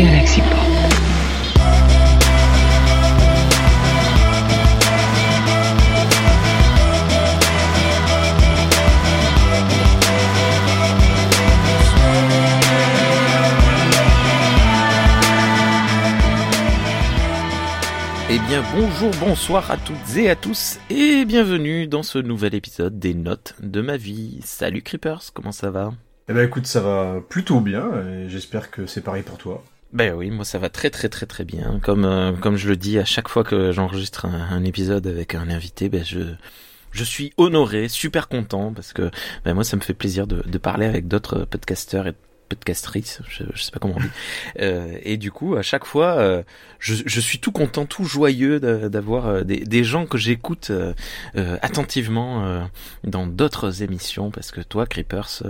Galaxy Pop. Eh bien bonjour, bonsoir à toutes et à tous et bienvenue dans ce nouvel épisode des notes de ma vie. Salut Creepers, comment ça va? Eh ben écoute, ça va plutôt bien et j'espère que c'est pareil pour toi. Ben oui, moi ça va très très très très bien. Comme euh, comme je le dis à chaque fois que j'enregistre un, épisode avec un invité, ben je je suis honoré, super content parce que ben moi ça me fait plaisir de, de parler avec d'autres podcasteurs et podcastrice, je, je sais pas comment on dit. Euh, et du coup, à chaque fois, euh, je, je suis tout content, tout joyeux d'avoir euh, des, des gens que j'écoute euh, attentivement dans d'autres émissions, parce que toi, Creepers,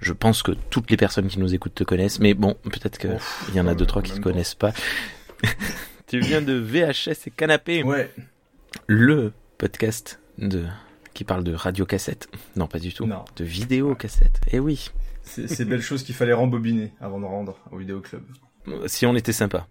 je pense que toutes les personnes qui nous écoutent te connaissent, mais bon, peut-être que Ouf, il y en a deux trois qui ne connaissent pas. tu viens de VHS et Canapé, Ouais, le podcast de qui parle de radio cassette. Non, pas du tout. Non. De vidéo cassette. Eh oui. C'est ces belles choses qu'il fallait rembobiner avant de rendre au vidéoclub. si on était sympa.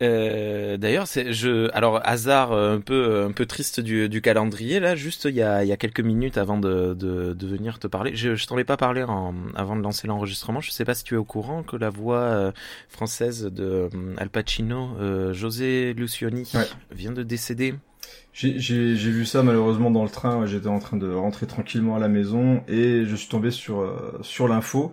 Euh, D'ailleurs, c'est je alors hasard euh, un peu un peu triste du, du calendrier là. Juste il y a il y a quelques minutes avant de de, de venir te parler, je, je t'en ai pas parlé en, avant de lancer l'enregistrement. Je sais pas si tu es au courant que la voix euh, française de Al Pacino, euh, José Lucioni, Ouais. vient de décéder. J'ai vu ça malheureusement dans le train, j'étais en train de rentrer tranquillement à la maison et je suis tombé sur, euh, sur l'info.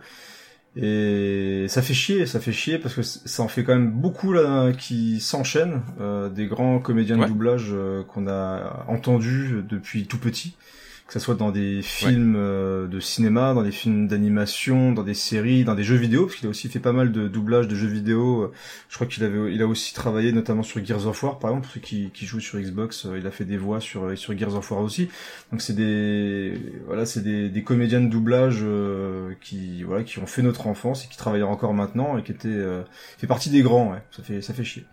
Et ça fait chier, ça fait chier parce que ça en fait quand même beaucoup là qui s'enchaînent, euh, des grands comédiens Ouais. de doublage euh, qu'on a entendus depuis tout petit, que ce soit dans des films euh, de cinéma, dans des films d'animation, dans des séries, dans des jeux vidéo, parce qu'il a aussi fait pas mal de doublage de jeux vidéo. euh, Je crois qu'il avait, il a aussi travaillé notamment sur Gears of War, par exemple, pour ceux qui, qui jouent sur Xbox, euh, il a fait des voix sur sur Gears of War aussi. Donc c'est des, voilà, c'est des, des comédiens de doublage euh, qui, voilà, qui ont fait notre enfance et qui travaillent encore maintenant et qui étaient, euh, fait partie des grands. Ouais. Ça fait, ça fait chier.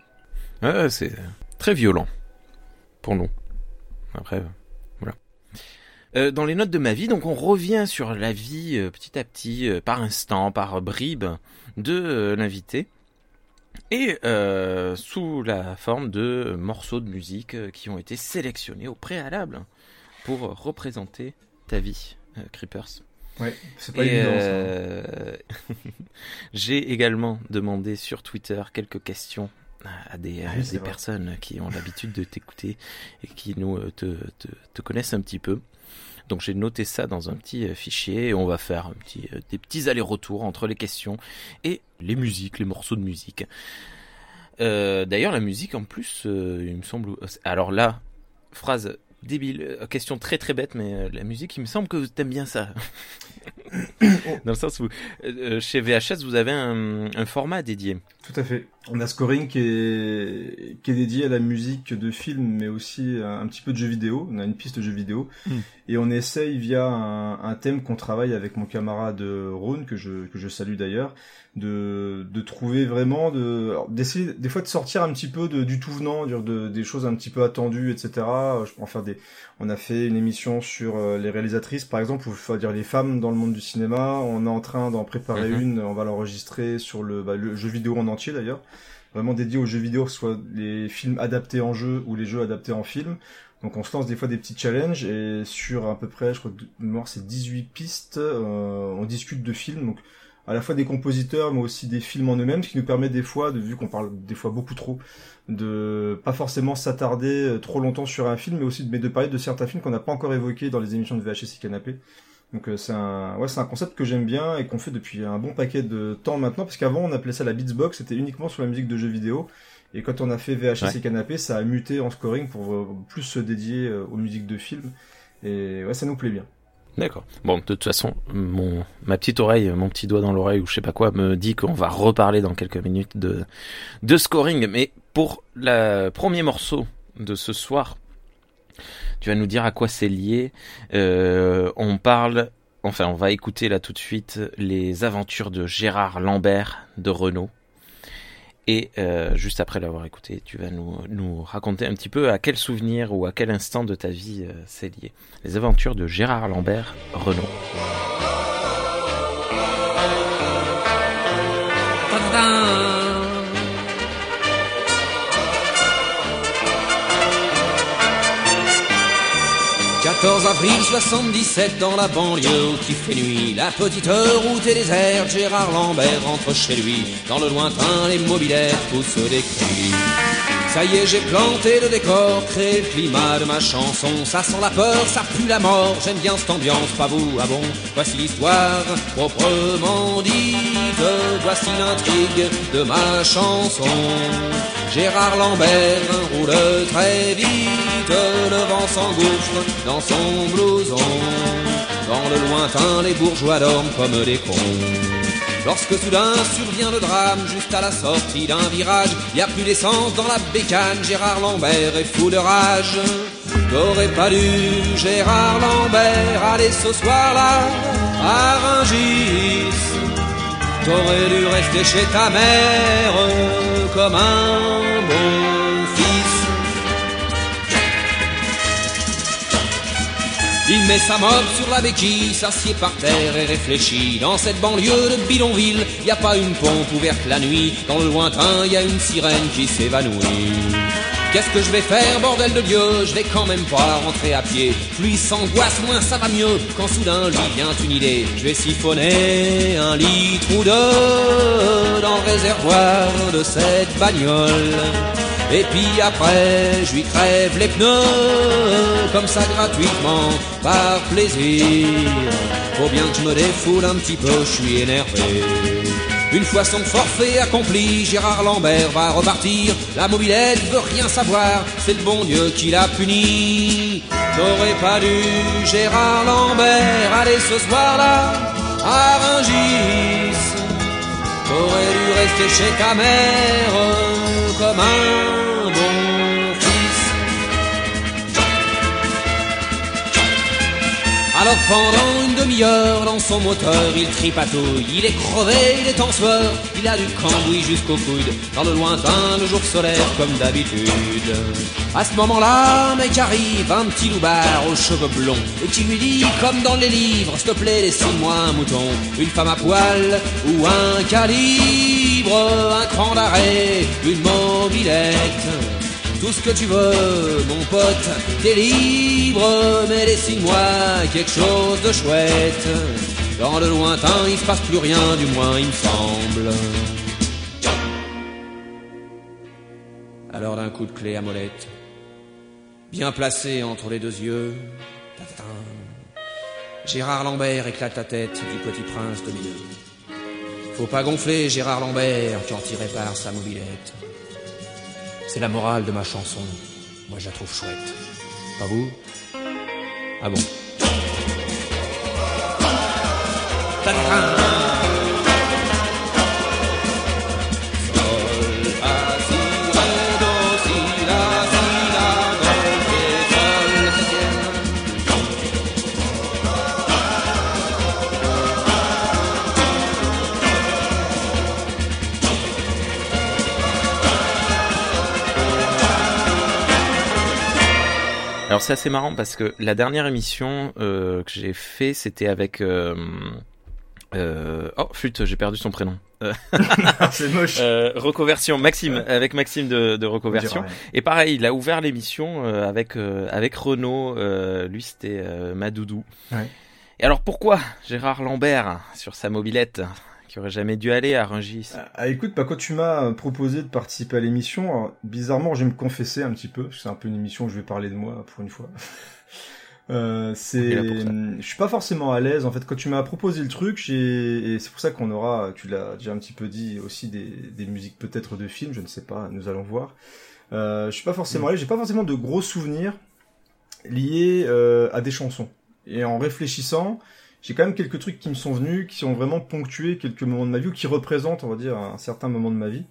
Ouais, c'est très violent pour nous. Après. Euh, dans les notes de ma vie, donc on revient sur la vie euh, petit à petit, euh, par instant, par bribes de l'invité, et sous la forme de morceaux de musique qui ont été sélectionnés au préalable pour représenter ta vie, Creepers. Ouais, c'est pas évident. ça. euh, J'ai également demandé sur Twitter quelques questions à des, oui, personnes qui ont l'habitude de t'écouter et qui nous te, te, te connaissent un petit peu. Donc j'ai noté ça dans un petit euh, fichier et on va faire un petit, euh, des petits allers-retours entre les questions et les musiques, les morceaux de musique. Euh, D'ailleurs la musique en plus, euh, il me semble... Alors là, phrase débile, question très très bête, mais la musique, il me semble que t'aimes bien ça. Dans le sens où euh, chez VHS, vous avez un, un format dédié. Tout à fait. On a Scoring qui est, qui est dédié à la musique de film, mais aussi un, un petit peu de jeux vidéo. On a une piste de jeux vidéo. Mm. Et on essaye via un, un thème qu'on travaille avec mon camarade Rhône, que je, que je salue d'ailleurs, de, de trouver vraiment, de, d'essayer des fois de sortir un petit peu de, du tout venant, de, des choses un petit peu attendues, etc. Je peux en faire des, on a fait une émission sur euh, les réalisatrices, par exemple, ou faut dire les femmes dans le monde du cinéma. On est en train d'en préparer Mhm. une. On va l'enregistrer sur le, bah, le jeu vidéo en entier d'ailleurs, vraiment dédié aux jeux vidéo, soit les films adaptés en jeu ou les jeux adaptés en film. Donc on se lance des fois des petits challenges et sur à peu près, je crois c'est 18 pistes, euh, on discute de films, donc à la fois des compositeurs mais aussi des films en eux-mêmes, ce qui nous permet des fois, de, vu qu'on parle des fois beaucoup trop, de pas forcément s'attarder euh, trop longtemps sur un film, mais aussi de, parler de certains films qu'on n'a pas encore évoqués dans les émissions de VHS Canapé. Donc euh, c'est un, ouais, c'est un concept que j'aime bien et qu'on fait depuis un bon paquet de temps maintenant, parce qu'avant on appelait ça la Beatsbox, c'était uniquement sur la musique de jeux vidéo. Et quand on a fait VHS Ouais. et Canapé, ça a muté en scoring pour euh, plus se dédier euh, aux musiques de films. Et ouais, ça nous plaît bien. D'accord. Bon, de toute façon, mon, ma petite oreille, mon petit doigt dans l'oreille ou je sais pas quoi me dit qu'on va reparler dans quelques minutes de, de scoring. Mais pour le premier morceau de ce soir, tu vas nous dire à quoi c'est lié. Euh, on parle, enfin, on va écouter là tout de suite les aventures de Gérard Lambert de Renault. Et euh, juste après l'avoir écouté, tu vas nous, raconter un petit peu à quel souvenir ou à quel instant de ta vie euh, c'est lié. Les aventures de Gérard Lambert, Renault. Avril 77 dans la banlieue où qui fait nuit. La petite route est déserte, Gérard Lambert rentre chez lui. Dans le lointain, les mobilettes poussent des cris. Ça y est, j'ai planté le décor, créé le climat de ma chanson. Ça sent la peur, ça pue la mort. J'aime bien cette ambiance, pas vous, ah bon? Voici l'histoire proprement dite. Voici l'intrigue de ma chanson. Gérard Lambert roule très vite, le vent s'engouffre dans son blouson. Dans le lointain, les bourgeois dorment comme des cons. Lorsque soudain survient le drame, juste à la sortie d'un virage, y a plus d'essence dans la bécane, Gérard Lambert est fou de rage. T'aurais pas dû, Gérard Lambert, aller ce soir-là à Rungis? T'aurais dû rester chez ta mère comme un Il met sa mob sur la béquille, s'assied par terre et réfléchit. Dans cette banlieue de bidonville, y a pas une pompe ouverte la nuit. Dans le lointain, y a une sirène qui s'évanouit. Qu'est-ce que je vais faire, bordel de Dieu? Je vais quand même pas rentrer à pied. Plus s'angoisse, moins ça va mieux. Quand soudain lui vient une idée, je vais siphonner un litre ou deux dans le réservoir de cette bagnole. Et puis après, je lui crève les pneus, comme ça gratuitement, par plaisir. Faut bien que je me défoule un petit peu, je suis énervé. Une fois son forfait accompli, Gérard Lambert va repartir. La mobilette veut rien savoir, c'est le bon Dieu qui l'a puni. T'aurais pas dû, Gérard Lambert, aller ce soir-là à Rungis. T'aurais dû rester chez ta mère comme un Alors pendant une demi-heure dans son moteur il tripatouille Il est crevé, il est en sueur, il a du cambouis jusqu'au coude Dans le lointain, le jour solaire comme d'habitude. À ce moment-là, mec arrive, un petit loupard aux cheveux blonds Et qui lui dit, comme dans les livres, s'il te plaît laisse-moi un mouton Une femme à poil ou un calibre Un cran d'arrêt, une mobilette tout ce que tu veux, mon pote, t'es libre, mais dessine-moi quelque chose de chouette. Dans le lointain, il se passe plus rien, du moins il me semble. Alors d'un coup de clé à molette, bien placé entre les deux yeux, Gérard Lambert éclate la tête du petit prince de milieu. Faut pas gonfler Gérard Lambert quand il répare sa mobilette. C'est la morale de ma chanson. Moi, je la trouve chouette. Pas vous? Ah bon? Alors c'est assez marrant parce que la dernière émission euh, que j'ai fait, c'était avec... Euh, euh, oh, flûte, j'ai perdu son prénom. C'est moche. reconversion, Maxime, avec Maxime de, de reconversion. Et pareil, il a ouvert l'émission avec avec Renaud. lui, c'était Madoudou. Ouais. Et alors pourquoi Gérard Lambert sur sa mobilette? Qui aurait jamais dû aller à Rungis Ah, écoute, bah, quand tu m'as proposé de participer à l'émission, bizarrement, je vais me confesser un petit peu, parce que c'est un peu une émission où je vais parler de moi pour une fois. Euh, c'est, ça. je suis pas forcément à l'aise en fait. Quand tu m'as proposé le truc, j'ai, et c'est pour ça qu'on aura, tu l'as déjà un petit peu dit aussi des, des musiques peut-être de films, je ne sais pas, nous allons voir. Euh, je suis pas forcément à l'aise, j'ai pas forcément de gros souvenirs liés euh, à des chansons. Et en réfléchissant, j'ai quand même quelques trucs qui me sont venus, qui ont vraiment ponctué quelques moments de ma vie, ou qui représentent, on va dire, un certain moment de ma vie.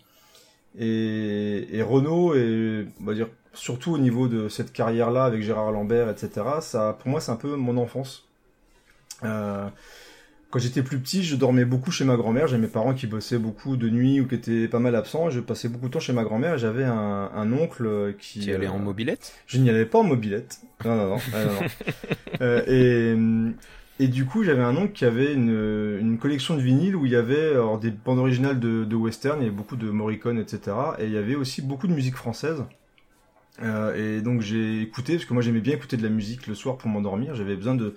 Et, et Renault, et on va dire surtout au niveau de cette carrière-là avec Gérard Lambert, etc. Ça, pour moi, c'est un peu mon enfance. Euh, quand j'étais plus petit, je dormais beaucoup chez ma grand-mère. J'avais mes parents qui bossaient beaucoup de nuit ou qui étaient pas mal absents. Je passais beaucoup de temps chez ma grand-mère. et J'avait un, un oncle qui, Qui allait euh, en mobilette? je n'y allais pas en mobilette. Non, non, non. Ah, non, non. Euh, et, et du coup, j'avais un oncle qui avait une, une collection de vinyles où il y avait alors, des bandes originales de, de western, il y avait beaucoup de Morricone, etc. Et il y avait aussi beaucoup de musique française. Euh, et donc j'ai écouté parce que moi j'aimais bien écouter de la musique le soir pour m'endormir. J'avais besoin de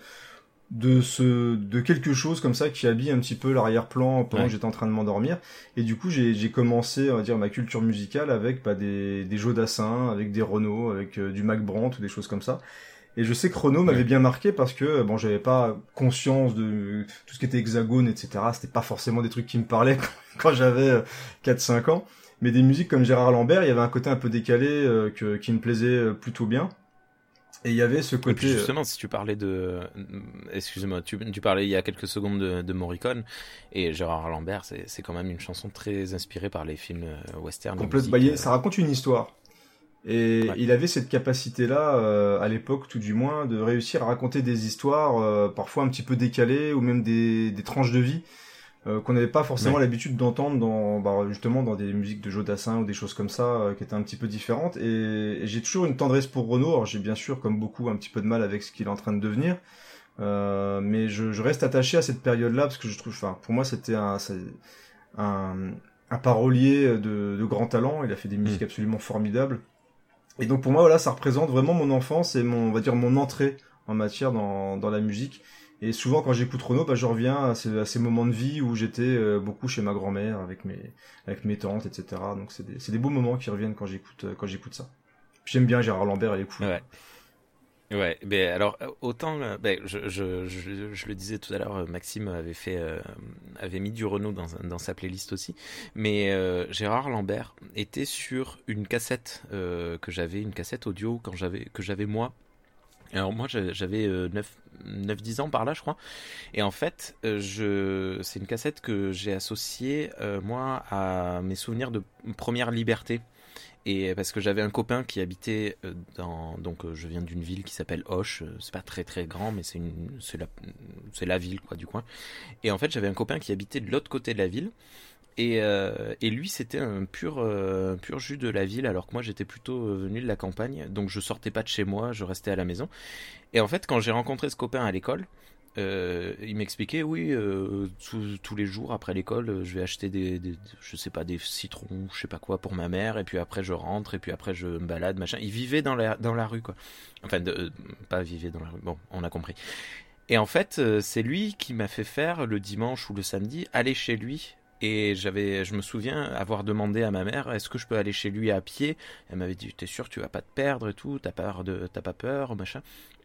de ce de quelque chose comme ça qui habille un petit peu l'arrière-plan pendant Ouais. que j'étais en train de m'endormir. Et du coup j'ai commencé on va dire ma culture musicale avec bah, des des Joe Dassin, avec des Renault, avec euh, du Mac Brandt ou des choses comme ça. Et je sais que Renault m'avait Ouais. bien marqué parce que bon j'avais pas conscience de tout ce qui était hexagone etc. C'était pas forcément des trucs qui me parlaient quand j'avais euh, 4-5 ans. Mais des musiques comme Gérard Lambert, il y avait un côté un peu décalé euh, que, qui me plaisait euh, plutôt bien. Et il y avait ce Et puis côté... euh, justement, si tu parlais de, excusez-moi, tu, tu parlais il y a quelques secondes de, de Morricone et Gérard Lambert, c'est quand même une chanson très inspirée par les films euh, western. complète, bah, euh, ça raconte une histoire. Et Ouais. il avait cette capacité-là, euh, à l'époque tout du moins, de réussir à raconter des histoires euh, parfois un petit peu décalées ou même des, des tranches de vie euh, qu'on n'avait pas forcément Ouais. l'habitude d'entendre dans bah, justement dans des musiques de Joe Dassin ou des choses comme ça euh, qui étaient un petit peu différentes. Et, et j'ai toujours une tendresse pour Renaud. Alors j'ai bien sûr, comme beaucoup, un petit peu de mal avec ce qu'il est en train de devenir. Euh, mais je, je reste attaché à cette période-là parce que je trouve, enfin, pour moi, c'était un, un, un parolier de, de grand talent. Il a fait des musiques absolument formidables. Et donc pour moi, voilà, ça représente vraiment mon enfance et mon, on va dire mon entrée en matière dans, dans la musique. Et souvent, quand j'écoute Renaud, bah, je reviens à ces, à ces moments de vie où j'étais euh, beaucoup chez ma grand-mère avec mes, avec mes tantes, etc. Donc c'est des, des beaux moments qui reviennent quand j'écoute, quand j'écoute ça. J'aime bien Gérard Lambert, il est cool. Ouais. Ouais, ben alors euh, autant, euh, ben, je, je, je, le disais tout à l'heure, euh, Maxime avait fait, avait mis du Renault dans, dans sa playlist aussi, mais Gérard Lambert était sur une cassette que j'avais, une cassette audio quand j'avais que j'avais moi. Alors moi j'avais j'avais, euh, 9 9-10 ans par là je crois. Et en fait je c'est une cassette que j'ai associée moi à mes souvenirs de première liberté et parce que j'avais un copain qui habitait euh, dans donc euh, je viens d'une ville qui s'appelle Hoche euh, c'est pas très très grand mais c'est une la la ville quoi du coin. Et en fait j'avais un copain qui habitait de l'autre côté de la ville. Et, et lui c'était un pur pur jus de la ville alors que moi j'étais plutôt venu de la campagne. Donc je sortais pas de chez moi je restais à la maison. Et en fait quand j'ai rencontré ce copain à l'école euh, il m'expliquait oui euh, tous, tous les jours après l'école je vais acheter des, des je sais pas des citrons je sais pas quoi pour ma mère et puis après je rentre et puis après je me balade machin. Il vivait dans la dans la rue quoi. Enfin de, euh, pas vivait dans la rue. Bon on a compris. Et en fait c'est lui qui m'a fait faire le dimanche ou le samedi aller chez lui et j'avais, je me souviens avoir demandé à ma mère, est-ce que je peux aller chez lui à pied? Elle m'avait dit, t'es sûr, tu vas pas te perdre et tout, t'as peur de, t'as pas peur, machin.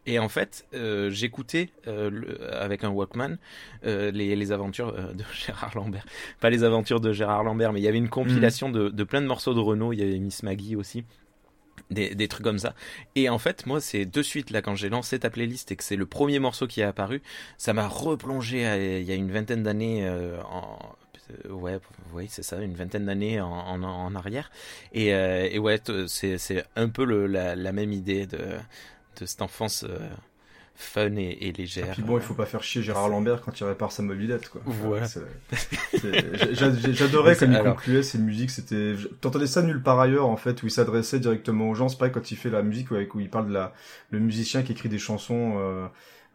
Et en fait, euh, j'écoutais euh, le- avec un Walkman euh, les, les aventures de Gérard Lambert. Pas les aventures de Gérard Lambert, mais il y avait une compilation de, de plein de morceaux de Renault. Il y avait Miss Maggie aussi. Des, des trucs comme ça. Et en fait, moi, c'est de suite, là, quand j'ai lancé ta playlist et que c'est le premier morceau qui est apparu, ça m'a replongé à- il y a une vingtaine d'années euh, en. Euh, Ouais, oui, c'est ça, une vingtaine d'années en, en, en arrière. Et, euh, et ouais, c'est c'est un peu le, la, la même idée de, de cette enfance euh, fun et, et Et légère. puis bon, il faut pas faire chier Gérard Lambert quand il répare sa mobilette, quoi. Voilà. J'adorais comme il Alors- concluait ses musiques. C'était, t'entendais ça nulle part ailleurs en fait, où il s'adressait directement aux gens. C'est pareil quand il fait la musique, où, il parle de la, le musicien qui écrit des chansons. Euh,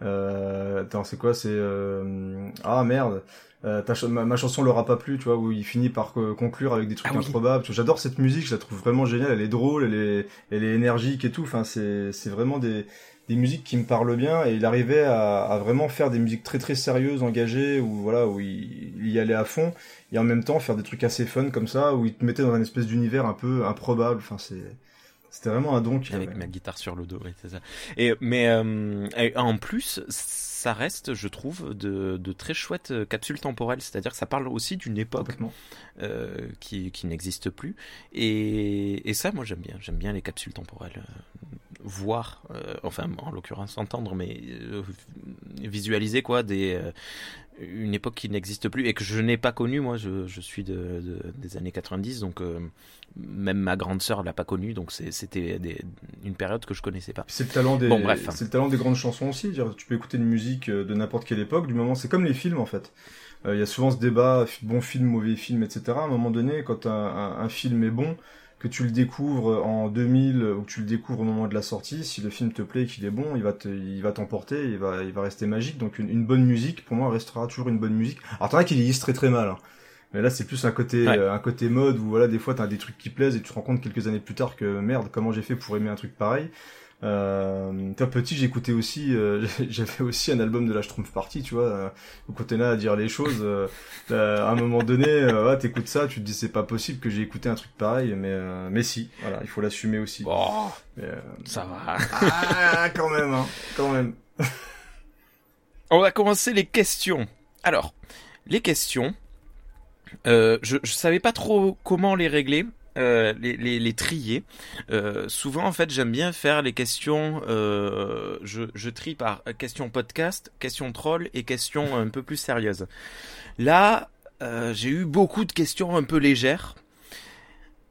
euh, attends, c'est quoi C'est euh, ah merde. Euh, ta ch- ma, ma chanson leur a pas plu, tu vois, où il finit par conclure avec des trucs Ah oui. improbables. J'adore cette musique, je la trouve vraiment géniale. Elle est drôle, elle est, elle est énergique et tout. Enfin, c'est, c'est vraiment des, des musiques qui me parlent bien. Et il arrivait à, à vraiment faire des musiques très très sérieuses, engagées, où voilà, où il, il y allait à fond, et en même temps faire des trucs assez fun comme ça, où il te mettait dans un espèce d'univers un peu improbable. Enfin, c'est, c'était vraiment un don qu'il Avec avait. ma guitare sur le dos, oui, c'est ça. Et, mais euh, et en plus, ça reste, je trouve, de, de très chouettes euh, capsules temporelles. C'est-à-dire que ça parle aussi d'une époque euh, qui, qui n'existe plus. Et, et ça, moi, j'aime bien. J'aime bien les capsules temporelles. Voir, euh, enfin, en l'occurrence, entendre, mais euh, visualiser, quoi, des, euh, une époque qui n'existe plus et que je n'ai pas connue. Moi, je, je suis de, de- des années 90, donc même ma grande sœur l'a pas connue, donc c'était une période que je connaissais pas. C'est le talent des, Bon, bref. c'est le talent des grandes chansons aussi. Dire, tu peux écouter une musique de n'importe quelle époque, du moment, c'est comme les films en fait. Il y a souvent ce débat, bon film, mauvais film, etc. À un moment donné, quand un, un, un film est bon, que tu le découvres en 2000 ou que tu le découvres au moment de la sortie, si le film te plaît et qu'il est bon, il va te, il va t'emporter, il va, il va rester magique. Donc une, une bonne musique, pour moi, restera toujours une bonne musique. Alors t'en as qui vieillissent très très mal. hein. Mais là, c'est plus un côté, Ouais. euh, un côté mode où voilà, des fois, t'as des trucs qui plaisent et tu te rends compte quelques années plus tard que merde, comment j'ai fait pour aimer un truc pareil. Euh, toi, petit, j'écoutais aussi, euh, j'avais aussi un album de la Schtroumpf Party, tu vois, euh, où quand t'es là à dire les choses, euh, euh, à un moment donné, euh, ouais, t'écoutes ça, tu te dis c'est pas possible que j'ai écouté un truc pareil, mais euh, mais si, voilà, il faut l'assumer aussi. Oh, Mais, ça va. ah, quand même, hein, quand même. On va commencer les questions. Alors, les questions, euh, je, je savais pas trop comment les régler. Euh, les, les, les trier. Euh, souvent, en fait, j'aime bien faire les questions. Euh, je, je trie par questions podcast, questions troll et questions un peu plus sérieuses. Là, j'ai eu beaucoup de questions un peu légères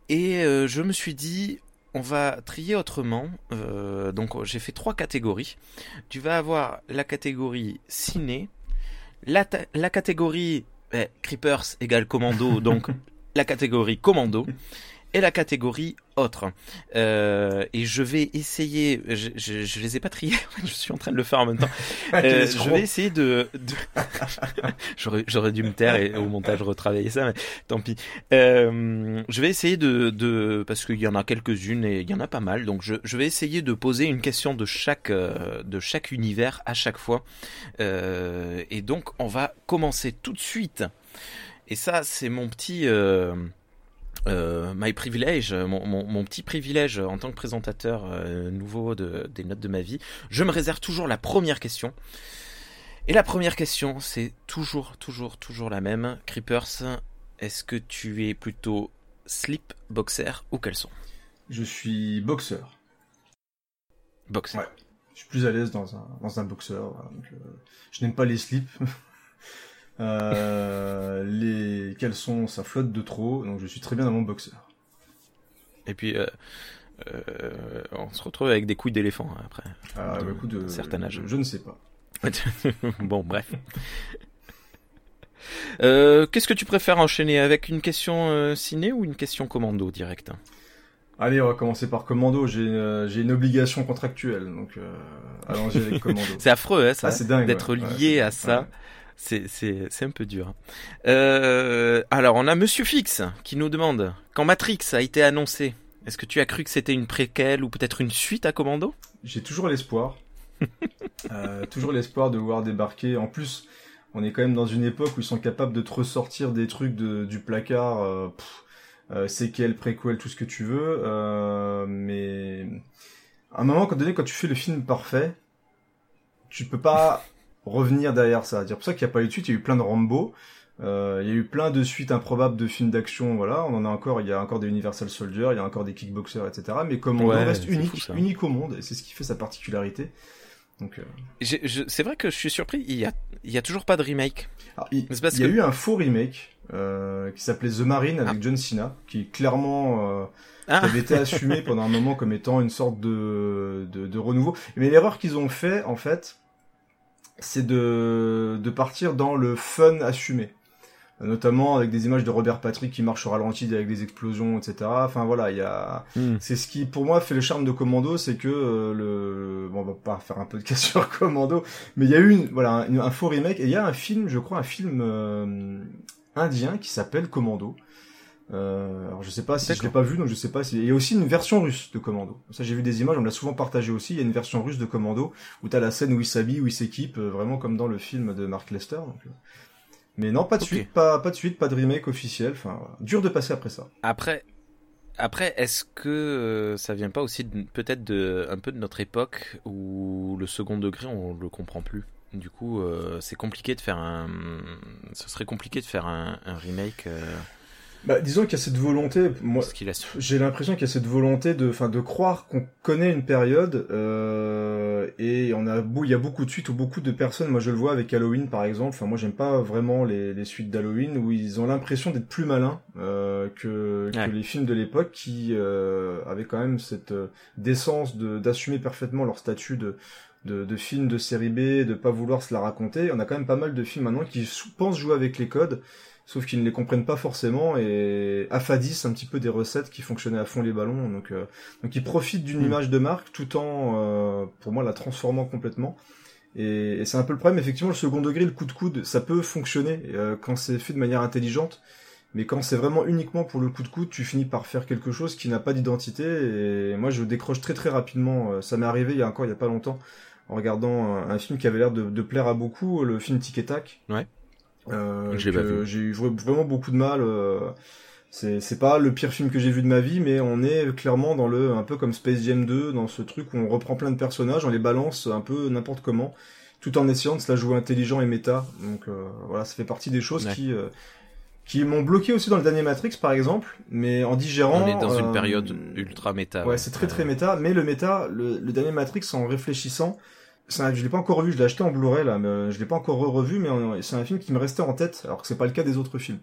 et je me suis dit, on va trier autrement. Euh, donc, j'ai fait trois catégories. Tu vas avoir la catégorie ciné, la catégorie eh, Creepers égale commando, donc la catégorie commando, et la catégorie autre. Euh, et je vais essayer, je, je, je les ai pas triés, je suis en train de le faire en même temps. Euh, je vais essayer de. de- J'aurais j'aurais dû me taire et au montage retravailler ça, mais tant pis. Euh, je vais essayer de, de parce qu'il y en a quelques-unes et il y en a pas mal, donc je, je vais essayer de poser une question de chaque euh, de chaque univers à chaque fois. Euh, et donc on va commencer tout de suite. Et ça, c'est mon petit. Euh, my privilege, mon, mon, mon petit privilège en tant que présentateur euh, nouveau de, des notes de ma vie. Je me réserve toujours la première question. Et la première question, c'est toujours, toujours, toujours la même. Creepers, est-ce que tu es plutôt slip, boxer ou caleçon? Je suis boxeur. Boxer. Ouais. Je suis plus à l'aise dans un, dans un boxeur. voilà, donc, euh, je n'aime pas les slips. Euh, les caleçons, ça flotte de trop, donc je suis très bien dans mon boxeur. Et puis, euh, euh, on se retrouve avec des couilles d'éléphant hein, après. Ah, De bah, écoute, euh, certain âge. Je, je ne sais pas. bon, bref. Qu'est-ce que tu préfères enchaîner? Avec une question ciné ou une question commando direct? Allez, on va commencer par commando. J'ai euh, une obligation contractuelle, donc euh, allons-y avec commando. C'est affreux, hein, ça, Ah, d'être ouais, lié à ça. C'est un peu dur. Euh, alors on a Monsieur Fix qui nous demande quand Matrix a été annoncé, est-ce que tu as cru que c'était une préquelle ou peut-être une suite à Commando? J'ai toujours l'espoir. Euh, toujours l'espoir de voir débarquer. En plus, on est quand même dans une époque où ils sont capables de te ressortir des trucs de, du placard. Euh, euh, séquelles, préquel, tout ce que tu veux. Euh, mais à un moment quand donné, quand tu fais le film parfait, tu peux pas revenir derrière ça. C'est pour ça qu'il n'y a pas eu de suite. Il y a eu plein de Rambo. Euh, il y a eu plein de suites improbables de films d'action, voilà. On en a encore. Il y a encore des Universal Soldier, il y a encore des Kickboxers, etc. Mais Commando Ouais, reste unique, fou, unique au monde, et c'est ce qui fait sa particularité. Donc, euh, C'est vrai que je suis surpris, il y a il y a toujours pas de remake. alors, il, C'est parce il y a eu un faux remake euh, qui s'appelait The Marine avec Ah. John Cena, qui clairement euh, Ah, avait été assumé pendant un moment comme étant une sorte de, de, de renouveau. Mais l'erreur qu'ils ont fait, en fait, c'est de, de partir dans le fun assumé. Notamment avec des images de Robert Patrick qui marche au ralenti avec des explosions, etc. Enfin voilà, il y a, hmm. c'est ce qui, pour moi, fait le charme de Commando, c'est que euh, le, bon, on va pas faire un podcast sur Commando, mais il y a eu une, voilà, un, un faux remake et il y a un film, je crois, un film euh, indien qui s'appelle Commando. Euh, alors je sais pas si je l'ai pas vu, donc je sais pas si. Il y a aussi une version russe de Commando. Ça j'ai vu des images, on me l'a souvent partagé aussi. Il y a une version russe de Commando où t'as la scène où il s'habille, où il s'équipe, euh, vraiment comme dans le film de Mark Lester. Donc, euh. Mais non, pas de suite, pas, pas de suite, pas de remake officiel. Enfin, voilà. dur de passer après ça. Après, après, est-ce que ça vient pas aussi peut-être de un peu de notre époque où le second degré on le comprend plus. Du coup, c'est compliqué de faire un. Ce serait compliqué de faire un, un remake. Bah, disons qu'il y a cette volonté. Moi. J'ai l'impression qu'il y a cette volonté de, enfin, de croire qu'on connaît une période euh, et on a, beau- il y a beaucoup de suites ou beaucoup de personnes. Moi, je le vois avec Halloween, par exemple. Enfin, moi, j'aime pas vraiment les, les suites d'Halloween où ils ont l'impression d'être plus malins euh, que, les films de l'époque qui euh, avaient quand même cette euh, décence de d'assumer parfaitement leur statut de de, de films de série B, de pas vouloir se la raconter. On a quand même pas mal de films maintenant qui pensent jouer avec les codes, sauf qu'ils ne les comprennent pas forcément et affadissent un petit peu des recettes qui fonctionnaient à fond les ballons. Donc, euh, donc ils profitent d'une Mm. image de marque tout en, euh, pour moi, la transformant complètement. Et, et c'est un peu le problème. Effectivement, le second degré, le coup de coude, ça peut fonctionner euh, quand c'est fait de manière intelligente. Mais quand c'est vraiment uniquement pour le coup de coude, tu finis par faire quelque chose qui n'a pas d'identité. Et moi, je décroche très très rapidement. Euh, ça m'est arrivé il y a encore il y a pas longtemps en regardant un, un film qui avait l'air de, de, plaire à beaucoup, le film Tic et Tac. Ouais. Euh, j'ai eu vraiment beaucoup de mal. Euh, c'est pas le pire film que j'ai vu de ma vie, mais on est clairement dans le un peu comme Space Jam 2, dans ce truc où on reprend plein de personnages, on les balance un peu n'importe comment, tout en essayant de se la jouer intelligent et méta. Donc euh, voilà, ça fait partie des choses qui euh, qui m'ont bloqué aussi dans le dernier Matrix par exemple, mais en digérant. On est dans une euh, période ultra méta. Ouais, c'est très très méta, mais le méta, le, le dernier Matrix en réfléchissant, un, je l'ai pas encore vu, je l'ai acheté en Blu-ray là, mais euh, je l'ai pas encore revu, mais c'est un film qui me restait en tête, alors que c'est pas le cas des autres films.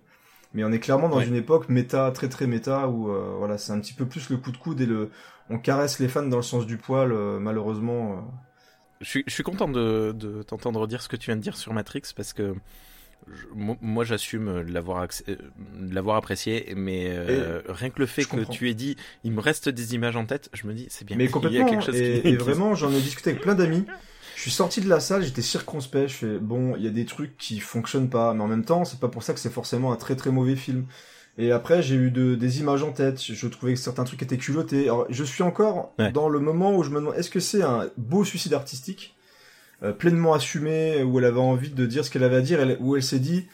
Mais on est clairement dans une époque méta, très très méta, où euh, voilà, c'est un petit peu plus le coup de coude et le, on caresse les fans dans le sens du poil, malheureusement. Je suis, je suis content de, de t'entendre dire ce que tu viens de dire sur Matrix parce que moi j'assume euh, l'avoir euh, l'avoir apprécié mais euh, rien que le fait que tu aies dit il me reste des images en tête je me dis c'est bien mais complètement quelque chose et, et vraiment j'en ai discuté avec plein d'amis suis sorti de la salle j'étais circonspect je fais bon il y a des trucs qui fonctionnent pas mais en même temps c'est pas pour ça que c'est forcément un très très mauvais film. Et après j'ai eu de, des images en tête je trouvais que certains trucs étaient culottés. Alors je suis encore dans le moment où je me demande est-ce que c'est un beau suicide artistique euh, pleinement assumée, où elle avait envie de dire ce qu'elle avait à dire, où elle s'est dit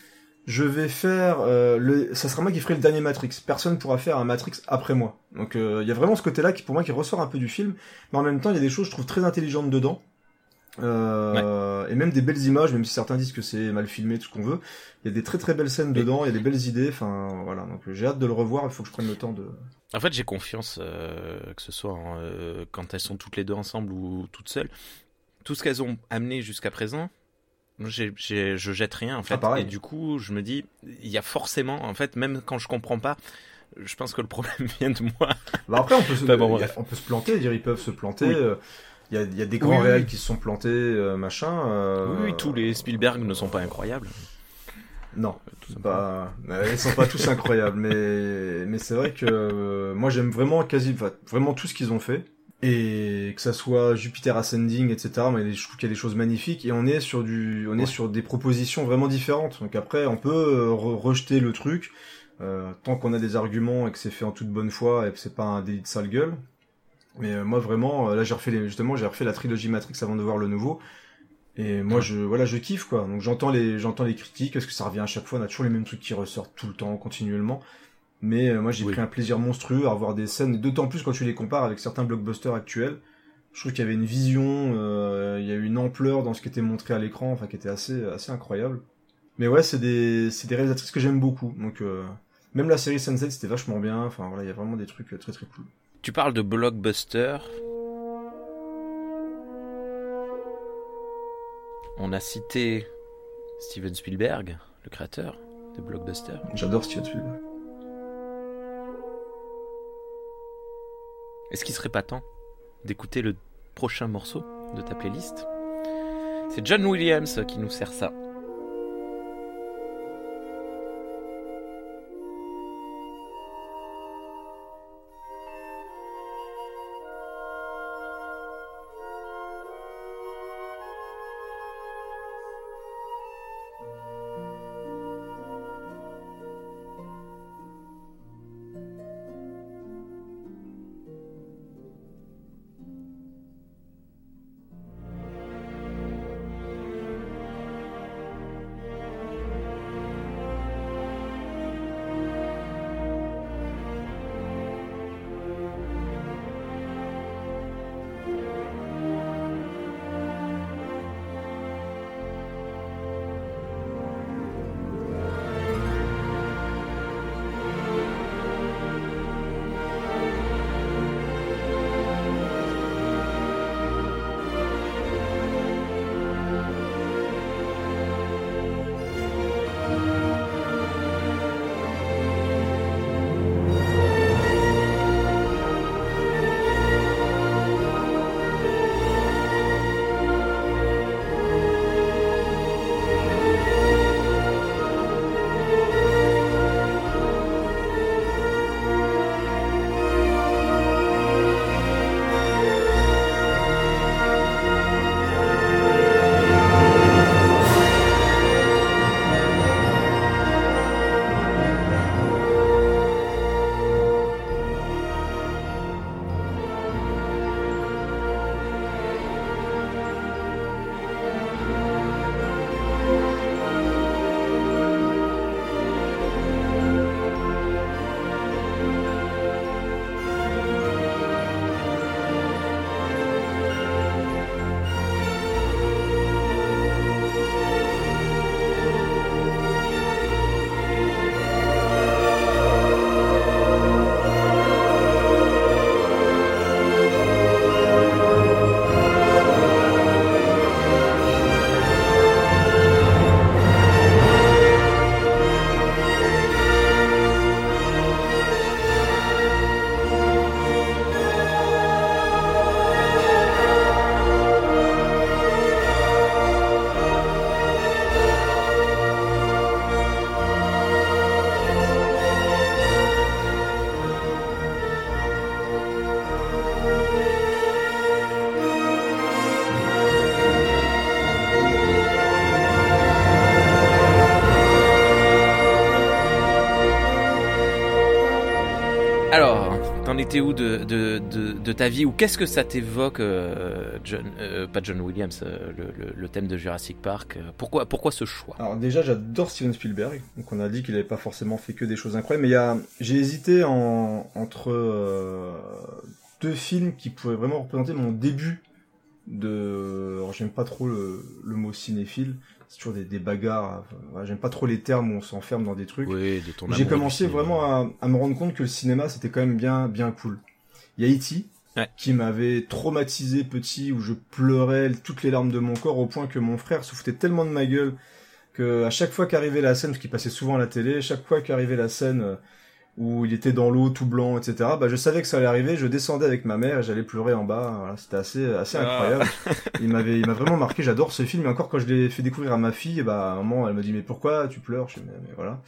je vais faire euh, le ça sera moi qui ferai le dernier Matrix. Personne pourra faire un Matrix après moi. Donc euh, il y a vraiment ce côté là qui pour moi qui ressort un peu du film mais en même temps il y a des choses je trouve très intelligentes dedans euh, et même des belles images même si certains disent que c'est mal filmé tout ce qu'on veut il y a des très très belles scènes dedans il y a des belles idées enfin voilà donc j'ai hâte de le revoir il faut que je prenne le temps de en fait j'ai confiance que ce soit quand elles sont toutes les deux ensemble ou toutes seules tout ce qu'elles ont amené jusqu'à présent, j'ai, je jette rien en fait. Ah, et du coup, je me dis, il y a forcément, en fait, même quand je comprends pas, je pense que le problème vient de moi. Bah après, on peut, se, on peut se planter, dire ils peuvent se planter. Euh, il y, a, y, a, des grands réels qui se sont plantés, euh, machin. Euh... Oui, tous les Spielberg ne sont pas incroyables. Non, pas, ils sont pas tous incroyables, mais mais c'est vrai que euh, moi j'aime vraiment quasi, vraiment tout ce qu'ils ont fait et que ça soit Jupiter Ascending, etc. Mais je trouve qu'il y a des choses magnifiques et on est sur du, on est sur des propositions vraiment différentes. Donc après, on peut euh, rejeter le truc euh, tant qu'on a des arguments et que c'est fait en toute bonne foi et que c'est pas un délit de sale gueule. Mais euh, moi vraiment, là j'ai refait les, justement, j'ai refait la trilogie Matrix avant de voir le nouveau. Et moi, je, voilà, je kiffe, quoi. Donc, j'entends les, j'entends les critiques, parce que ça revient à chaque fois, on a toujours les mêmes trucs qui ressortent tout le temps, continuellement. Mais euh, moi, j'ai pris un plaisir monstrueux à revoir des scènes, d'autant plus quand tu les compares avec certains blockbusters actuels. Je trouve qu'il y avait une vision, euh, il y a eu une ampleur dans ce qui était montré à l'écran, enfin qui était assez assez incroyable. Mais ouais, c'est des c'est des réalisatrices que j'aime beaucoup. Donc euh, même la série Sunset, c'était vachement bien. Enfin voilà, il y a vraiment des trucs très très cool. Tu parles de blockbuster. On a cité Steven Spielberg, le créateur de blockbuster. J'adore Steven Spielberg. Est-ce qu'il serait pas temps d'écouter le prochain morceau de ta playlist? C'est John Williams qui nous sert ça. Étais où de, ta vie ou qu'est-ce que ça t'évoque, euh, euh, pas John Williams, euh, le, thème de Jurassic Park Pourquoi, ce choix? Alors déjà, j'adore Steven Spielberg. Donc on a dit qu'il n'avait pas forcément fait que des choses incroyables, mais j'ai hésité en, entre deux films qui pourraient vraiment représenter mon début de. Alors j'aime pas trop le mot cinéphile. C'est toujours des, des bagarres. Enfin, j'aime pas trop les termes où on s'enferme dans des trucs. Oui, de ton J'ai commencé vraiment à, à me rendre compte que le cinéma c'était quand même bien bien cool. Il y a E.T. Ouais. qui m'avait traumatisé petit où je pleurais toutes les larmes de mon corps au point que mon frère se foutait tellement de ma gueule que à chaque fois qu'arrivait la scène parce qu'il passait souvent à la télé, chaque fois qu'arrivait la scène euh, où il était dans l'eau tout blanc etc. Bah je savais que ça allait arriver, je descendais avec ma mère et j'allais pleurer en bas. Voilà, c'était assez assez Ah. incroyable. il m'avait il m'a vraiment marqué. J'adore ce film et encore quand je l'ai fait découvrir à ma fille, bah à un moment elle me dit mais pourquoi tu pleures? Je dis, mais, mais voilà.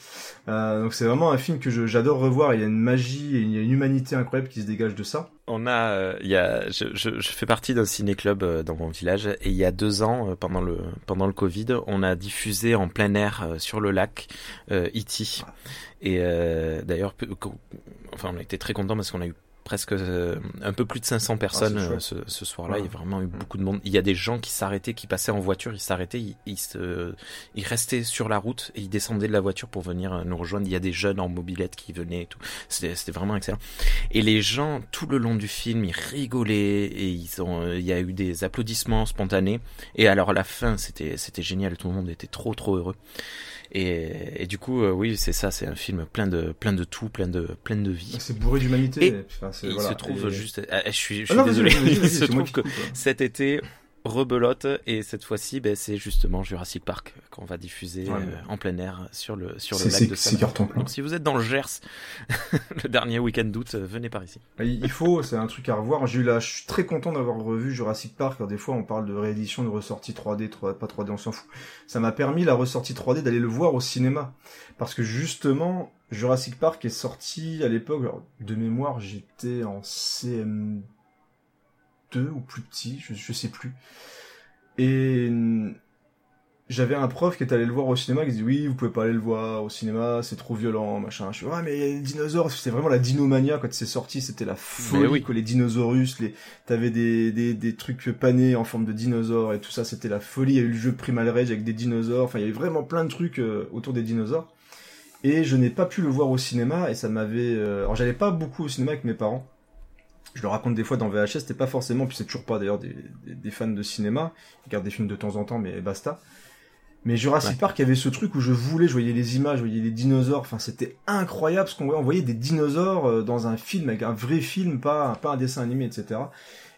Euh, donc c'est vraiment un film que je- j'adore revoir. Il y a une magie et il y a une humanité incroyable qui se dégage de ça. On a, euh, y a, je, fais partie d'un ciné-club euh, dans mon village et il y a deux ans, euh, pendant le pendant le Covid, on a diffusé en plein air euh, sur le lac euh, E.T. Et d'ailleurs, enfin, on était très contents parce qu'on a eu presque euh, un peu plus de 500 personnes Ah, c'est euh, ce, ce soir-là. Ouais. Il y a vraiment eu beaucoup de monde. Il y a des gens qui s'arrêtaient, qui passaient en voiture, ils s'arrêtaient, ils, ils, se, ils restaient sur la route et ils descendaient de la voiture pour venir euh, nous rejoindre. Il y a des jeunes en mobilette qui venaient et tout. C'était c'était vraiment excellent. Et les gens, tout le long du film, ils rigolaient et ils ont, il y a eu des applaudissements spontanés. Et alors à la fin, c'était, c'était génial. Tout le monde était trop, trop heureux. Et, et du coup, euh, oui, c'est ça. C'est un film plein de, plein de tout, plein de, plein de vie. C'est bourré d'humanité. Enfin, il voilà. se trouve Et- juste, ah, je suis, je Ah suis non, vas-y, désolé. il se trouve que coupe, cet été, rebelote et cette fois-ci, ben, c'est justement Jurassic Park qu'on va diffuser Ouais. euh, en plein air sur le sur le C'est- lac de plein. Donc si vous êtes dans le Gers, le dernier week-end d'août, euh, venez par ici. Il faut, c'est un truc à revoir. J'ai eu je suis très content d'avoir revu Jurassic Park. car des fois, on parle de réédition, de ressortie 3D, 3, pas 3D, on s'en fout. Ça m'a permis la ressortie 3D d'aller le voir au cinéma, parce que justement, Jurassic Park est sorti à l'époque. alors, De mémoire, j'étais en CM2 ou plus petit, je, je sais plus. Et hum, j'avais un prof qui était allé le voir au cinéma qui dit oui vous pouvez pas aller le voir au cinéma c'est trop violent machin. Je suis mais il y a les dinosaures c'était vraiment la dinomania quand c'est sorti c'était la folie oui. les dinosaurus les t'avais des, des des trucs panés en forme de dinosaures et tout ça c'était la folie. Il y a eu le jeu Primal Rage avec des dinosaures. Enfin il y avait vraiment plein de trucs euh, autour des dinosaures. Et je n'ai pas pu le voir au cinéma et ça m'avait euh, alors j'allais pas beaucoup au cinéma avec mes parents je le raconte des fois dans VHS, c'était pas forcément, puis c'est toujours pas d'ailleurs des, des, des fans de cinéma, ils regardent des films de temps en temps, mais basta. Mais Jurassic Ouais. Park, il y avait ce truc où je voulais, je voyais les images, je voyais les dinosaures, enfin c'était incroyable ce qu'on voyait, on voyait des dinosaures euh, dans un film, avec un vrai film, pas, pas un dessin animé, etc.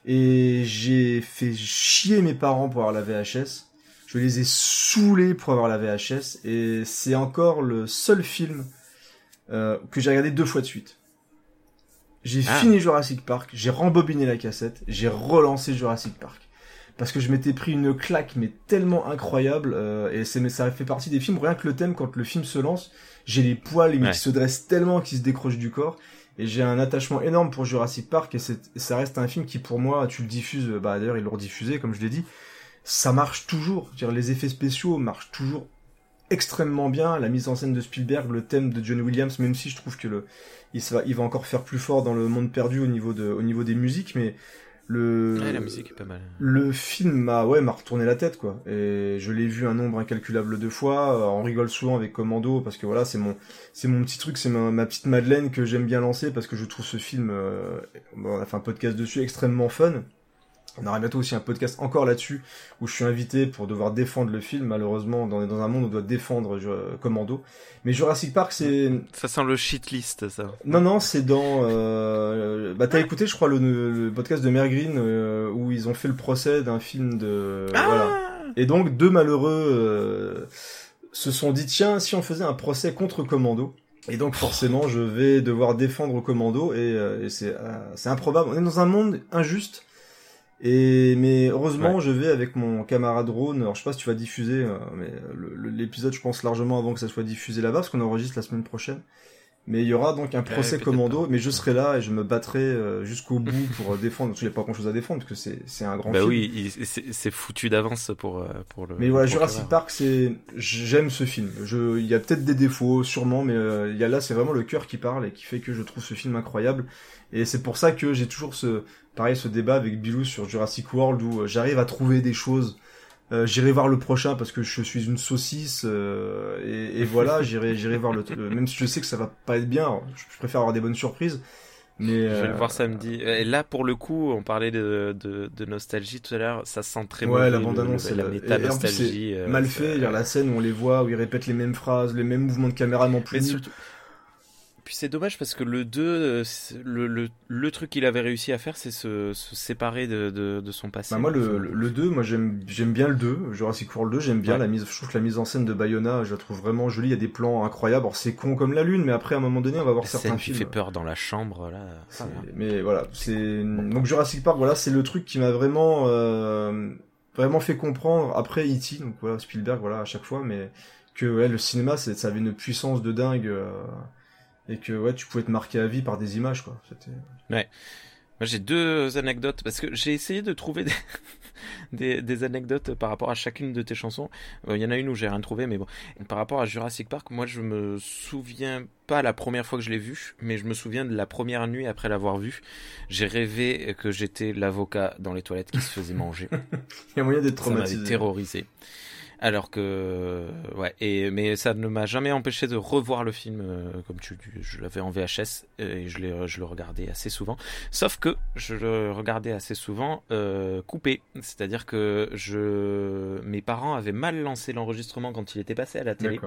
Et j'ai fait chier mes parents pour avoir la VHS, je les ai saoulés pour avoir la VHS, et c'est encore le seul film euh, que j'ai regardé deux fois de suite. J'ai Ah. fini Jurassic Park, j'ai rembobiné la cassette, j'ai relancé Jurassic Park. Parce que je m'étais pris une claque, mais tellement incroyable, euh, et c'est, mais ça fait partie des films, rien que le thème, quand le film se lance, j'ai les poils mais Ouais. qui se dressent tellement qu'ils se décrochent du corps, et j'ai un attachement énorme pour Jurassic Park, et c'est, et ça reste un film qui, pour moi, tu le diffuses, euh, bah d'ailleurs ils l'ont rediffusé, comme je l'ai dit, ça marche toujours. Dire, les effets spéciaux marchent toujours extrêmement bien. La mise en scène de Spielberg, le thème de John Williams, même si je trouve que le, il, va, il va encore faire plus fort dans le monde perdu au niveau de, au niveau des musiques, mais le, Ouais, la musique est pas mal. le film m'a, ouais, m'a retourné la tête, quoi. Et je l'ai vu un nombre incalculable de fois. Euh, On rigole souvent avec Commando parce que voilà, c'est mon, c'est mon petit truc, c'est ma, ma petite Madeleine que j'aime bien lancer parce que je trouve ce film, euh, bon, on a fait un podcast dessus extrêmement fun. On aura bientôt aussi un podcast encore là-dessus où je suis invité pour devoir défendre le film. Malheureusement, dans, dans un monde où on doit défendre euh, Commando. Mais Jurassic Park, c'est, Ça sent le shit list, ça. non, non, c'est dans. Euh... Bah, t'as écouté, je crois, le, le podcast de Mère Green euh, où ils ont fait le procès d'un film de. Voilà. Et donc, deux malheureux euh, se sont dit tiens, si on faisait un procès contre Commando. Et donc, forcément, je vais devoir défendre Commando et, euh, et c'est euh, c'est improbable. On est dans un monde injuste. Et mais heureusement, je vais avec mon camarade Rhône. Alors je sais pas si tu vas diffuser, euh, mais le- l'épisode, je pense largement avant que ça soit diffusé là-bas, parce qu'on enregistre la semaine prochaine. Mais il y aura donc un procès commando, pas. mais je serai là et je me battrai euh, jusqu'au bout pour euh, défendre. Parce qu'il n'y a pas grand chose à défendre, parce que c'est c'est un grand Bah film. oui, il- c'est foutu d'avance pour, euh, pour le. Mais voilà, Jurassic. Park, c'est j'aime ce film. Je, il y a peut-être des défauts, sûrement, mais euh, il y a là, c'est vraiment le cœur qui parle et qui fait que je trouve ce film incroyable. Et c'est pour ça que j'ai toujours ce, pareil, ce débat avec Bilou sur Jurassic World où euh, j'arrive à trouver des choses. Euh, j'irai voir le prochain parce que je suis une saucisse euh, et, et voilà, j'irai, j'irai voir le, le- même si je sais que ça va pas être bien. Je, je préfère avoir des bonnes surprises. Mais Je vais le euh, voir samedi. Et là, pour le coup, on parlait de, de, de nostalgie tout à l'heure. Ça sent très Ouais, la bande-annonce, le- la méta et- et en plus, nostalgie. euh, mal fait. Il y a la scène où on les voit, où ils répètent les mêmes phrases, les mêmes mouvements de caméra, non plus Mais surtout. Puis c'est dommage parce que le 2, euh, le, le, le truc qu'il avait réussi à faire, c'est se, se séparer de, de, de son passé. Bah moi le, le, le 2, moi j'aime j'aime bien le 2, Jurassic World 2, j'aime bien Ouais. la mise je trouve que la mise en scène de Bayona, je la trouve vraiment jolie, il y a des plans incroyables. Alors c'est con comme la lune, mais après à un moment donné, on va voir la certains scène qui films. fait peur dans la chambre, là. Mais voilà, c'est donc Jurassic Park, voilà, c'est le truc qui m'a vraiment euh, vraiment fait comprendre après E.T. donc voilà Spielberg voilà à chaque fois mais que ouais, le cinéma c'est ça avait une puissance de dingue euh, et que ouais, tu pouvais te marquer à vie par des images quoi. Moi, j'ai deux anecdotes parce que j'ai essayé de trouver des, des, des anecdotes par rapport à chacune de tes chansons. Euh, Il y en a une où j'ai rien trouvé, mais bon. Par rapport à Jurassic Park, moi, je me souviens pas la première fois que je l'ai vu, mais je me souviens de la première nuit après l'avoir vu. J'ai rêvé que j'étais l'avocat dans les toilettes qui se faisait manger. il y a moyen d'être Ça m'avait traumatisé. terrorisé. Alors que, ouais, et, mais ça ne m'a jamais empêché de revoir le film, euh, comme tu, je l'avais en VHS euh, et je, je le regardais assez souvent. Sauf que je le regardais assez souvent euh, coupé, c'est-à-dire que je, mes parents avaient mal lancé l'enregistrement quand il était passé à la télé,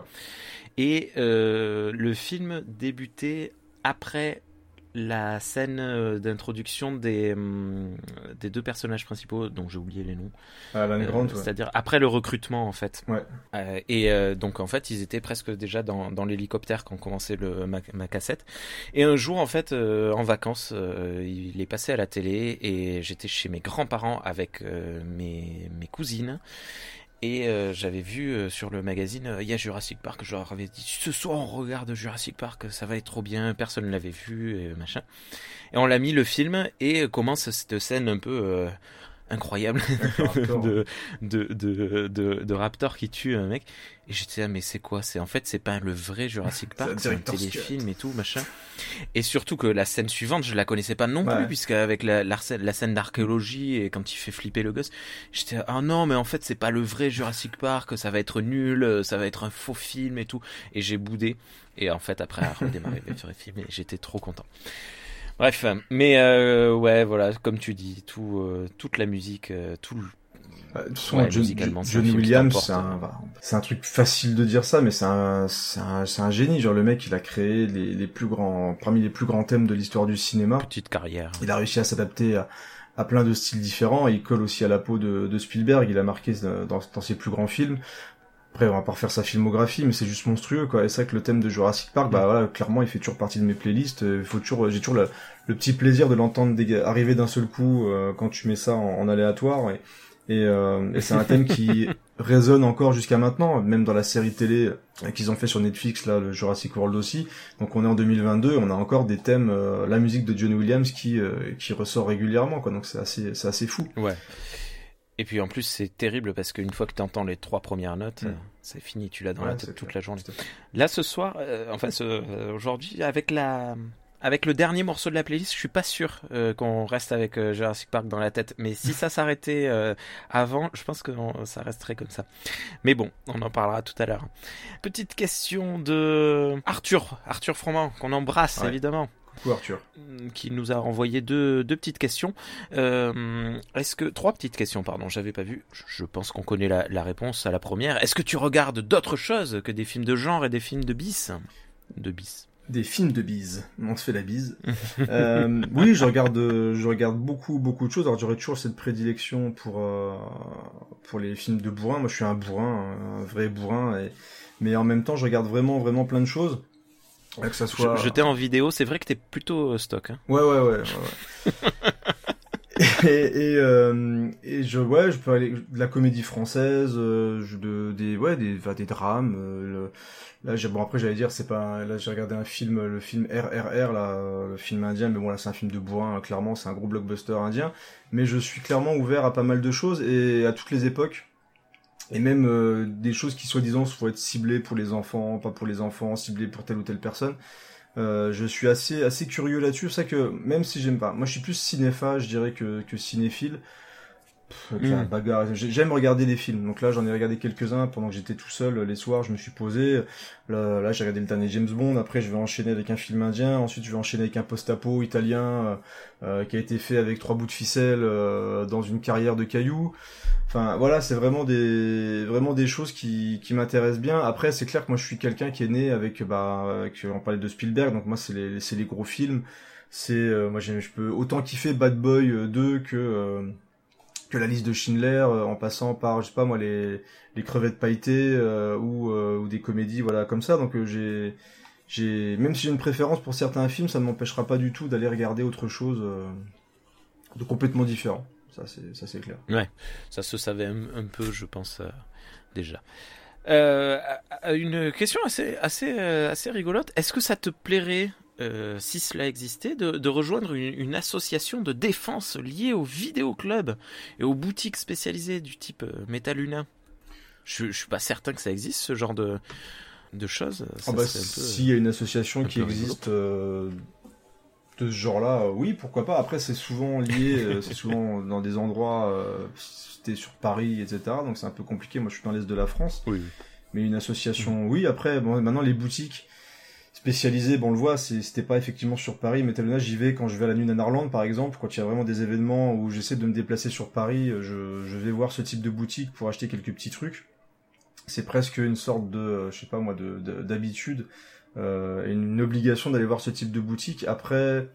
et euh, le film débutait après la scène euh, d'introduction des, hum, des deux personnages principaux, dont j'ai oublié les noms. Ah, Alan Euh, ouais. C'est-à-dire après le recrutement en fait. Ouais. Euh, et euh, donc en fait ils étaient presque déjà dans, dans l'hélicoptère quand commençait le, ma, ma cassette. Et un jour en fait euh, en vacances euh, il est passé à la télé et j'étais chez mes grands-parents avec euh, mes, mes cousines. Et euh, j'avais vu euh, sur le magazine, euh, il y a Jurassic Park. Je leur dit, ce soir on regarde Jurassic Park, ça va être trop bien. Personne ne l'avait vu, et machin. Et on l'a mis le film et commence cette scène un peu incroyable de, de, de, de, de Raptor qui tue un mec. Et j'étais là, mais c'est quoi? C'est en fait, c'est pas le vrai Jurassic Park, C'est un téléfilm et tout, machin. Et surtout que la scène suivante, je la connaissais pas non Ouais. plus, puisqu'avec la, la, scène- la scène d'archéologie et quand il fait flipper le gosse, j'étais ah non, mais en fait, c'est pas le vrai Jurassic Park, ça va être nul, ça va être un faux film et tout. Et j'ai boudé. Et en fait, après, à redémarrer le film, j'étais trop content. Bref, mais euh, ouais, voilà, comme tu dis, tout, euh, toute la musique, euh, tout le de toute façon, Ouais, John, musicalement, c'est un Johnny Williams, c'est un, bah, un truc facile de dire ça, mais c'est un, c'est un, un génie. Genre le mec, il a créé les, les plus grands, parmi les plus grands thèmes de l'histoire du cinéma. petite carrière. Il a réussi à s'adapter à, à plein de styles différents. Et il colle aussi à la peau de, de Spielberg. Il a marqué dans, dans ses plus grands films. Après, on va pas refaire sa filmographie, mais c'est juste monstrueux, quoi. Et c'est vrai que le thème de Jurassic Park, bah voilà, clairement, il fait toujours partie de mes playlists. Euh, Il faut toujours, j'ai toujours le, le petit plaisir de l'entendre arriver d'un seul coup euh, quand tu mets ça en, en aléatoire. Et, et, euh, et c'est un thème qui résonne encore jusqu'à maintenant, même dans la série télé euh, qu'ils ont fait sur Netflix, là, le Jurassic World aussi. Donc on est en 2022, on a encore des thèmes, euh, la musique de John Williams qui euh, qui ressort régulièrement, quoi. Donc c'est assez c'est assez fou. Ouais. Et puis en plus, c'est terrible parce qu'une fois que tu entends les trois premières notes, Mm. euh, c'est fini, tu l'as dans Ouais, la tête toute clair. la journée. Là, ce soir, euh, enfin ce, euh, aujourd'hui, avec la, avec le dernier morceau de la playlist, je suis pas sûr euh, qu'on reste avec Jurassic Park dans la tête. Mais si ça s'arrêtait avant, je pense que on- ça resterait comme ça. Mais bon, on en parlera tout à l'heure. Petite question de Arthur, Arthur Froment, qu'on embrasse Ouais. évidemment Coucou Arthur. qui nous a envoyé deux, deux petites questions. Euh, est-ce que trois petites questions, pardon, j'avais pas vu. Je, pense qu'on connaît la, la réponse à la première. Est-ce que tu regardes d'autres choses que des films de genre et des films de bis? De bis. Des films de bise. On se fait la bise. euh, oui, je regarde, euh, je regarde beaucoup, beaucoup de choses. Alors j'aurais toujours cette prédilection pour euh, pour les films de bourrin. Moi, je suis un bourrin, un vrai bourrin. Et... Mais en même temps, je regarde vraiment, vraiment plein de choses. Que ça soit. Je, je t'ai en vidéo, c'est vrai que t'es plutôt euh, stock. Hein. Ouais, ouais, ouais. ouais, ouais. et, et, euh, et je ouais je peux aller de la comédie française euh, je- de des ouais des enfin, des drames euh, le- là j'ai bon après j'allais dire c'est pas là j'ai regardé un film le film RRR là le film indien mais bon là c'est un film de bourrin hein, clairement c'est un gros blockbuster indien mais je suis clairement ouvert à pas mal de choses et à toutes les époques et même euh, des choses qui soi-disant faut être ciblées pour les enfants pas pour les enfants ciblées pour telle ou telle personne euh, je suis assez assez curieux là-dessus. Ça que même si j'aime pas, moi je suis plus cinéphage, je dirais que que cinéphile. Pff, avec la Mm. bagarre. J'aime regarder des films. Donc là, j'en ai regardé quelques-uns pendant que j'étais tout seul les soirs. Je me suis posé. Là, là j'ai regardé le dernier James Bond. Après, je vais enchaîner avec un film indien. Ensuite, je vais enchaîner avec un post-apo italien euh, euh, qui a été fait avec trois bouts de ficelle euh, dans une carrière de cailloux. Enfin, voilà, c'est vraiment des vraiment des choses qui qui m'intéressent bien. Après, c'est clair que moi, je suis quelqu'un qui est né avec bah avec, on parlait de Spielberg. Donc moi, c'est les c'est les gros films. C'est euh, moi, je peux autant kiffer Bad Boy euh, 2 que euh, la liste de Schindler euh, en passant par je pas moi les les crevettes pailletées euh, ou euh, ou des comédies voilà comme ça donc j'ai j'ai même si j'ai une préférence pour certains films ça ne m'empêchera pas du tout d'aller regarder autre chose de complètement différent ça c'est clair Ça se savait un, peu, je pense, déjà. Une question assez, assez, assez rigolote. Est-ce que ça te plairait, euh, si cela existait, de, de rejoindre une, une association de défense liée aux vidéoclubs et aux boutiques spécialisées du type euh, Metaluna je, je suis pas certain que ça existe, ce genre de, de choses. Ah bah, s'il y a une association un qui existe euh, de ce genre-là, euh, oui, pourquoi pas. Après, c'est souvent lié, c'est souvent dans des endroits, t'es sur Paris, etc. Donc c'est un peu compliqué. Moi, je suis dans l'est de la France. Oui. Mais une association, oui. Après, bon, maintenant les boutiques spécialisées, bon, on le voit, c'est- c'était pas effectivement sur Paris. Metaluna, j'y vais quand je vais à la Nuit Nanarland, par exemple, quand il y a vraiment des événements où j'essaie de me déplacer sur Paris, euh, je, je vais voir ce type de boutique pour acheter quelques petits trucs. C'est presque une sorte de, euh, je sais pas moi, de de- d'habitude, euh, une obligation d'aller voir ce type de boutique. Après,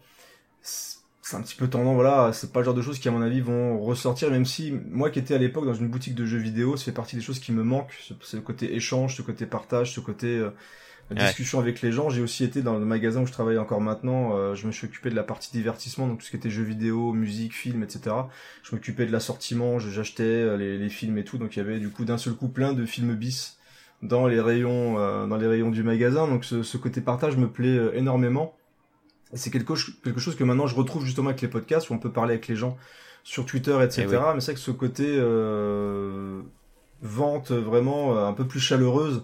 c'est c'est un petit peu tendant, voilà, c'est pas le genre de choses qui à mon avis vont ressortir, même si moi qui étais à l'époque dans une boutique de jeux vidéo, fait partie des choses qui me manquent, ce- c'est le côté échange, ce côté partage, ce côté euh, Discussion avec les gens. J'ai aussi été dans le magasin où je travaille encore maintenant, euh, je me suis occupé de la partie divertissement, donc tout ce qui était jeux vidéo, musique, film, etc. Je m'occupais de l'assortiment, j'achetais euh, les, les films et tout, donc il y avait du coup d'un seul coup plein de films bis dans les rayons, euh, dans les rayons du magasin, donc ce, ce côté partage me plaît énormément. Et c'est quelque, chose- quelque chose que maintenant je retrouve justement avec les podcasts où on peut parler avec les gens sur Twitter, etc. Eh oui. Mais c'est vrai que ce côté euh, vente vraiment un peu plus chaleureuse,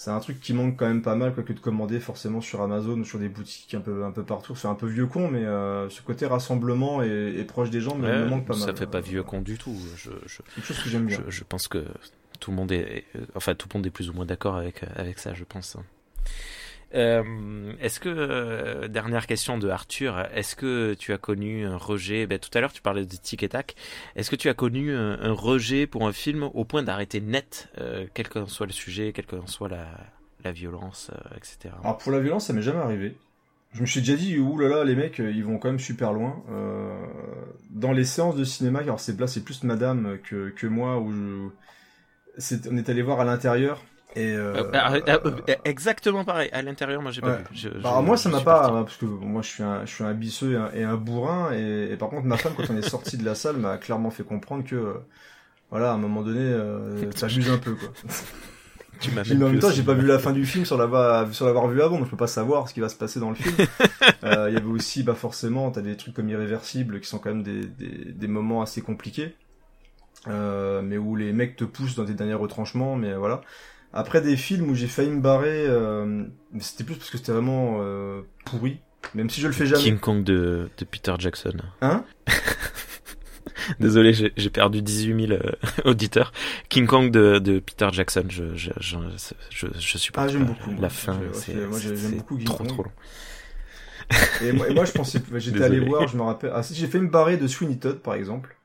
c'est un truc qui manque quand même pas mal, quoi, que de commander forcément sur Amazon ou sur des boutiques un peu un peu partout. C'est un peu vieux con, mais euh, ce côté rassemblement et, et proche des gens me, Ouais, me manque pas ça mal. fait pas vieux con du tout. Je, je, Quelque chose que j'aime bien. Je, je pense que tout le monde est, enfin tout le monde est plus ou moins d'accord avec avec ça, je pense. Euh, est-ce que euh, dernière question de Arthur, est-ce que tu as connu un rejet? Ben, Tout à l'heure, tu parlais de Tic et Tac. Est-ce que tu as connu un, rejet pour un film au point d'arrêter net, euh, quel qu'en soit le sujet, quelle qu'en soit la, violence, etc. Alors pour la violence, ça m'est jamais arrivé. Je me suis déjà dit, ouh là là, les mecs, ils vont quand même super loin. Dans les séances de cinéma, alors c'est là, c'est plus madame que, que moi, où on est allé voir à l'intérieur. Et euh, Euh, euh, euh, exactement pareil. À l'intérieur, moi, j'ai pas Ouais. vu. Je- bah, je- moi, ça m'a pas, parti. parce que moi, je suis un, je suis un bisseux et un, et un bourrin, et, et par contre, ma femme, quand on est sorti de la salle, m'a clairement fait comprendre que, voilà, à un moment donné, euh, t'abuses un peu, quoi. Tu m'as en même temps, j'ai pas vu la fin du film sur l'avoir sur l'avoir vu avant, donc je peux pas savoir ce qui va se passer dans le film. Euh, Il y avait aussi, bah forcément, t'as des trucs comme irréversibles qui sont quand même des, des, des moments assez compliqués, euh, mais où les mecs te poussent dans tes derniers retranchements, mais voilà. Après des films où j'ai failli me barrer, euh, mais c'était plus parce que c'était vraiment euh, pourri, même si je le fais jamais. King Kong de, de Peter Jackson. Hein? Désolé, j'ai perdu 18 000 euh, auditeurs. King Kong de, de Peter Jackson, je, je, je, je, je suis pas. Ah, j'aime beaucoup. La fin, moi, j'aime c'est trop Kong. trop long. Et moi, et moi, je pensais, j'étais allé voir, je me rappelle. Ah si, j'ai fait me barrer de Sweeney Todd, par exemple.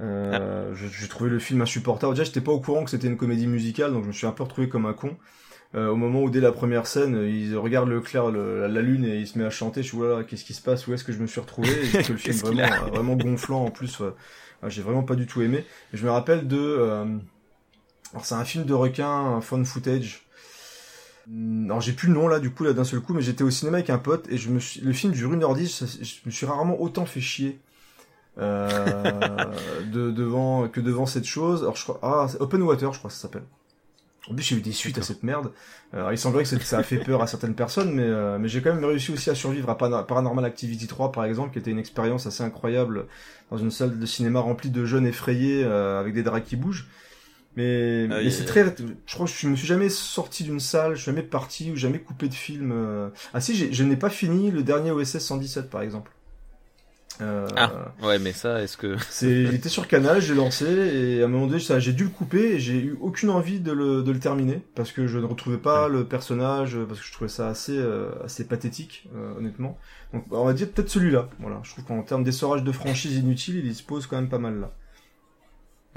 Euh, je- J'ai trouvé le film insupportable. Déjà, j'étais pas au courant que c'était une comédie musicale, donc je me suis un peu retrouvé comme un con. Euh, au moment où dès la première scène, il regarde le clair, le- la, lune et il se met à chanter. Je suis voilà, qu'est-ce qui se passe? Où est-ce que je me suis retrouvé? Et trouvé le film vraiment, vraiment gonflant en plus. euh, j'ai vraiment pas du tout aimé. Et je me rappelle de, euh, alors c'est un film de requin, un fun footage. Hmm, Alors j'ai plus le nom là du coup là d'un seul coup, mais j'étais au cinéma avec un pote et je me suis... le film dure 1h10, ça- je me suis rarement autant fait chier euh, de, devant que devant cette chose. Alors je crois ah c'est Open Water, je crois que ça s'appelle. En plus, j'ai eu des suites à cette merde. Alors, il semblerait que ça- a fait peur à certaines personnes, mais, euh, mais j'ai quand même réussi aussi à survivre à Paranormal Activity 3, par exemple, qui était une expérience assez incroyable dans une salle de cinéma remplie de jeunes effrayés euh, avec des draps qui bougent. Mais, Ah, mais c'est très, je crois que je me suis jamais sorti d'une salle, je suis jamais parti ou jamais coupé de film. euh. Ah si, je n'ai pas fini le dernier OSS 117, par exemple. Euh, Ah. Ouais, mais ça, est-ce que. c'est, il était sur Canal, j'ai lancé et à un moment donné, ça, j'ai dû le couper et j'ai eu aucune envie de le, de le terminer parce que je ne retrouvais pas le personnage, parce que je trouvais ça assez, euh, assez pathétique, euh, honnêtement. Donc, on va dire peut-être celui-là. Voilà, je trouve qu'en termes d'essorage de franchise inutile, il se pose quand même pas mal là.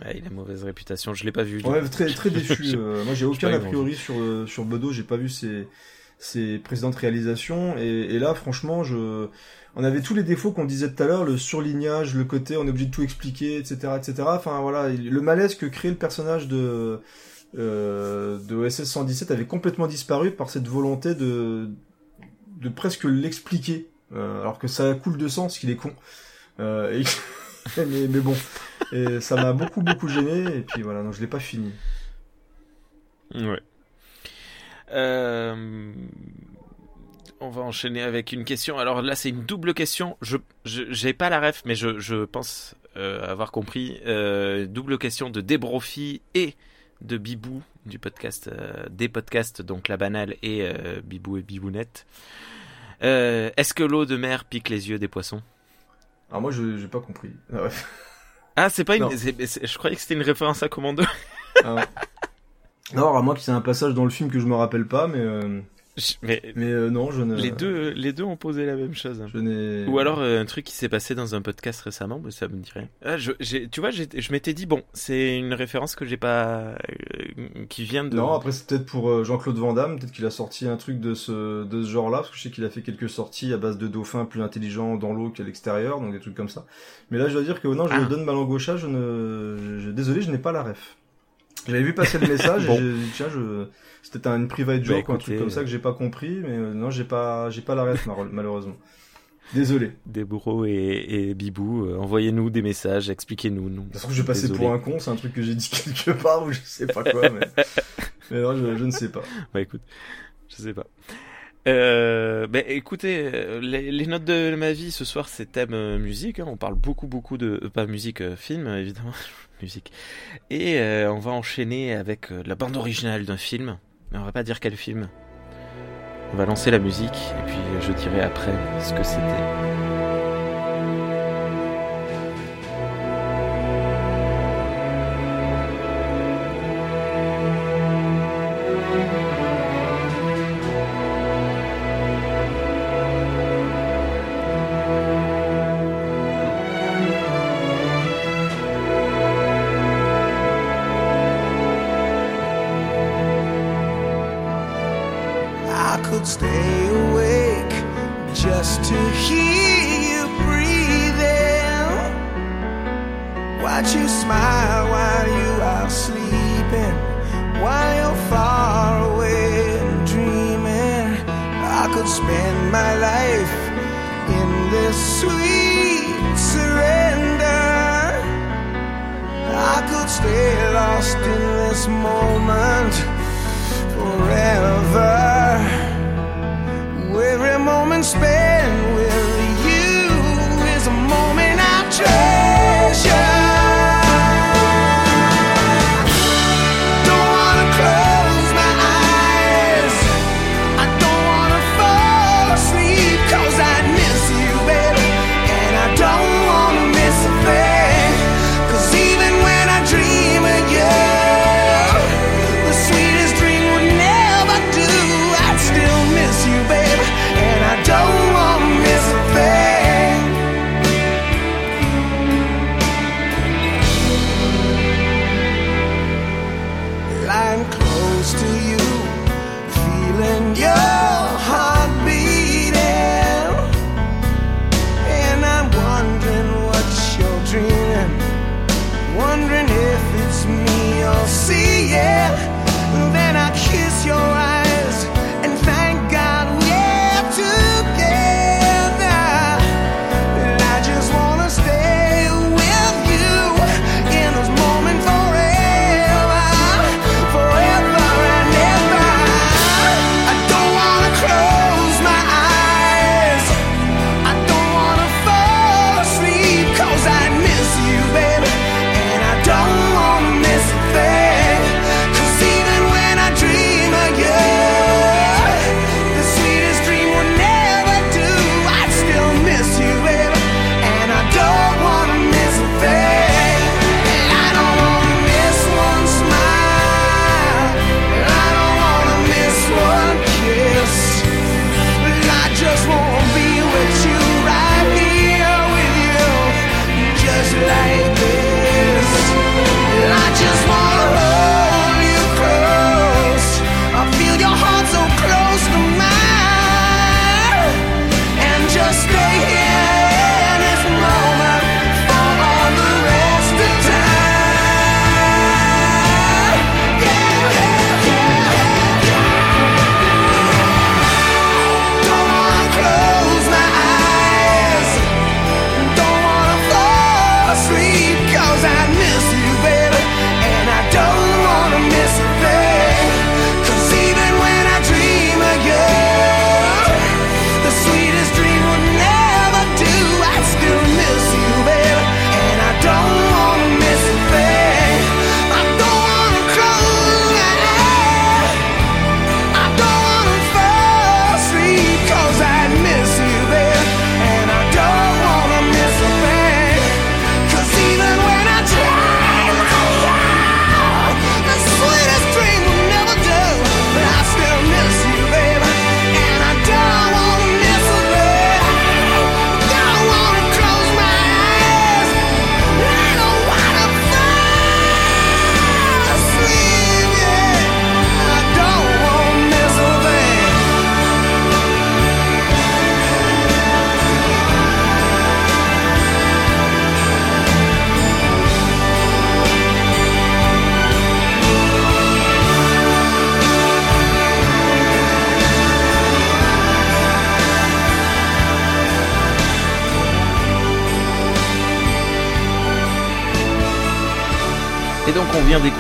Ouais, il a mauvaise réputation, je l'ai pas vu. Ouais, très, très déçu. Euh, moi, j'ai aucun a priori sur, euh, sur Bedo, j'ai pas vu ses, ses précédentes réalisations et, et là, franchement, je, on avait tous les défauts qu'on disait tout à l'heure, le surlignage, le côté, on est obligé de tout expliquer, etc., etc. Enfin, voilà, il- le malaise que crée le personnage de, euh, de OSS 117 avait complètement disparu par cette volonté de, de presque l'expliquer, euh, alors que ça coule de sens qu'il est con. Euh, mais, mais bon, et ça m'a beaucoup beaucoup gêné et puis voilà, donc je l'ai pas fini. Ouais. Euh, On va enchaîner avec une question. Alors là, c'est une double question. Je j'ai pas la ref, mais je, je pense euh, avoir compris. Euh, double question de Débrofi et de Bibou du podcast des podcasts donc la banale et Bibou et Bibounette. Est-ce que l'eau de mer pique les yeux des poissons? Alors moi, je j'ai pas compris. Ah ouais. Ah, c'est pas une. Je croyais que c'était une référence à Commando. Ah ouais. Non, à moins qu'il y ait un passage dans le film que je me rappelle pas, mais euh, Je- Mais mais euh, non, je ne. les deux, les deux ont posé la même chose. Je n'ai. Ou alors euh, un truc qui s'est passé dans un podcast récemment, mais ça me dirait. Ah, je, j'ai- tu vois, j'ai- je m'étais dit bon, c'est une référence que j'ai pas, euh, qui vient de. Non, après c'est peut-être pour euh, Jean-Claude Van Damme, peut-être qu'il a sorti un truc de ce de ce genre-là, parce que je sais qu'il a fait quelques sorties à base de dauphins plus intelligents dans l'eau qu'à l'extérieur, donc des trucs comme ça. Mais là, je dois dire que non, je Ah. donne ma langue au chat, je ne, je, je- désolé, je n'ai pas la ref. J'avais vu passer le message, Bon. et tiens, je, c'était une private Bah, joke ou un truc comme ça que j'ai pas compris, mais euh, non, j'ai pas, j'ai pas la ref malheureusement. Désolé. Des bourreaux et, et Bibou, euh, envoyez-nous des messages, expliquez-nous. Nous. De toute façon, je vais passer pour un con, c'est un truc que j'ai dit quelque part ou je sais pas quoi, mais, mais non, je, je ne sais pas. Bah écoute, je sais pas. Euh, bah, écoutez, euh, les, les notes de ma vie ce soir c'est thème musique. hein. On parle beaucoup beaucoup de pas musique, film euh, musique. Et euh, on va enchaîner avec euh, la bande originale d'un film. Mais on va pas dire quel film. On va lancer la musique et puis euh, je dirai après ce que c'était.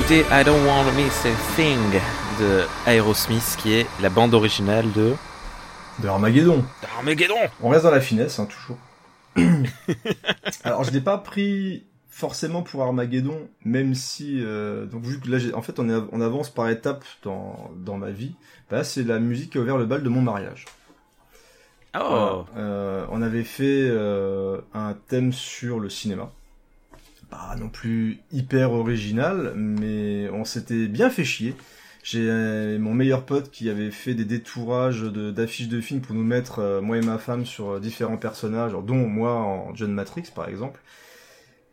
D'écouter I Don't Want to Miss a Thing de Aerosmith qui est la bande originale de De Armageddon. Armageddon. On reste dans la finesse, hein, toujours. Alors, je l'ai pas pris forcément pour Armageddon, même si, euh, donc vu que là, en fait, on, est, on avance par étapes dans, dans ma vie. Bah, là, c'est la musique qui a ouvert le bal de mon mariage. Oh. Voilà. Euh, on avait fait euh, un thème sur le cinéma. Pas non plus hyper original, mais on s'était bien fait chier. J'ai euh, mon meilleur pote qui avait fait des détourages d'affiches de, films pour nous mettre, euh, moi et ma femme, sur euh, différents personnages, dont moi en John Matrix par exemple.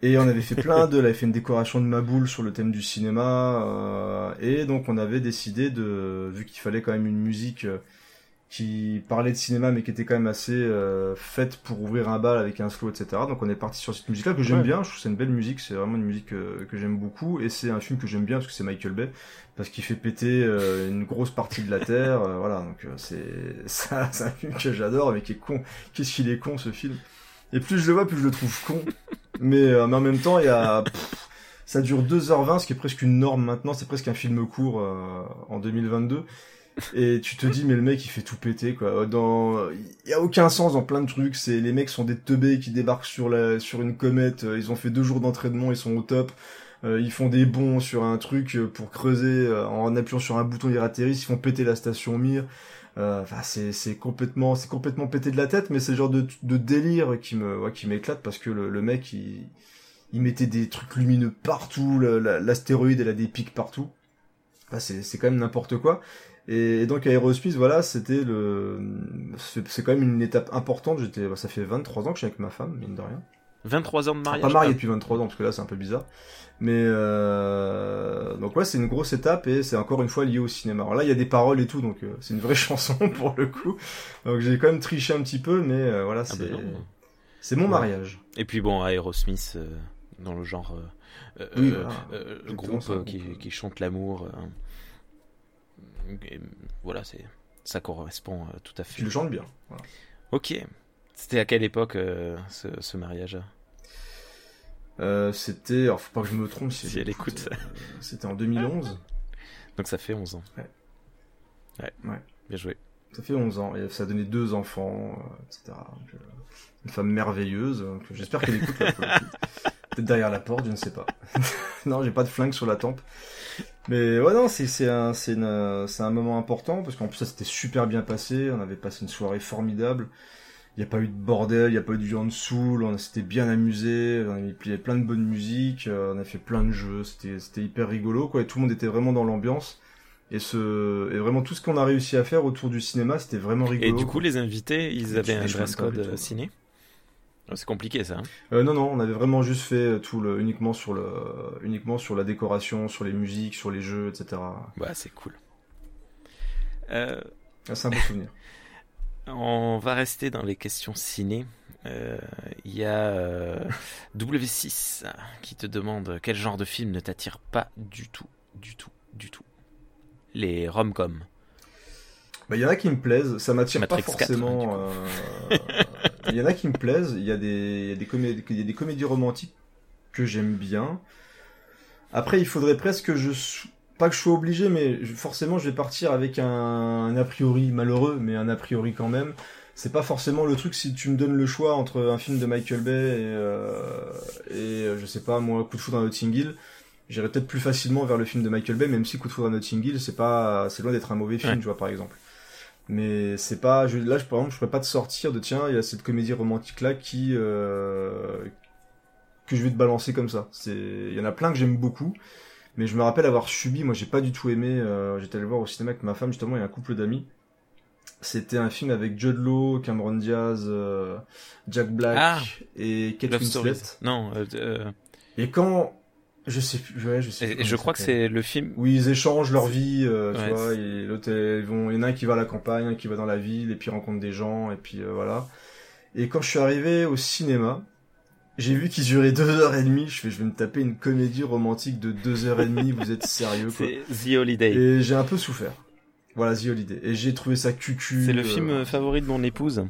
Et on avait fait plein de, elle avait fait une décoration de ma boule sur le thème du cinéma, euh, et donc on avait décidé de, vu qu'il fallait quand même une musique qui parlait de cinéma mais qui était quand même assez euh, faite pour ouvrir un bal avec un slow, etc. Donc on est parti sur cette musique-là que j'aime Ouais. bien, je trouve que c'est une belle musique, c'est vraiment une musique euh, que j'aime beaucoup, et c'est un film que j'aime bien parce que c'est Michael Bay, parce qu'il fait péter euh, une grosse partie de la Terre, euh, voilà, donc euh, c'est ça, c'est un film que j'adore, mais qui est con, qu'est-ce qu'il est con ce film? Et plus je le vois, plus je le trouve con. Mais, euh, mais en même temps, il y a... pff, ça dure 2h20, ce qui est presque une norme maintenant, c'est presque un film court euh, en 2022. Et tu te dis, mais le mec, il fait tout péter, quoi. Dans... Il y a aucun sens dans plein de trucs. C'est Les mecs sont des teubés qui débarquent sur, la... sur une comète. euh, Ils ont fait deux jours d'entraînement, ils sont au top. Euh, ils font des bonds sur un truc euh, pour creuser. en appuyant sur un bouton, ils atterrissent. Ils font péter la station Mir. Enfin, c'est c'est complètement, c'est complètement pété de la tête, mais c'est le genre de, délire qui me, qui m'éclate parce que le, le mec, il, il mettait des trucs lumineux partout, l'astéroïde, elle a des pics partout. Enfin, c'est quand même n'importe quoi. Et, et donc Aerosmith, voilà, c'était le, c'est c'est quand même une étape importante. J'étais, ça fait 23 ans que je suis avec ma femme, mine de rien. 23 ans de mariage. Pas marié depuis 23 ans, parce que là c'est un peu bizarre. Mais euh... donc ouais, c'est une grosse étape et c'est encore une fois lié au cinéma. Alors là, il y a des paroles et tout, donc euh, c'est une vraie chanson pour le coup. Donc j'ai quand même triché un petit peu, mais euh, voilà, Ah c'est bah non. c'est mon Ouais. mariage. Et puis bon, Aerosmith dans le genre Oui, voilà. groupe c'est qui, chante l'amour. euh, et voilà, c'est ça correspond euh, tout à fait. Tu le chantes bien. Voilà. Ok. C'était à quelle époque euh, ce, ce mariage? Euh, c'était, alors faut pas que je me trompe si, Si elle écoute. c'était en 2011. Donc ça fait 11 ans. Ouais. Ouais. Ouais. Bien joué. Ça fait 11 ans et ça a donné deux enfants, etc. Une femme merveilleuse. donc J'espère qu'elle écoute. Peut-être derrière la porte, je ne sais pas. non, j'ai pas de flingue sur la tempe. Mais ouais, non, c'est un c'est une- c'est un moment important parce qu'en plus ça s'était super bien passé. On avait passé une soirée formidable. Il n'y a pas eu de bordel, il n'y a pas eu de viande saoul, on s'était bien amusé, on avait il y avait plein de bonne musique, euh, on a fait plein de jeux, c'était c'était hyper rigolo quoi, et tout le monde était vraiment dans l'ambiance. Et ce et vraiment tout ce qu'on a réussi à faire autour du cinéma, c'était vraiment rigolo. Et du coup, les invités, ils Et avaient un dress code euh, ciné? C'est compliqué ça. hein Euh, non, non, on avait vraiment juste fait euh, tout le, uniquement sur le, uniquement sur la décoration, sur les musiques, sur les jeux, etc. Bah, c'est cool. Euh, Ah, C'est un beau souvenir. On va rester dans les questions ciné. Euh, Il y a euh, W6 qui te demande quel genre de film ne t'attire pas du tout, du tout, du tout? Les rom-com. Bah, il y en a qui me plaisent, ça m'attire pas Matrix 4, forcément. Il y en a qui me plaisent, il y a des, il y a des comédies, il y a des comédies romantiques que j'aime bien. Après, il faudrait presque que je, pas que je sois obligé, mais je- forcément, je vais partir avec un, un a priori malheureux, mais un a priori quand même. C'est pas forcément le truc si tu me donnes le choix entre un film de Michael Bay et, euh, et euh, je sais pas moi, Coup de foudre à Notting Hill. J'irais peut-être plus facilement vers le film de Michael Bay, même si Coup de foudre à Notting Hill, c'est pas, c'est loin d'être un mauvais film, Ouais. tu vois, par exemple. Mais c'est pas, je, là, je, par exemple, je pourrais pas te sortir de tiens, il y a cette comédie romantique là qui, euh, que je vais te balancer comme ça. C'est, il y en a plein que j'aime beaucoup, mais je me rappelle avoir subi, moi j'ai pas du tout aimé, euh, j'étais allé voir au cinéma avec ma femme justement, il y a un couple d'amis. C'était un film avec Jude Law, Cameron Diaz, euh, Jack Black Ah, et Kate Winslet. Non, euh, euh, Et quand, je sais plus, ouais, je sais. plus et je crois que c'est le film. Oui, ils échangent leur vie, euh, Ouais, tu vois, et l'autre, vont, il y en a un qui va à la campagne, un qui va dans la ville, et puis rencontre des gens, et puis euh, voilà. Et quand je suis arrivé au cinéma, j'ai vu qu'ils duraient deux heures et demie, je fais, je vais me taper une comédie romantique de deux heures et demie, vous êtes sérieux, quoi. C'est The Holiday. Et j'ai un peu souffert. Voilà, The Holiday. Et j'ai trouvé ça cucu. C'est le euh, film euh, favori de mon épouse.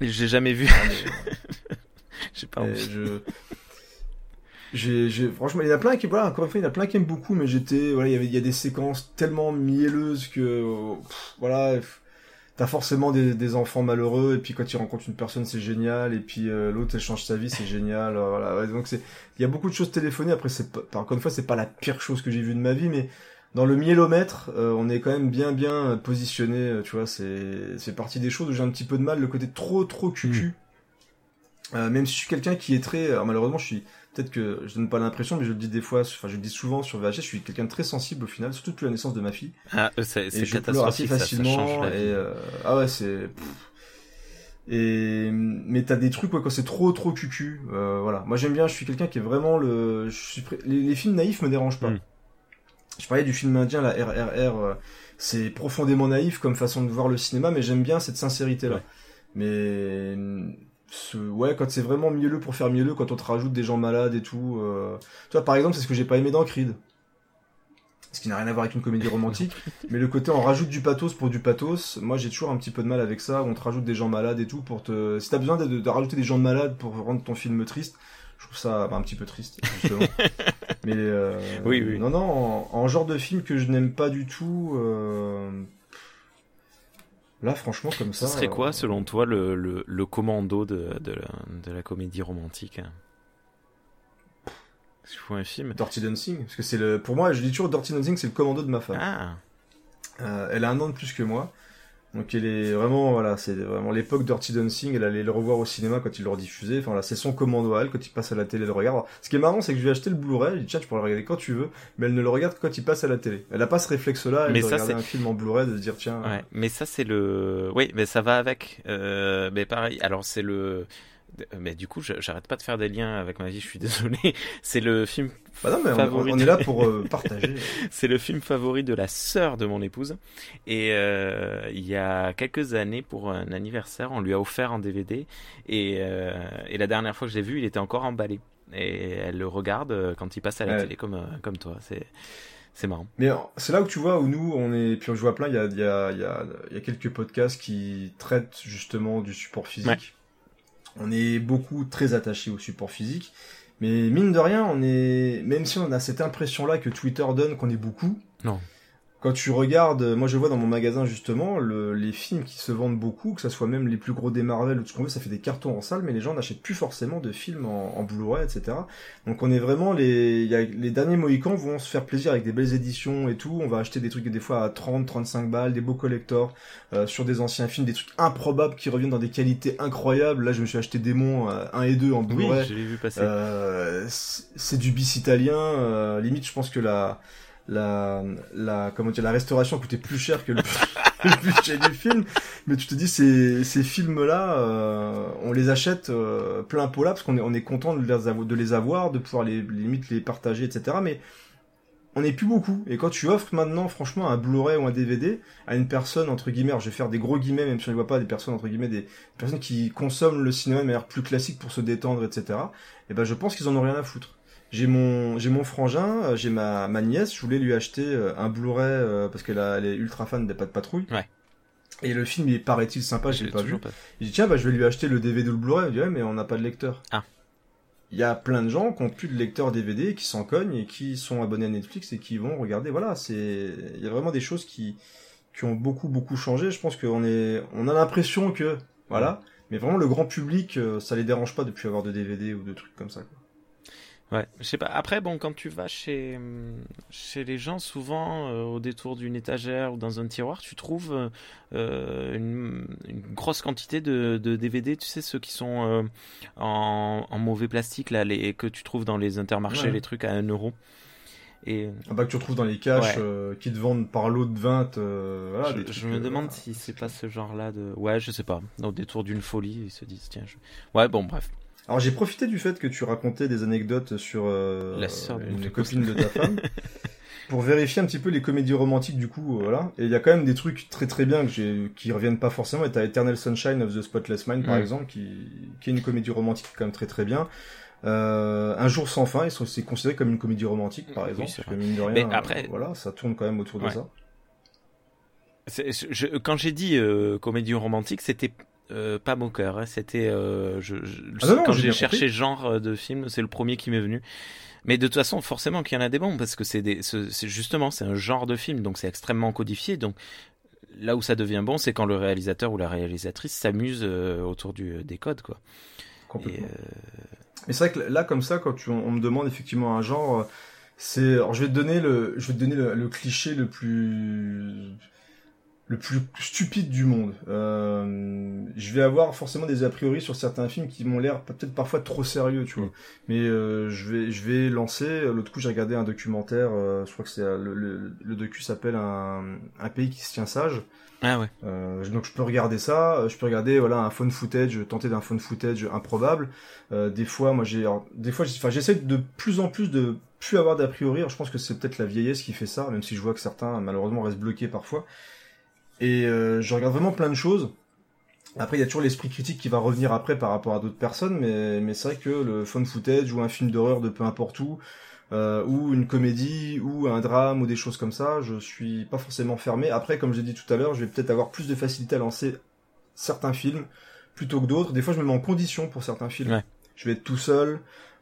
Et J'ai jamais vu. ah, mais- J'ai pas envie. je... j'ai, j'ai, franchement, il y en a plein qui, voilà, encore une fois, il y en a plein qui aiment beaucoup, mais j'étais, voilà, il y avait, il y a des séquences tellement mielleuses que, pff, voilà, t'as forcément des, des enfants malheureux, et puis quand tu rencontres une personne, c'est génial, et puis euh, l'autre, elle change sa vie, c'est génial, euh, voilà. Ouais, donc c'est, il y a beaucoup de choses téléphonées. Après, c'est pas, encore une fois, c'est pas la pire chose que j'ai vue de ma vie, mais dans le miellomètre, euh, on est quand même bien, bien positionné. euh, Tu vois, c'est, c'est partie des choses où j'ai un petit peu de mal, le côté trop, trop cucu. Euh, même si je suis quelqu'un qui est très, alors malheureusement, je suis peut-être que je donne pas l'impression, mais je le dis des fois, enfin je le dis souvent sur VHS, je suis quelqu'un de très sensible au final, surtout depuis la naissance de ma fille. Ah, euh, c'est pleure assez catastrophique, ça, ça facilement. change la et, euh, ah ouais, c'est. Et mais t'as des trucs ouais, quand c'est trop trop cucu. Euh, voilà. Moi j'aime bien. Je suis quelqu'un qui est vraiment le. Je suis les, les films naïfs me dérangent pas. Mm. Je parlais du film indien, la RRR. euh, c'est profondément naïf comme façon de voir le cinéma, mais j'aime bien cette sincérité là. Ouais. Mais ce, ouais, quand c'est vraiment mielleux pour faire mielleux, quand on te rajoute des gens malades et tout. Euh... Tu vois, par exemple, c'est ce que j'ai pas aimé dans Creed. Ce qui n'a rien à voir avec une comédie romantique, mais le côté on rajoute du pathos pour du pathos, moi j'ai toujours un petit peu de mal avec ça. On te rajoute des gens malades et tout pour te. Si t'as besoin de, de- de rajouter des gens malades pour rendre ton film triste, je trouve ça bah, un petit peu triste justement. mais euh, Oui, oui. non non, en, en genre de film que je n'aime pas du tout. euh, Là franchement comme ça. Ce serait quoi, euh, selon toi, le, le, le commando de, de, la, de la comédie romantique S'il faut un film. Dirty Dancing, parce que c'est le, pour moi, je dis toujours Dirty Dancing, c'est le commando de ma femme. Ah, Euh, elle a un an de plus que moi. Donc elle est vraiment, voilà, c'est vraiment l'époque Dirty Dancing, elle allait le revoir au cinéma quand il le rediffusait, enfin voilà, c'est son commando à elle, quand il passe à la télé, le regarde. Alors, ce qui est marrant, c'est que je lui ai acheté le Blu-ray, je lui ai dit tiens, tu pourras le regarder quand tu veux, mais elle ne le regarde que quand il passe à la télé. Elle a pas ce réflexe-là, elle Mais de ça, regarder c'est- un film en Blu-ray, de se dire tiens, ouais. Mais ça, c'est le. Oui, mais ça va avec. Euh, mais pareil, alors c'est le. Mais du coup, j'arrête pas de faire des liens avec ma vie, je suis désolé. C'est le film bah non, mais on, favori on est là pour euh, partager. C'est le film favori de la sœur de mon épouse. Et euh, il y a quelques années, pour un anniversaire, on lui a offert un DVD. Et, euh, et la dernière fois que je l'ai vu, il était encore emballé. Et elle le regarde euh, quand il passe à la Ouais. télé, comme, euh, comme toi. C'est, c'est marrant. Mais euh, c'est là où tu vois où nous on est puis je vois plein il y a il y a il y a y a quelques podcasts qui traitent justement du support physique. Ouais. On est beaucoup très attachés au support physique, mais mine de rien on est même si on a cette impression là que Twitter donne qu'on est beaucoup. Non. Quand tu regardes, moi je vois dans mon magasin justement le, les films qui se vendent beaucoup, que ça soit même les plus gros des Marvel ou tout ce qu'on veut, ça fait des cartons en salle, mais les gens n'achètent plus forcément de films en, en Blu-ray, etc. Donc on est vraiment les, y a, les derniers Mohicans vont se faire plaisir avec des belles éditions et tout. On va acheter des trucs des fois à 30, 35 balles, des beaux collectors euh, sur des anciens films, des trucs improbables qui reviennent dans des qualités incroyables. Là je me suis acheté Démon euh, 1 et 2 en Oui, Blu-ray. je l'ai vu passer. Euh, c'est c'est du bis italien. euh, limite, je pense que la, la, la, comment dire, la restauration coûtait plus cher que le, budget du film. Mais tu te dis, ces, ces films-là, euh, on les achète euh, plein pot là parce qu'on est, on est content de les, avo- de les avoir, de pouvoir les, limite les partager, etc. Mais on n'est plus beaucoup. Et quand tu offres maintenant, franchement, un Blu-ray ou un DVD à une personne, entre guillemets, je vais faire des gros guillemets, même si on ne voit pas, des personnes, entre guillemets, des personnes qui consomment le cinéma de manière plus classique pour se détendre, etc. Et ben, je pense qu'ils en ont rien à foutre. J'ai mon, j'ai mon frangin, euh, j'ai ma, ma nièce, je voulais lui acheter euh, un Blu-ray euh, parce qu'elle a- elle est ultra fan des pas de patrouille. Ouais. Et le film, il paraît-il sympa, je J'ai l'ai pas vu. pas. Il dit tiens bah je vais lui acheter le DVD ou le Blu-ray. Il dit ouais mais on n'a pas de lecteur. Ah. Il y a plein de gens qui ont plus de lecteur DVD, qui s'en cognent et qui sont abonnés à Netflix et qui vont regarder. Voilà, c'est il y a vraiment des choses qui qui ont beaucoup beaucoup changé. Je pense qu'on est on a l'impression que voilà, mais vraiment le grand public ça les dérange pas de plus avoir de DVD ou de trucs comme ça. Quoi. Ouais, je sais pas. Après, bon, quand tu vas chez chez les gens, souvent euh, au détour d'une étagère ou dans un tiroir, tu trouves euh, euh, une, une grosse quantité de, de DVD. Tu sais ceux qui sont euh, en, en mauvais plastique là, les que tu trouves dans les intermarchés, Ouais. les trucs à 1 euro. Et Ah bah que tu retrouves dans les caches Ouais. euh, qui te vendent par lot de 20 euh, voilà, des je, me euh, demande si c'est pas ce genre-là de. Ouais, je sais pas. Au détour d'une folie, ils se disent tiens. Je... Ouais, bon, bref. Alors j'ai profité du fait que tu racontais des anecdotes sur euh, La sœur de une copine de ta femme pour vérifier un petit peu les comédies romantiques du coup euh, voilà et il y a quand même des trucs très très bien que j'ai qui reviennent pas forcément et t'as Eternal Sunshine of the Spotless Mind par Mm. exemple qui qui est une comédie romantique quand même très très bien euh, un jour sans fin, ils sont- c'est considéré comme une comédie romantique, par exemple. parce que mine de rien, Mais après- euh, voilà, ça tourne quand même autour de ça. Je- quand j'ai dit euh, comédie romantique, c'était Euh, pas Moqueur, hein, c'était euh, je, je- Ah non, quand j'ai cherché genre euh, de film, c'est le premier qui m'est venu. Mais de toute façon, forcément qu'il y en a des bons parce que c'est ce- justement c'est un genre de film, donc c'est extrêmement codifié. Donc là où ça devient bon, c'est quand le réalisateur ou la réalisatrice s'amuse euh, autour du, des codes, quoi. Et, Complètement. Mais c'est vrai que là, comme ça, quand tu, on me demande effectivement un genre, c'est, alors je vais te donner le, je vais te donner le, le cliché le plus, le plus stupide du monde. Euh, je vais avoir forcément des a priori sur certains films qui m'ont l'air peut-être parfois trop sérieux, tu vois. Mais euh, je vais, je vais lancer. L'autre coup, j'ai regardé un documentaire. euh, je crois que c'est euh, le, le, le docu s'appelle un, un pays qui se tient sage. Ah ouais. Euh, donc je peux regarder ça, je peux regarder voilà un phone footage, tenter d'un phone footage improbable. Euh, des fois, moi j'ai, des fois, enfin j'essaie de plus en plus de plus avoir d'a priori. Alors, je pense que c'est peut-être la vieillesse qui fait ça, même si je vois que certains malheureusement restent bloqués parfois. Et euh, je regarde vraiment plein de choses. Après, il y a toujours l'esprit critique qui va revenir après par rapport à d'autres personnes, mais, mais c'est vrai que le phone footage ou un film d'horreur de peu importe où, euh, ou une comédie, ou un drame, ou des choses comme ça, je suis pas forcément fermé. Après, comme j'ai dit tout à l'heure, je vais peut-être avoir plus de facilité à lancer certains films plutôt que d'autres. Des fois, je me mets en condition pour certains films. Ouais. Je vais être tout seul.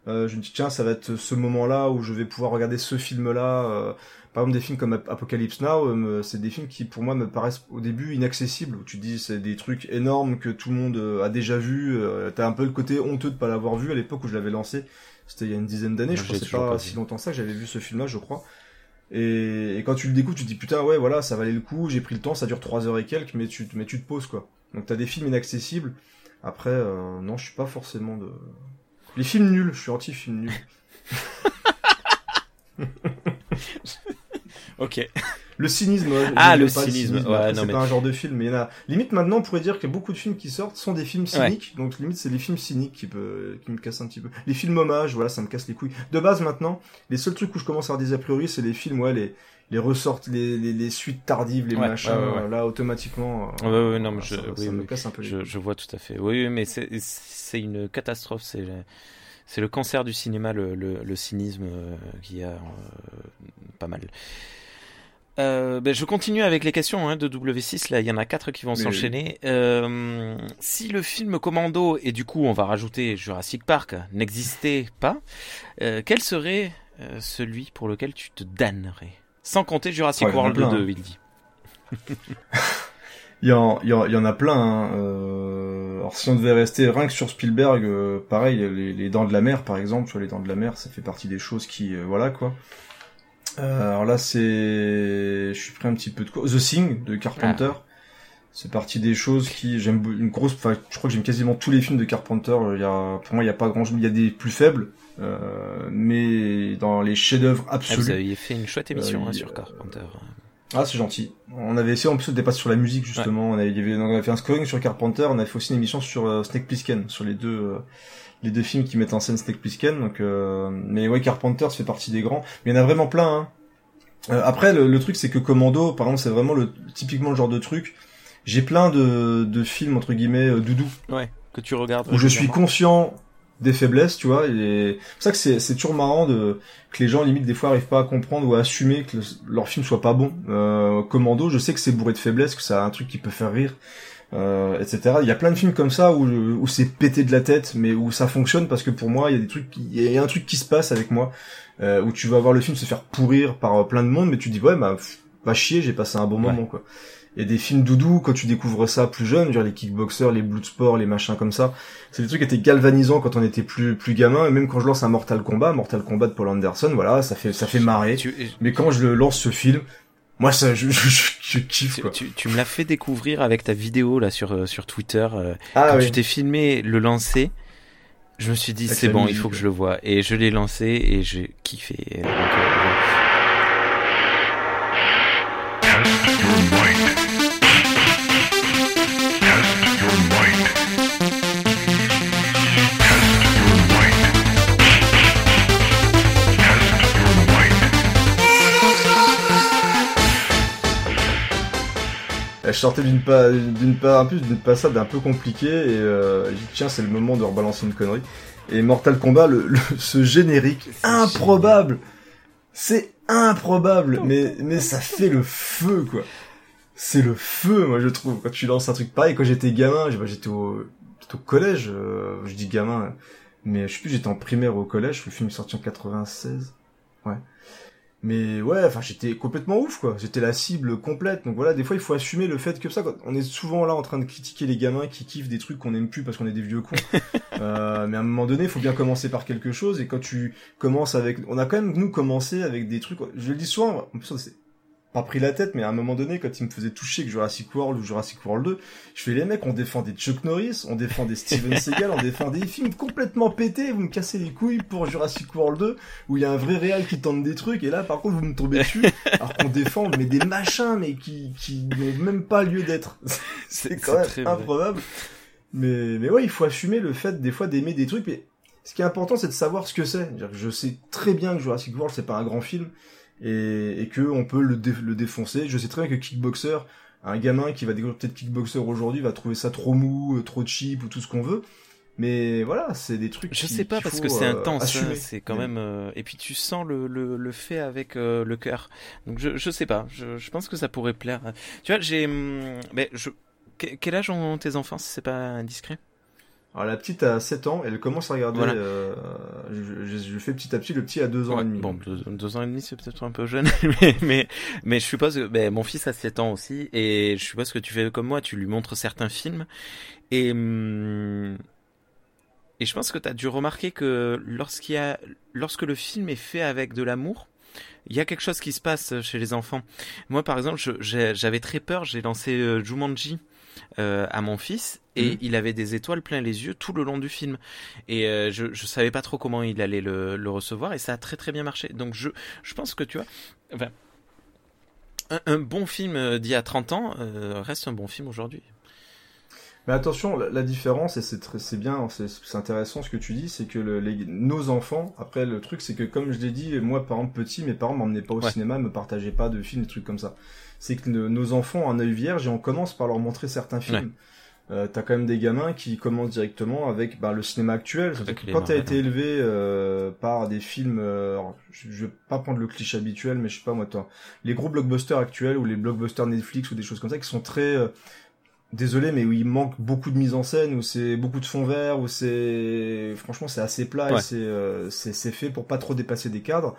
Euh, je me dis tiens, ça va être ce moment-là où je vais pouvoir regarder ce film-là. euh, par exemple, des films comme Ap- Apocalypse Now, euh, c'est des films qui pour moi me paraissent au début inaccessibles. Où tu te dis c'est des trucs énormes que tout le monde euh, a déjà vu. Euh, T'as un peu le côté honteux de pas l'avoir vu à l'époque où je l'avais lancé. C'était il y a une dizaine d'années. Je toujours pas pas si longtemps ça que j'avais vu ce film-là, je crois. Et, et quand tu le découvres, tu te dis putain ouais voilà ça valait le coup. J'ai pris le temps, ça dure trois heures et quelques, mais tu mais tu te poses quoi. Donc t'as des films inaccessibles. Après euh, non, je suis pas forcément de les films nuls. Je suis anti film nul. Ok. Le cynisme. ouais, Ah, le cynisme, ouais, non, c'est mais- pas un genre de film, mais il y en a. Limite maintenant, on pourrait dire que beaucoup de films qui sortent sont des films cyniques. Donc limite, c'est les films cyniques qui peut, qui me cassent un petit peu. Les films hommages, voilà, ça me casse les couilles. De base, maintenant, les seuls trucs où je commence à avoir des a priori, c'est les films, ouais, les les ressortes, les, les, les suites tardives, les Ouais, machins. ouais, ouais, ouais. Là, automatiquement. Ouais, ouais, ouais, non, mais ça, je- ça oui, me casse un peu les Je, je vois tout à fait. Oui, oui, mais c'est une catastrophe. C'est le- c'est le cancer du cinéma, le, le, le cynisme euh, qu'il y a euh, pas mal. Euh, ben, je continue avec les questions hein, de W6. Là, il y en a quatre qui vont s'enchaîner. Euh, si le film Commando et du coup on va rajouter Jurassic Park n'existait pas, euh, quel serait euh, celui pour lequel tu te damnerais? Sans compter Jurassic World plein, 2, hein. il dit. Il y en, il y en, il y en a plein. hein. Euh, alors si on devait rester rien que sur Spielberg, euh, pareil, les, les Dents de la Mer, par exemple, tu vois, les Dents de la Mer, ça fait partie des choses qui, euh, voilà quoi. Euh, alors là, c'est, je suis pris un petit peu de quoi. The Thing de Carpenter. C'est partie des choses qui j'aime une grosse. Enfin, je crois que j'aime quasiment tous les films de Carpenter. Il y a, pour moi, il y a pas grand. Il y a des plus faibles, euh, mais dans les chefs-d'œuvre Ah, vous absolus. avez fait une chouette émission Euh, hein, sur Carpenter. Ah, c'est gentil. On avait essayé en plus de dépasser sur la musique justement. On, avait, on avait fait un scoring sur Carpenter. On avait fait aussi une émission sur euh, Snake Plissken, sur les deux euh, les deux films qui mettent en scène Snake Plissken. Donc, euh, mais ouais, Carpenter, ça fait partie des grands. Mais il y en a vraiment plein. Hein. Euh, après, le, le truc, c'est que Commando, par exemple, c'est vraiment le typiquement le genre de truc. J'ai plein de, de films entre guillemets euh, doudou Ouais, que tu regardes. où je suis conscient des faiblesses, tu vois. Et c'est pour ça que c'est, c'est toujours marrant de que les gens limite des fois arrivent pas à comprendre ou à assumer que le- leur film soit pas bon. Euh, Commando, je sais que c'est bourré de faiblesses, que c'est un truc qui peut faire rire, euh, etc. Il y a plein de films comme ça où, où c'est pété de la tête, mais où ça fonctionne parce que pour moi il y a des trucs, il y a un truc qui se passe avec moi euh, où tu vas voir le film se faire pourrir par euh, plein de monde, mais tu te dis ouais bah va chier, j'ai passé un bon Ouais. moment quoi. Il y a des films doudou, quand tu découvres ça plus jeune, genre les kickboxers, les bloodsport, les machins comme ça, c'est des trucs qui étaient galvanisants quand on était plus plus gamin, et même quand je lance un Mortal Kombat, Mortal Kombat de Paul Anderson, voilà, ça fait ça fait marrer. Mais quand je lance ce film, moi ça je, je, je, je kiffe tu, quoi. tu- tu me l'as fait découvrir avec ta vidéo là sur euh, sur Twitter. euh, Ah quand oui. tu t'es filmé le lancer, je me suis dit Avec c'est bon, il faut que ouais. je le vois. Et je l'ai lancé et j'ai kiffé. Donc, euh, Je sortais d'une pas d'une pas un peu d'une passade un peu compliquée et euh, j'ai dit tiens c'est le moment de rebalancer une connerie. Et Mortal Kombat, le, le- ce générique improbable, c'est improbable, mais mais ça fait le feu quoi. c'est le feu, moi je trouve. Quand tu lances un truc pareil, quand j'étais gamin, j'étais au, j'étais au collège, euh, je dis gamin, mais je sais plus, j'étais en primaire ou au collège, le film est sorti en 96. Ouais. Mais ouais, enfin j'étais complètement ouf quoi. J'étais la cible complète. Donc voilà, des fois il faut assumer le fait que ça, on est souvent là en train de critiquer les gamins qui kiffent des trucs qu'on aime plus parce qu'on est des vieux cons. Euh, mais à un moment donné, il faut bien commencer par quelque chose. Et quand tu commences avec, on a quand même nous commencé avec des trucs. Je le dis souvent. En plus, on s'est pas pris la tête, mais à un moment donné, quand il me faisait toucher que Jurassic World ou Jurassic World 2, je fais les mecs, on défend des Chuck Norris, on défend des Steven Seagal, on défend des films complètement pétés. Vous me cassez les couilles pour Jurassic World 2 où il y a un vrai réal qui tente des trucs et là, par contre, vous me tombez dessus alors qu'on défend mais des machins mais qui qui n'ont même pas lieu d'être. C'est quand même vrai. improbable. Mais, mais ouais, il faut assumer le fait des fois d'aimer des trucs. Mais ce qui est important, c'est de savoir ce que c'est. Je sais très bien que Jurassic World, c'est pas un grand film et, et que on peut le, dé- le défoncer. Je sais très bien que Kickboxer, un gamin qui va découvrir peut-être Kickboxer aujourd'hui, va trouver ça trop mou, euh, trop cheap ou tout ce qu'on veut. Mais voilà, c'est des trucs. Je qui- sais pas parce que c'est euh, intense, hein, c'est quand même. euh, Et puis tu sens le, le, le fait avec euh, le cœur. Donc je, je sais pas, je, je pense que ça pourrait plaire. Tu vois, j'ai. hum, Mais je. Quel âge ont tes enfants si c'est pas indiscret? Alors la petite a 7 ans, elle commence à regarder. Voilà. euh, je, je, je fais petit à petit. Le petit a 2 ans Ouais, et demi. Bon, deux, deux ans et demi, c'est peut-être un peu jeune, mais, mais, mais je suppose que ben, mon fils a 7 ans aussi, et je suppose que tu fais comme moi, tu lui montres certains films, et, hum, et je pense que tu as dû remarquer que lorsqu'il y a, lorsque le film est fait avec de l'amour, il y a quelque chose qui se passe chez les enfants. Moi, par exemple, j'avais très peur, j'ai lancé euh, Jumanji euh, à mon fils et Mhm. il avait des étoiles plein les yeux tout le long du film. Et euh, je, je savais pas trop comment il allait le, le recevoir et ça a très très bien marché. Donc je, je pense que tu vois, enfin, un, un bon film euh, d'il y a 30 ans euh, reste un bon film aujourd'hui. Mais attention, la, la différence, et c'est bien, c'est intéressant ce que tu dis, c'est que le- les- nos enfants, après le truc, c'est que comme je l'ai dit, moi par exemple petit, mes parents m'emmenaient pas au Ouais. cinéma, me partageaient pas de films, des trucs comme ça. C'est que nos enfants ont un œil vierge et on commence par leur montrer certains films. Euh, T'as quand même des gamins qui commencent directement avec bah, le cinéma actuel. Que Quand t'as été élevé euh, par des films, euh, je, je vais pas prendre le cliché habituel, mais je sais pas moi, les gros blockbusters actuels ou les blockbusters Netflix ou des choses comme ça qui sont très euh, désolé, mais où il manque beaucoup de mise en scène, où c'est beaucoup de fond vert, où c'est franchement c'est assez plat et c'est euh, c'est c'est fait pour pas trop dépasser des cadres.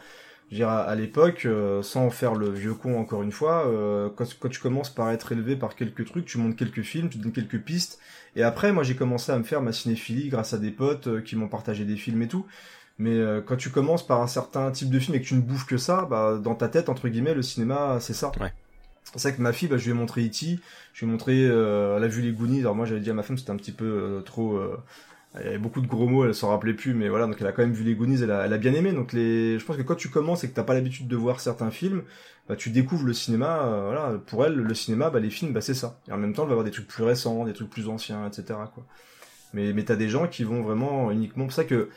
Je veux dire, à, l'époque, euh, sans faire le vieux con encore une fois, euh, quand, quand tu commences par être élevé par quelques trucs, tu montes quelques films, tu donnes quelques pistes, et après, moi j'ai commencé à me faire ma cinéphilie grâce à des potes euh, qui m'ont partagé des films et tout. Mais euh, quand tu commences par un certain type de film et que tu ne bouffes que ça, bah, dans ta tête, entre guillemets, le cinéma, c'est ça. Ouais. C'est ça que ma fille, bah, je lui ai montré E.T., je lui ai montré, euh, elle a vu les Goonies, alors moi j'avais dit à ma femme c'était un petit peu euh, trop... il y avait beaucoup de gros mots, elle s'en rappelait plus, mais voilà, donc elle a quand même vu les Goonies, elle a, elle a bien aimé. Donc les, je pense que quand tu commences et que t'as pas l'habitude de voir certains films, bah tu découvres le cinéma. euh, voilà, pour elle, le cinéma, bah les films, bah c'est ça. Et en même temps, elle va avoir des trucs plus récents, des trucs plus anciens, etc. Quoi. Mais mais t'as des gens qui vont vraiment uniquement. C'est ça que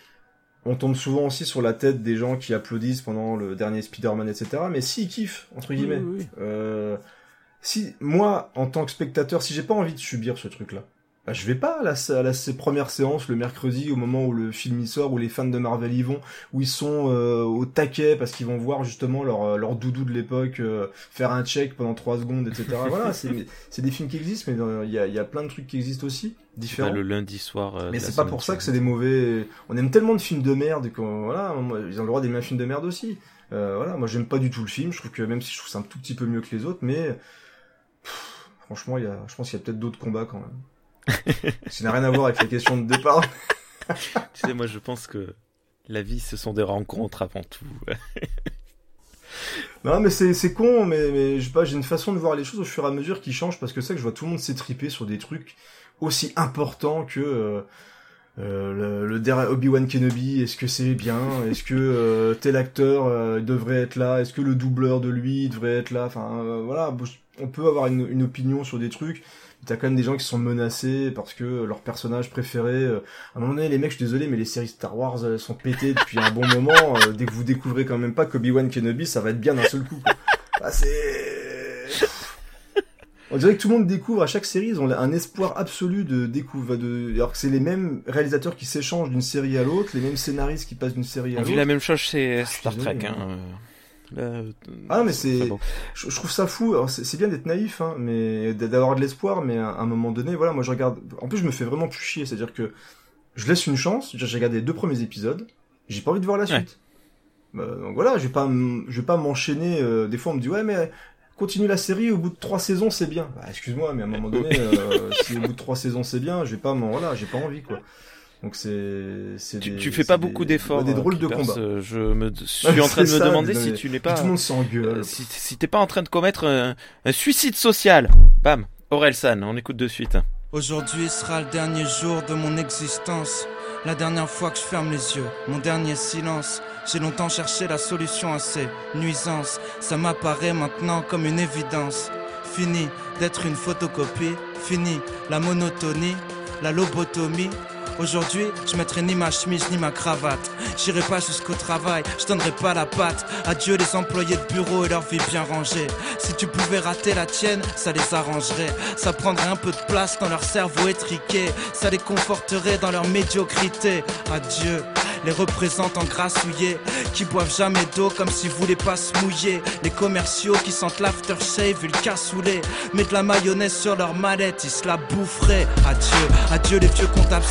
on tombe souvent aussi sur la tête des gens qui applaudissent pendant le dernier Spider-Man, etc. Mais s'ils kiffent entre guillemets, Oui, oui, oui. euh, si moi en tant que spectateur, si j'ai pas envie de subir ce truc-là, bah, je vais pas à la, à la sé- première séance le mercredi au moment où le film y sort, où les fans de Marvel y vont, où ils sont euh, au taquet parce qu'ils vont voir justement leur, euh, leur doudou de l'époque euh, faire un check pendant trois secondes, etc. voilà, c'est des films qui existent, mais il y, a, il y a plein de trucs qui existent aussi, différents. pas le lundi soir. euh, Mais c'est pas pour ça que c'est des mauvais. On aime tellement de films de merde qu'on voilà, ils ont le droit d'aimer un film de merde aussi. Euh, voilà, moi j'aime pas du tout le film. Je trouve que même si je trouve ça un tout petit peu mieux que les autres, mais pff, franchement, il y a, je pense qu'il y a peut-être d'autres combats quand même. Ça n'a rien à voir avec la question de départ. Tu sais, moi je pense que la vie ce sont des rencontres avant tout. Non, mais c'est con, mais mais je sais pas, j'ai une façon de voir les choses au fur et à mesure qui change parce que c'est vrai que je vois tout le monde s'étriper sur des trucs aussi importants que euh, euh, le, le dernier Obi-Wan Kenobi. Est-ce que c'est bien Est-ce que euh, tel acteur devrait être là Est-ce que le doubleur de lui devrait être là Enfin voilà, on peut avoir une, une opinion sur des trucs. T'as quand même des gens qui sont menacés parce que leur personnage préféré. euh, à un moment donné, les mecs, je suis désolé, mais les séries Star Wars elles sont pétées depuis un bon moment. euh, dès que vous découvrez quand même pas qu'Obi-Wan Kenobi, ça va être bien d'un seul coup. Quoi. Bah, c'est. On dirait que tout le monde découvre à chaque série, ils ont un espoir absolu de découvrir, de... alors que c'est les mêmes réalisateurs qui s'échangent d'une série à l'autre, les mêmes scénaristes qui passent d'une série à On vit l'autre. la même chose chez suis Star Trek. hein. Euh. Là, Ah, mais c'est, bon. je, je trouve ça fou. C'est bien d'être naïf, hein, mais d'avoir de l'espoir, mais à un moment donné, voilà, moi je regarde. En plus, je me fais vraiment plus chier, c'est-à-dire que je laisse une chance. J'ai regardé les deux premiers épisodes. J'ai pas envie de voir la Ouais. suite. Euh, donc voilà, je vais pas, je vais pas m'enchaîner. euh, des fois, on me dit ouais, mais continue la série. Au bout de trois saisons, c'est bien. Bah, excuse-moi, mais à un moment donné, euh, si au bout de trois saisons c'est bien, je vais pas voilà, j'ai pas envie quoi. Donc c'est, c'est tu, des- tu fais c'est pas des- beaucoup d'efforts. des euh, drôles de Keepers, combats. euh, Je me suis en train de me ça, demander si tu n'es pas. Tout le monde s'engueule. euh, si si t'es pas en train de commettre un, un suicide social. Bam. Aurel San, on écoute de suite. Aujourd'hui sera le dernier jour de mon existence. La dernière fois que je ferme les yeux, mon dernier silence. J'ai longtemps cherché la solution à ces nuisances. Ça m'apparaît maintenant comme une évidence. Fini d'être une photocopie. Fini la monotonie, la lobotomie. Aujourd'hui, je mettrai ni ma chemise ni ma cravate. J'irai pas jusqu'au travail, je donnerai pas la patte. Adieu les employés de bureau et leur vie bien rangée. Si tu pouvais rater la tienne, ça les arrangerait. Ça prendrait un peu de place dans leur cerveau étriqué. Ça les conforterait dans leur médiocrité. Adieu. Les représentants grassouillés qui boivent jamais d'eau comme s'ils voulaient pas se mouiller. Les commerciaux qui sentent l'aftershave et le cassoulet. De la mayonnaise sur leur mallette, ils se la boufferaient. Adieu, adieu les vieux comptables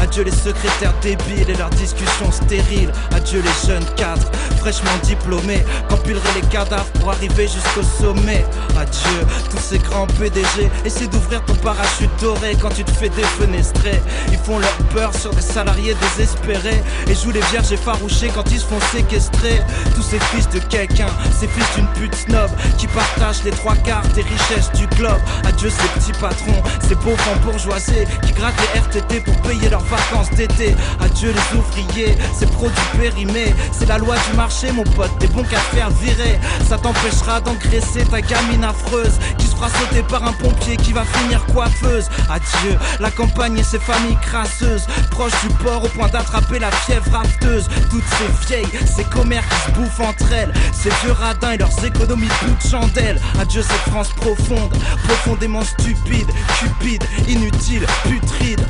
Adieu les secrétaires débiles et leurs discussions stériles. Adieu les jeunes cadres fraîchement diplômés qu'empileraient les cadavres pour arriver jusqu'au sommet. Adieu tous ces grands PDG. Essaie d'ouvrir ton parachute doré quand tu te fais défenestrer. Ils font leur peur sur des salariés désespérés et jouent les vierges effarouchées quand ils se font séquestrer. Tous ces fils de quelqu'un, ces fils d'une pute snob qui partagent les trois quarts des richesses du globe. Adieu ces petits patrons, ces pauvres bourgeoisés qui grattent les RTT pour payer leurs vacances d'été. Adieu les ouvriers, ces produits périmés. C'est la loi du marché, mon pote, t'es bon qu'à faire virer. Ça t'empêchera d'engraisser ta gamine affreuse qui se fera sauter par un pompier qui va finir coiffeuse. Adieu la campagne et ses familles crasseuses, proches du port au point d'attraper la fièvre rafteuse. Toutes ces vieilles, ces commères qui se bouffent entre elles, ces vieux radins et leurs économies de bout de chandelle. Adieu cette France profonde, profondément stupide, cupide, inutile, putride.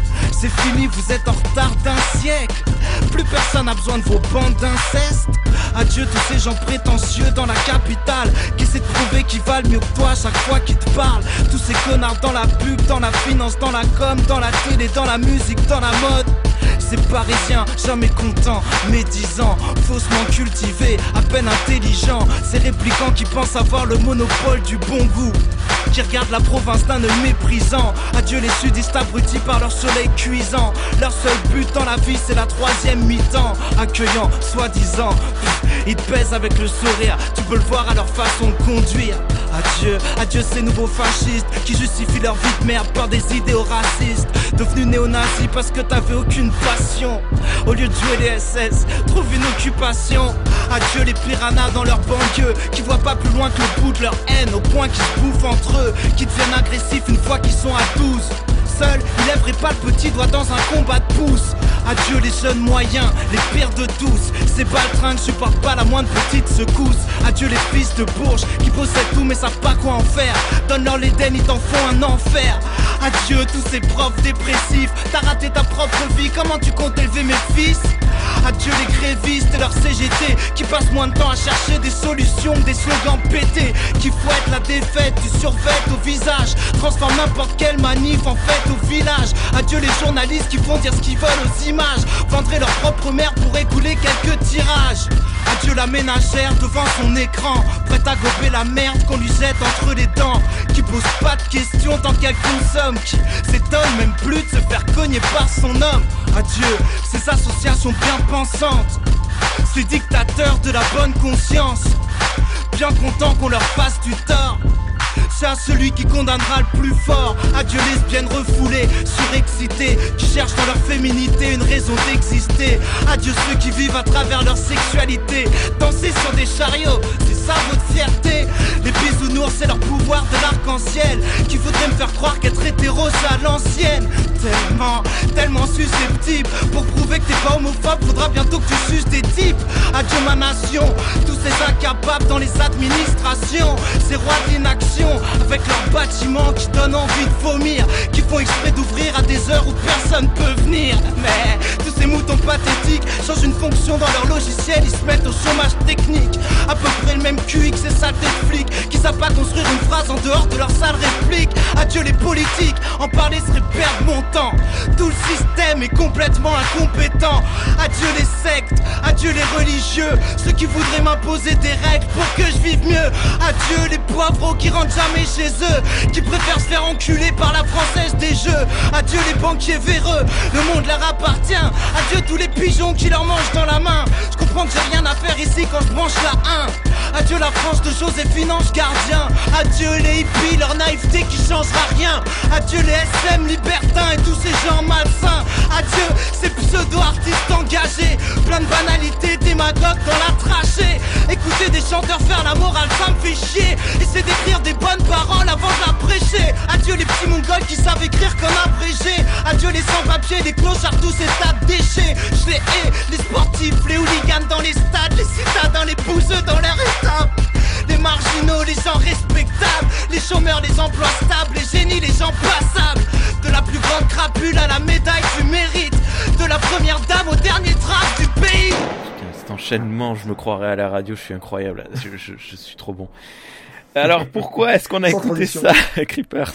Vous êtes en retard d'un siècle. Plus personne n'a besoin de vos bandes d'inceste. Adieu tous ces gens prétentieux dans la capitale qui de prouver qu'ils valent mieux que toi chaque fois qu'ils te parlent? Tous ces connards dans la pub, dans la finance, dans la com, dans la télé, dans la musique, dans la mode. Ces parisiens jamais contents, médisants, faussement cultivés, à peine intelligents. Ces réplicants qui pensent avoir le monopole du bon goût. Qui regardent la province d'un œil méprisant. Adieu les sudistes abrutis par leur soleil cuisant. Leur seul but dans la vie, c'est la troisième mi-temps. Accueillant, soi-disant. Ils pèsent avec le sourire. Tu peux le voir à leur façon de conduire. Adieu, adieu ces nouveaux fascistes qui justifient leur vie de merde par des idéaux racistes. Devenus néo-nazis parce que t'avais aucune passion. Au lieu de jouer les SS, trouve une occupation. Adieu les piranhas dans leur banlieue qui voient pas plus loin que le bout de leur haine au point qu'ils se bouffent entre eux, qui deviennent agressifs une fois qu'ils sont à 12. Seul, il lèverait pas le petit doigt dans un combat de pouce. Adieu les jeunes moyens, les pires de tous. Ces baltringues supportent pas la moindre petite secousse. Adieu les fils de bourges qui possèdent tout mais savent pas quoi en faire. Donne-leur l'Éden, ils t'en font un enfer. Adieu tous ces profs dépressifs. T'as raté ta propre vie, comment tu comptes élever mes fils? Adieu les grévistes et leurs CGT qui passent moins de temps à chercher des solutions des slogans pétés qui fouettent la défaite du survêt au visage, transforment n'importe quelle manif en fête au village. Adieu les journalistes qui font dire ce qu'ils veulent aux images, vendraient leur propre mère pour écouler quelques tirages. Adieu la ménagère devant son écran, prête à gober la merde qu'on lui jette entre les dents, qui pose pas de questions tant qu'elle consomme, qui s'étonne même plus de se faire cogner par son homme. Adieu ces associations bien pensantes, ces dictateurs de la bonne conscience, bien contents qu'on leur fasse du tort. C'est à celui qui condamnera le plus fort. Adieu lesbiennes refoulées, surexcitées, qui cherchent dans leur féminité une raison d'exister. Adieu ceux qui vivent à travers leur sexualité. Danser sur des chariots, c'est ça votre fierté. Les bisounours, c'est leur pouvoir de l'arc-en-ciel. Qui voudrait me faire croire qu'être hétéro, c'est à l'ancienne. Tellement, tellement susceptible. Pour prouver que t'es pas homophobe, faudra bientôt que tu suces des types. Adieu ma nation, tous ces incapables dans les Ces rois d'inaction, avec leurs bâtiments qui donnent envie de vomir. Qui font exprès d'ouvrir à des heures où personne peut venir. Mais tous ces moutons pathétiques changent une fonction dans leur logiciel, ils se mettent au chômage technique. À peu près savent pas construire une phrase en dehors de leur sale réplique. Adieu les politiques, en parler serait perdre mon temps. Système est complètement incompétent. Adieu les sectes, adieu les religieux, ceux qui voudraient m'imposer des règles pour que je vive mieux. Adieu les poivreaux qui rentrent jamais chez eux, qui préfèrent se faire enculer par la française des jeux. Adieu les banquiers véreux, le monde leur appartient. Adieu tous les pigeons qui leur mangent dans la main. Je comprends que j'ai rien à faire ici quand je branche la 1. Adieu la France de Joséphine Ange Gardien. Adieu les hippies, leur naïveté qui changera rien. Adieu les SM libertins et tous ces gens Adieu ces pseudo-artistes engagés. Plein de banalités, démagogues dans la trachée. Écouter des chanteurs faire la morale, ça me fait chier. Essayer d'écrire des bonnes paroles avant de la prêcher. Adieu les petits mongols qui savent écrire comme abrégé. Adieu les sans-papiers, les clochards, tous ces tas de déchets. Je les hais, les sportifs, les hooligans dans les stades, les citadins, les bouseux dans leur état. Les marginaux, les gens respectables, les chômeurs, les emplois stables, les génies, les gens passables. De la plus grande crapule à la médaille du mérite. De la première dame au dernier draft du pays. Putain, cet enchaînement, je me croirais à la radio, je suis incroyable. Je, je- je suis trop bon. Alors pourquoi est-ce qu'on a Sans écouté transition. ça, Creepers?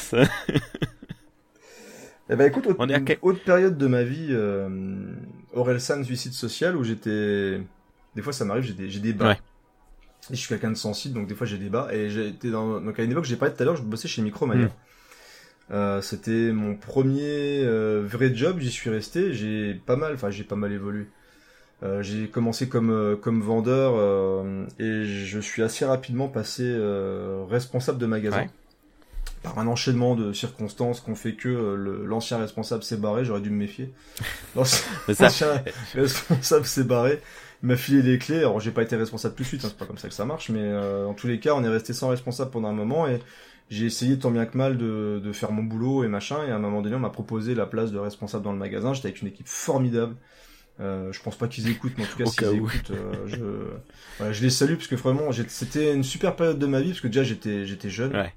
Eh ben écoute, autre, On est à quel- autre période de ma vie, euh, Orelsan suicide social, où j'étais... Des fois ça m'arrive, j'ai des, j'ai des bas. Ouais. Et je suis quelqu'un de sensible, donc des fois j'ai des bas. Et j'étais dans... Donc à une époque, j'ai parlé tout à l'heure, je bossais chez Micromania. Mm. Euh, c'était mon premier euh, vrai job, j'y suis resté, j'ai pas mal, enfin j'ai pas mal évolué. Euh, j'ai commencé comme euh, comme vendeur euh, et je suis assez rapidement passé euh, responsable de magasin. Ouais. Par un enchaînement de circonstances qu'on fait que l'ancien responsable s'est barré, j'aurais dû me méfier. L'ancien responsable s'est barré, il m'a filé les clés. Alors j'ai pas été responsable tout de suite, hein, c'est pas comme ça que ça marche, mais euh, en tous les cas, on est resté sans responsable pendant un moment et j'ai essayé tant bien que mal de, de faire mon boulot et machin. Et à un moment donné, on m'a proposé la place de responsable dans le magasin. J'étais avec une équipe formidable. Euh, je pense pas qu'ils écoutent, mais en tout cas, s'ils écoutent, euh, je, voilà, je les salue parce que vraiment, c'était une super période de ma vie parce que déjà j'étais, j'étais jeune. Ouais.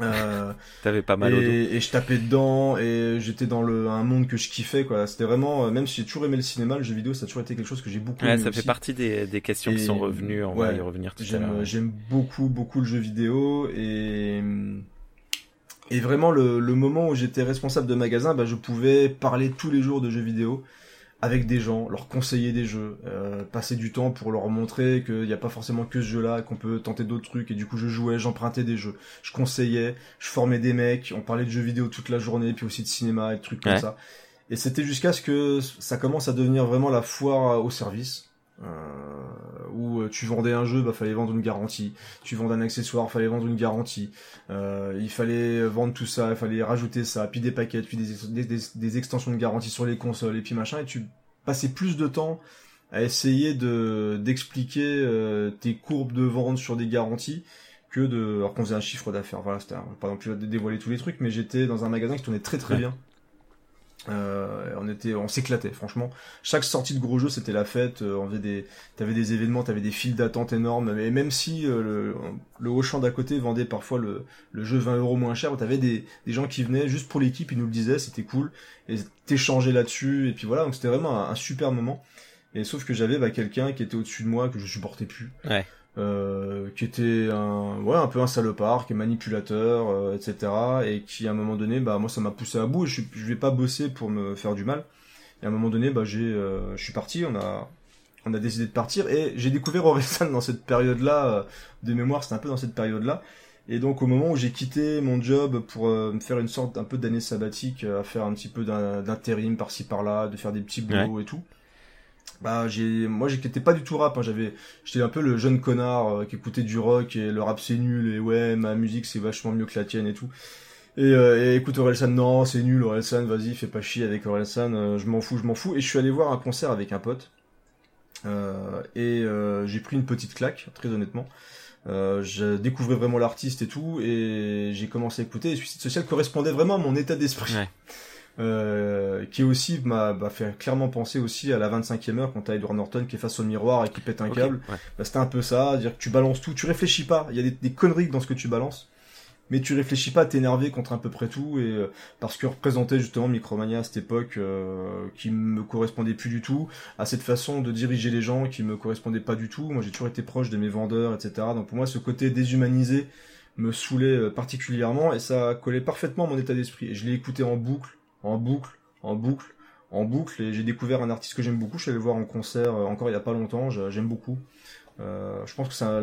Euh, t'avais pas mal au dos. et, et je tapais dedans et j'étais dans le un monde que je kiffais quoi. C'était vraiment, euh, même si j'ai toujours aimé le cinéma, le jeu vidéo, ça a toujours été quelque chose que j'ai beaucoup Ouais, aimé ça fait partie des, des questions qui Et- sont revenues. On va y revenir tout à J'aime, l'heure. j'aime beaucoup, beaucoup le jeu vidéo et et vraiment le, le moment où j'étais responsable de magasin, bah, je pouvais parler tous les jours de jeux vidéo avec des gens, leur conseiller des jeux, euh, passer du temps pour leur montrer qu'il n'y a pas forcément que ce jeu-là, qu'on peut tenter d'autres trucs. Et du coup, je jouais, j'empruntais des jeux, je conseillais, je formais des mecs, on parlait de jeux vidéo toute la journée, puis aussi de cinéma et de trucs comme ça. Et c'était jusqu'à ce que ça commence à devenir vraiment la foire au service. Euh, où euh, tu vendais un jeu, bah fallait vendre une garantie. Tu vendais un accessoire, fallait vendre une garantie. Euh, il fallait vendre tout ça, il fallait rajouter ça, puis des paquets, puis des, des, des- des extensions de garantie sur les consoles, et puis machin. Et tu passais plus de temps à essayer de d'expliquer euh, tes courbes de vente sur des garanties que de alors qu'on faisait un chiffre d'affaires. Voilà, c'était un- pas non plus dé- dévoiler tous les trucs, mais j'étais dans un magasin qui tournait très très Ouais. bien. Euh, on était, on s'éclatait, franchement. Chaque sortie de gros jeu, c'était la fête. euh, on faisait des, t'avais des événements, t'avais des files d'attente énormes. Mais même si euh, le, le Auchan d'à côté vendait parfois le, le jeu 20 euros moins cher, t'avais des, des gens qui venaient juste pour l'équipe, ils nous le disaient, c'était cool. Et t'échangeais là-dessus. Et puis voilà, donc c'était vraiment un, un super moment. Et sauf que j'avais bah, quelqu'un qui était au-dessus de moi que je supportais plus. Ouais. Euh, qui était un, ouais, un peu un salopard, qui est manipulateur, euh, etc. Et qui, à un moment donné, bah, moi, ça m'a poussé à bout je, je vais pas bosser pour me faire du mal. Et à un moment donné, bah, j'ai, euh, je suis parti, on a, on a décidé de partir et j'ai découvert Orelsan dans cette période-là, de mémoire, c'était un peu dans cette période-là. Et donc, au moment où j'ai quitté mon job pour me faire une sorte un peu d'année sabbatique, à faire un petit peu d'intérim par-ci par-là, de faire des petits boulots et tout. Bah, j'ai, moi, j'étais pas du tout rap, hein, j'avais, j'étais un peu le jeune connard euh, qui écoutait du rock et le rap c'est nul et ouais, ma musique c'est vachement mieux que la tienne et tout. Et, euh, et écoute Orelsan, non, c'est nul Orelsan, vas-y, fais pas chier avec Orelsan, euh, je m'en fous, je m'en fous. Et je suis allé voir un concert avec un pote. Euh, et j'ai pris une petite claque, très honnêtement. Je découvrais vraiment l'artiste et tout, et j'ai commencé à écouter. Et Suicide Social correspondait vraiment à mon état d'esprit. Euh, qui aussi m'a m'a fait clairement penser aussi à la 25e heure quand t'as Edward Norton qui est face au miroir et qui pète un câble. ouais. Bah, c'était un peu ça, dire que tu balances tout, tu réfléchis pas, il y a des, des conneries dans ce que tu balances. mais tu réfléchis pas à t'énerver contre à peu près tout, et euh, parce que représentait justement Micromania à cette époque euh, qui me correspondait plus du tout, à cette façon de diriger les gens qui me correspondait pas du tout. Moi, j'ai toujours été proche de mes vendeurs, etc. Donc pour moi, ce côté déshumanisé me saoulait euh, particulièrement, et ça collait parfaitement à mon état d'esprit. Et je l'ai écouté en boucle, en boucle, en boucle, en boucle, et j'ai découvert un artiste que j'aime beaucoup. Je suis allé le voir en concert euh, encore il y a pas longtemps. J'aime beaucoup. Euh, je pense que ça,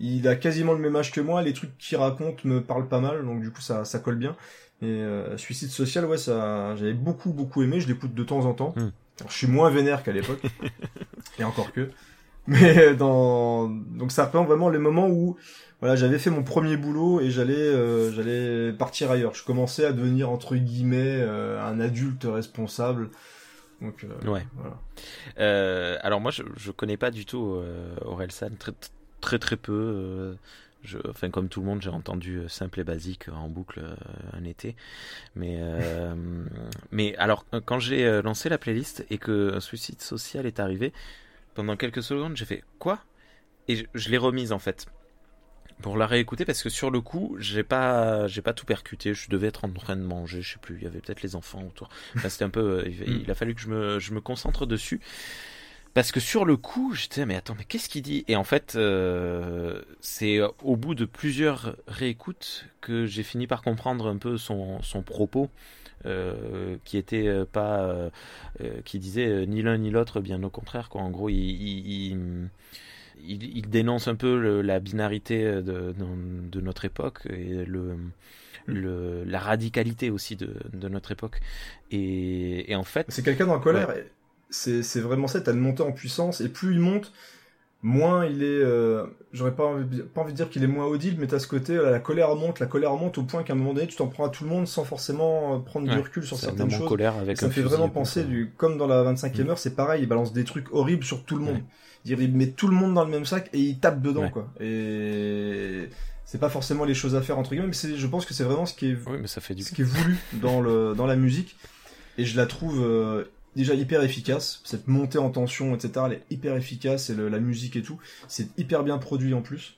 il a quasiment le même âge que moi. Les trucs qu'il raconte me parlent pas mal, donc du coup ça, ça colle bien. Et euh, Suicide Social, ouais, ça, j'avais beaucoup beaucoup aimé. Je l'écoute de temps en temps. Hmm. Alors, je suis moins vénère qu'à l'époque, et encore que. Mais dans, donc ça représente vraiment les moments où, voilà, j'avais fait mon premier boulot et j'allais, euh, j'allais partir ailleurs. Je commençais à devenir entre guillemets euh, un adulte responsable. Donc euh, Ouais. voilà. Alors moi, je, je connais pas du tout Orelsan, très très très peu. je, enfin, comme tout le monde, j'ai entendu simple et basique en boucle euh, un été. Mais euh, mais alors quand j'ai lancé la playlist et que Suicide Social est arrivé, pendant quelques secondes, j'ai fait quoi? Et je, l'ai remise en fait pour la réécouter parce que sur le coup, j'ai pas j'ai pas tout percuté. Je devais être en train de manger, je sais plus. Il y avait peut-être les enfants autour. C'était un peu. euh, il, il a fallu que je me je me concentre dessus. Parce que sur le coup, j'étais mais attends, mais qu'est-ce qu'il dit? Et en fait, euh, c'est au bout de plusieurs réécoutes que j'ai fini par comprendre un peu son, son propos, euh, qui était euh, pas, euh, qui disait ni l'un ni l'autre, bien au contraire. Quoi. En gros, il, il, il, il- il dénonce un peu le- la binarité de, de, notre époque et le, le, la radicalité aussi de, de notre époque. Et, et en fait, C'est quelqu'un dans la colère. C'est, c'est vraiment ça, t'as une montée en puissance, et plus il monte, moins il est... euh, j'aurais pas envie, de- pas envie de dire qu'il est moins audible, mais t'as ce côté, euh, la colère monte, la colère monte au point qu'à un moment donné, tu t'en prends à tout le monde sans forcément euh, prendre du recul sur certaines choses. colère avec ça me fait vraiment penser, du, comme dans la 25e Mm. heure, c'est pareil, il balance des trucs horribles sur tout le monde. Ouais. Il met tout le monde dans le même sac et il tape dedans, Ouais. quoi. Et c'est pas forcément les choses à faire, entre guillemets, mais je pense que c'est vraiment ce qui est Oui, mais ça fait du ce qui est voulu dans le dans la musique et je la trouve euh, déjà hyper efficace. Cette montée en tension etc elle est hyper efficace et le- la musique et tout. C'est hyper bien produit en plus.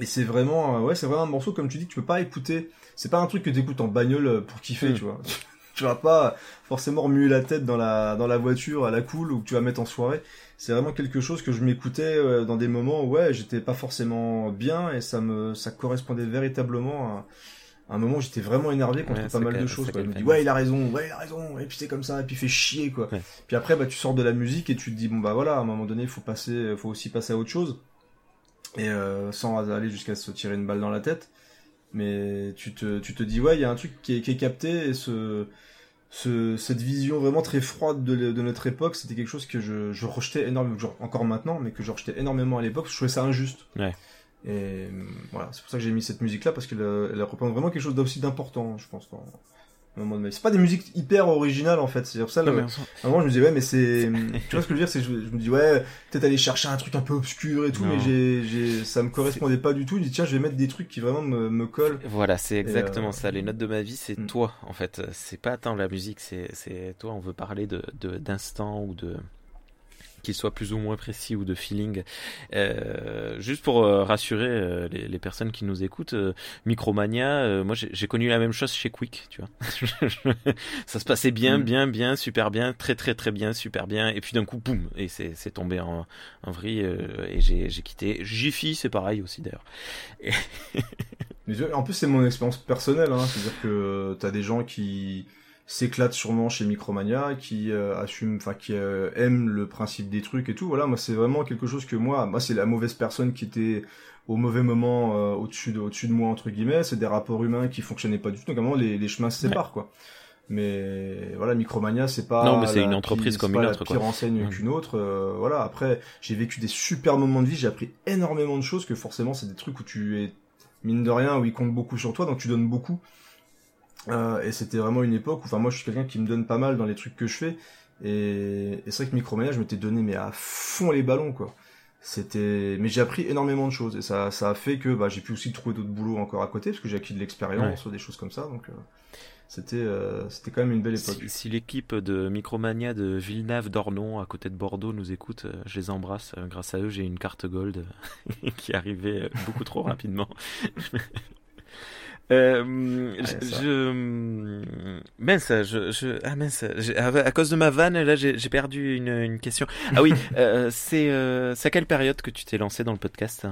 Et c'est vraiment euh, ouais c'est vraiment un morceau comme tu dis que tu peux pas écouter. C'est pas un truc que t'écoutes en bagnole euh, pour kiffer Mm. tu vois. Tu vas pas forcément remuer la tête dans la dans la voiture à la cool ou que tu vas mettre en soirée. C'est vraiment quelque chose que je m'écoutais euh, dans des moments où ouais j'étais pas forcément bien et ça me ça correspondait véritablement à à un moment j'étais vraiment énervé contre Ouais, pas mal de choses quoi. je me dis ouais il a raison ouais il a raison et puis c'est comme ça et puis il fait chier quoi Ouais. puis après bah tu sors de la musique et tu te dis bon bah voilà à un moment donné il faut passer faut aussi passer à autre chose et euh, sans aller jusqu'à se tirer une balle dans la tête mais tu te tu te dis ouais il y a un truc qui est, qui est capté et ce ce, cette vision vraiment très froide de, notre époque, c'était quelque chose que je, je rejetais énormément, genre, encore maintenant, mais que je rejetais énormément à l'époque, je trouvais ça injuste. Ouais. Et voilà, c'est pour ça que j'ai mis cette musique-là, parce qu'elle elle représente vraiment quelque chose d'aussi d'important, je pense, dans. C'est pas des musiques hyper originales, en fait, c'est pour ça, mais à un moment, je me disais, ouais, mais c'est, tu vois ce que je veux dire, c'est, je, je me dis, ouais, peut-être aller chercher un truc un peu obscur et tout, Non. mais j'ai, j'ai, ça me correspondait pas du tout, je me dis, tiens, je vais mettre des trucs qui vraiment me, me collent. Voilà, c'est exactement euh, ça. Les notes de ma vie, c'est mm. toi, en fait. C'est pas tant la musique, c'est c'est toi. On veut parler de de- d'instant ou de qu'il soit plus ou moins précis ou de feeling. Euh, juste pour euh, rassurer euh, les, les personnes qui nous écoutent, euh, Micromania, euh, moi j'ai connu la même chose chez Quick, tu vois. ça se passait bien, Mm. bien, bien, super bien, très très très bien, super bien, et puis d'un coup, boum, et c'est tombé en, en vrille euh, et j'ai quitté. Jiffy, c'est pareil aussi d'ailleurs. En plus, c'est mon expérience personnelle, hein. c'est-à-dire que t'as des gens qui s'éclatent sûrement chez Micromania, qui euh, assument, enfin qui euh, aiment le principe des trucs et tout. Voilà, moi c'est vraiment quelque chose que moi, moi c'est la mauvaise personne qui était au mauvais moment euh, au-dessus de, au-dessus de moi entre guillemets. C'est des rapports humains qui fonctionnaient pas du tout. Donc à un moment les, les chemins se séparent quoi. Mais voilà, Micromania, c'est pas. Non, mais c'est une entreprise pire- comme une pas autre, La pire quoi. enseigne qu'une autre. euh, voilà. Après, j'ai vécu des super moments de vie. J'ai appris énormément de choses que forcément, c'est des trucs où tu es mine de rien où ils comptent beaucoup sur toi, donc tu donnes beaucoup. Euh, et c'était vraiment une époque où, enfin, moi, je suis quelqu'un qui me donne pas mal dans les trucs que je fais. Et, et c'est vrai que Micromania, je m'étais donné mais à fond les ballons, quoi. C'était, mais j'ai appris énormément de choses et ça, ça a fait que bah, j'ai pu aussi trouver d'autres boulots encore à côté parce que j'ai acquis de l'expérience, des choses comme ça. Donc, euh, c'était, euh, c'était quand même une belle époque. Si, si l'équipe de Micromania de Villeneuve d'Ornon, à côté de Bordeaux, nous écoute, je les embrasse. Grâce à eux, j'ai une carte gold qui euh, beaucoup trop rapidement. Euh, je, ça. je, mince, je, je, ah mince, à à cause de ma vanne, là, j'ai perdu une, une question. Ah oui, euh, c'est, euh, c'est à quelle période que tu t'es lancé dans le podcast?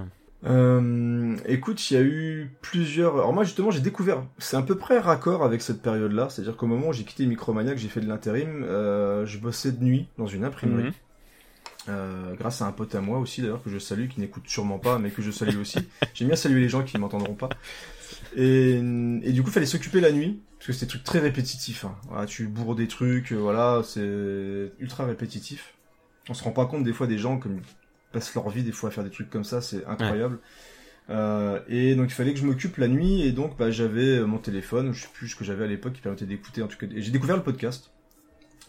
Euh, écoute, il y a eu plusieurs. Alors moi justement, j'ai découvert. C'est à peu près raccord avec cette période-là. C'est-à-dire qu'au moment où j'ai quitté Micromania, que j'ai fait de l'intérim, euh, je bossais de nuit dans une imprimerie. Mhm. Euh, grâce à un pote à moi aussi d'ailleurs que je salue, qui n'écoute sûrement pas, mais que je salue aussi. J'aime bien saluer les gens qui ne m'entendront pas. Et, du coup, fallait s'occuper la nuit parce que c'était des trucs très répétitifs. hein. Tu bourres des trucs, euh, voilà, c'est ultra répétitif. On se rend pas compte des fois des gens comme passent leur vie des fois à faire des trucs comme ça, c'est incroyable. Euh, et donc il fallait que je m'occupe la nuit et donc bah, j'avais euh, mon téléphone, je sais plus ce que j'avais à l'époque qui permettait d'écouter en tout cas. J'ai découvert le podcast.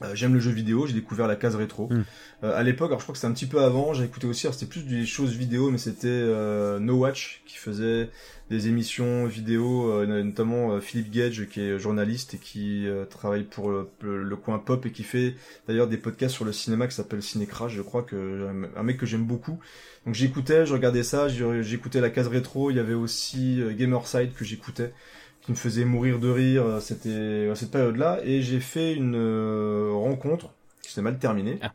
Euh, J'aime le jeu vidéo, j'ai découvert la case rétro. Mm. Euh, à l'époque, alors je crois que c'était un petit peu avant, j'ai écouté aussi, c'était plus des choses vidéo, mais c'était euh, No Watch qui faisait des émissions vidéo, euh, notamment euh, Philippe Gage qui est journaliste et qui travaille pour le, le- le coin pop et qui fait d'ailleurs des podcasts sur le cinéma qui s'appelle Cinécrash, je crois que un mec que j'aime beaucoup. Donc j'écoutais, je regardais ça, j'écoutais la case rétro, il y avait aussi Gamerside que j'écoutais qui me faisait mourir de rire, euh, c'était à cette période-là et j'ai fait une euh, rencontre qui s'est mal terminée. Ah.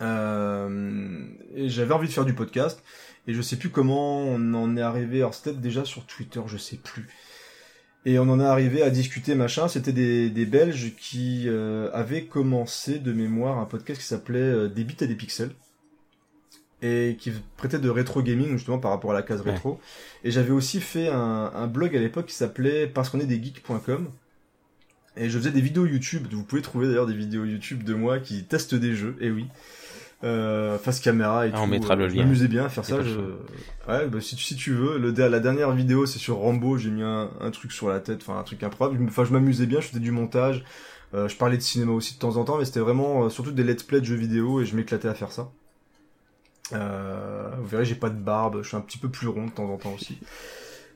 Euh, et j'avais envie de faire du podcast et je sais plus comment on en est arrivé. Alors c'était déjà sur Twitter, je sais plus. Et on en est arrivé à discuter machin. C'était des, des Belges qui euh, avaient commencé de mémoire un podcast qui s'appelait euh, Des bits et des pixels et qui prêtait de rétro gaming justement par rapport à la case Ouais. rétro. Et j'avais aussi fait un, un blog à l'époque qui s'appelait parce qu'on est des geeks.com. Et je faisais des vidéos YouTube. Vous pouvez trouver d'ailleurs des vidéos YouTube de moi qui testent des jeux. Et oui. Euh, face caméra et Ah, tout. on mettra le Je lien. m'amusais bien à faire ça. Je... Ouais, bah, si, tu- si tu veux. Le, la dernière vidéo, c'est sur Rambo. J'ai mis un, un truc sur la tête. Enfin, un truc improbable. Je Enfin, je m'amusais bien. Je faisais du montage. Euh, je parlais de cinéma aussi de temps en temps. Mais c'était vraiment euh, surtout des let's play de jeux vidéo. Et je m'éclatais à faire ça. Euh, vous verrez, j'ai pas de barbe. Je suis un petit peu plus rond de temps en temps aussi.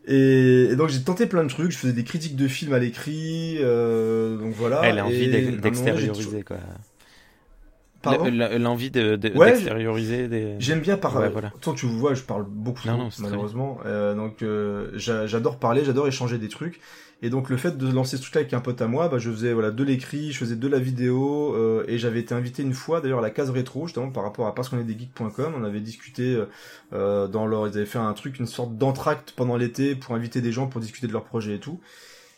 Et, et donc j'ai tenté plein de trucs, je faisais des critiques de films à l'écrit, euh, donc voilà. Elle a envie d'extérioriser, quoi. L'envie de, de- Ouais, d'extérioriser des... J'aime bien parler. Ouais, voilà. Toi, tu vois, je parle beaucoup Non, non, malheureusement. Euh, donc, euh, j'a- j'adore parler, j'adore échanger des trucs. Et donc, le fait de lancer ce truc-là avec un pote à moi, bah, je faisais voilà de l'écrit, je faisais de la vidéo, euh, et j'avais été invité une fois, d'ailleurs, à la case rétro, justement par rapport à parce qu'on est des geeks.com. On avait discuté euh, euh, dans leur, ils avaient fait un truc, une sorte d'entracte pendant l'été pour inviter des gens pour discuter de leur projet et tout.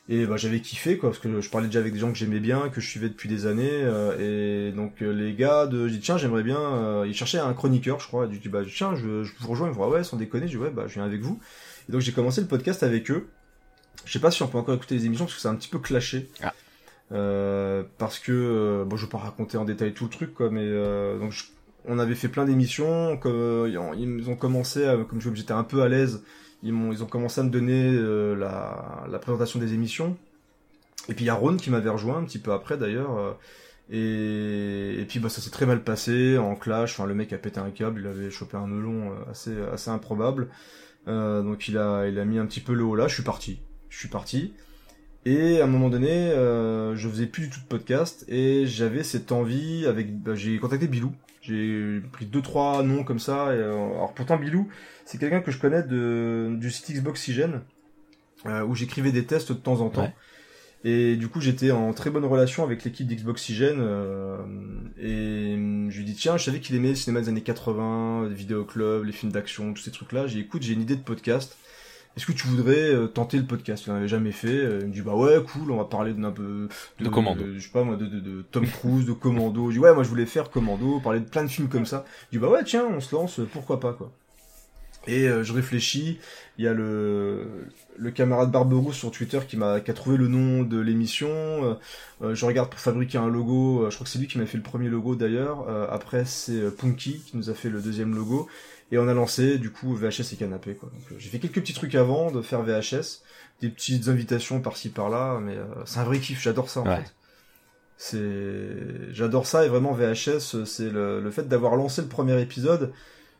Et bah, j'avais kiffé quoi parce que je parlais déjà avec des gens que j'aimais bien, que je suivais depuis des années euh, et donc euh, les gars de j'ai dit tiens j'aimerais bien euh, ils cherchaient un chroniqueur je crois, dit bah tiens je, je vous rejoins ils me font ah ouais sans déconner, j'ai dit ouais bah je viens avec vous. Et donc j'ai commencé le podcast avec eux. Je sais pas si on peut encore écouter les émissions parce que c'est un petit peu clashé. Ah. Euh, parce que euh, bon je vais pas raconter en détail tout le truc quoi mais euh, donc je- on avait fait plein d'émissions ils ont commencé à- comme j'étais un peu à l'aise ils m'ont ils ont commencé à me donner la, la présentation des émissions et puis il y a Ron qui m'avait rejoint un petit peu après d'ailleurs et, et puis bah ça s'est très mal passé en clash enfin le mec a pété un câble il avait chopé un melon assez assez improbable Euh, donc il a il a mis un petit peu le haut là je suis parti je suis parti et à un moment donné euh, je faisais plus du tout de podcast et j'avais cette envie avec bah, j'ai contacté Bilou j'ai pris deux trois noms comme ça et, euh, alors pourtant Bilou c'est quelqu'un que je connais de, du site Xboxygène, euh, où j'écrivais des tests de temps en temps. Ouais. Et du coup, j'étais en très bonne relation avec l'équipe d'Xboxygène. Euh, et hum, je lui dis, tiens, je savais qu'il aimait le cinéma des années 80, les vidéoclubs, les films d'action, tous ces trucs-là. J'ai écoute, j'ai une idée de podcast. Est-ce que tu voudrais euh, tenter le podcast? Il n'en avait jamais fait. Euh, Il me dit, bah ouais, cool, on va parler d'un peu... De Commando. je sais pas moi, de, de, de Tom Cruise, de Commando. Je dis, ouais, moi je voulais faire Commando, parler de plein de films comme ça. Je dis, bah ouais, tiens, on se lance, pourquoi pas, quoi. Et euh, je réfléchis. Il y a le, le camarade Barberousse sur Twitter qui m'a qui a trouvé le nom de l'émission. Euh, euh, je regarde pour fabriquer un logo. Euh, je crois que c'est lui qui m'a fait le premier logo d'ailleurs. Euh, après c'est euh, Punky qui nous a fait le deuxième logo. Et on a lancé du coup VHS et canapé. Quoi. Donc, euh, j'ai fait quelques petits trucs avant de faire VHS, des petites invitations par-ci par-là, mais euh, c'est un vrai kiff. J'adore ça en Ouais. fait. C'est, j'adore ça et vraiment VHS, c'est le, le fait d'avoir lancé le premier épisode.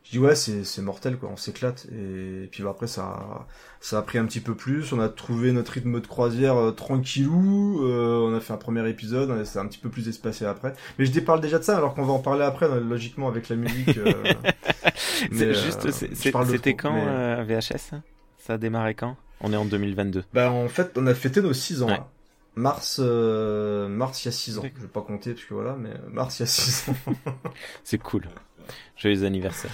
Je dis ouais, c'est mortel quoi, on s'éclate et puis bah, après ça ça a pris un petit peu plus, on a trouvé notre rythme de croisière euh, tranquillou, euh, on a fait un premier épisode, on a- c'est un petit peu plus espacé après. Mais je déparle déjà de ça alors qu'on va en parler après euh, logiquement avec la musique. euh, mais, C'est euh, juste, de c'était quand mais- euh, VHS Ça? A démarré quand? On est en 2022. Bah en fait, on a fêté nos 6 ans. Ouais. là. Mars, euh, mars il y a 6 ans. Je vais pas compter parce que voilà, mais mars il y a 6 ans. C'est cool. Joyeux anniversaire.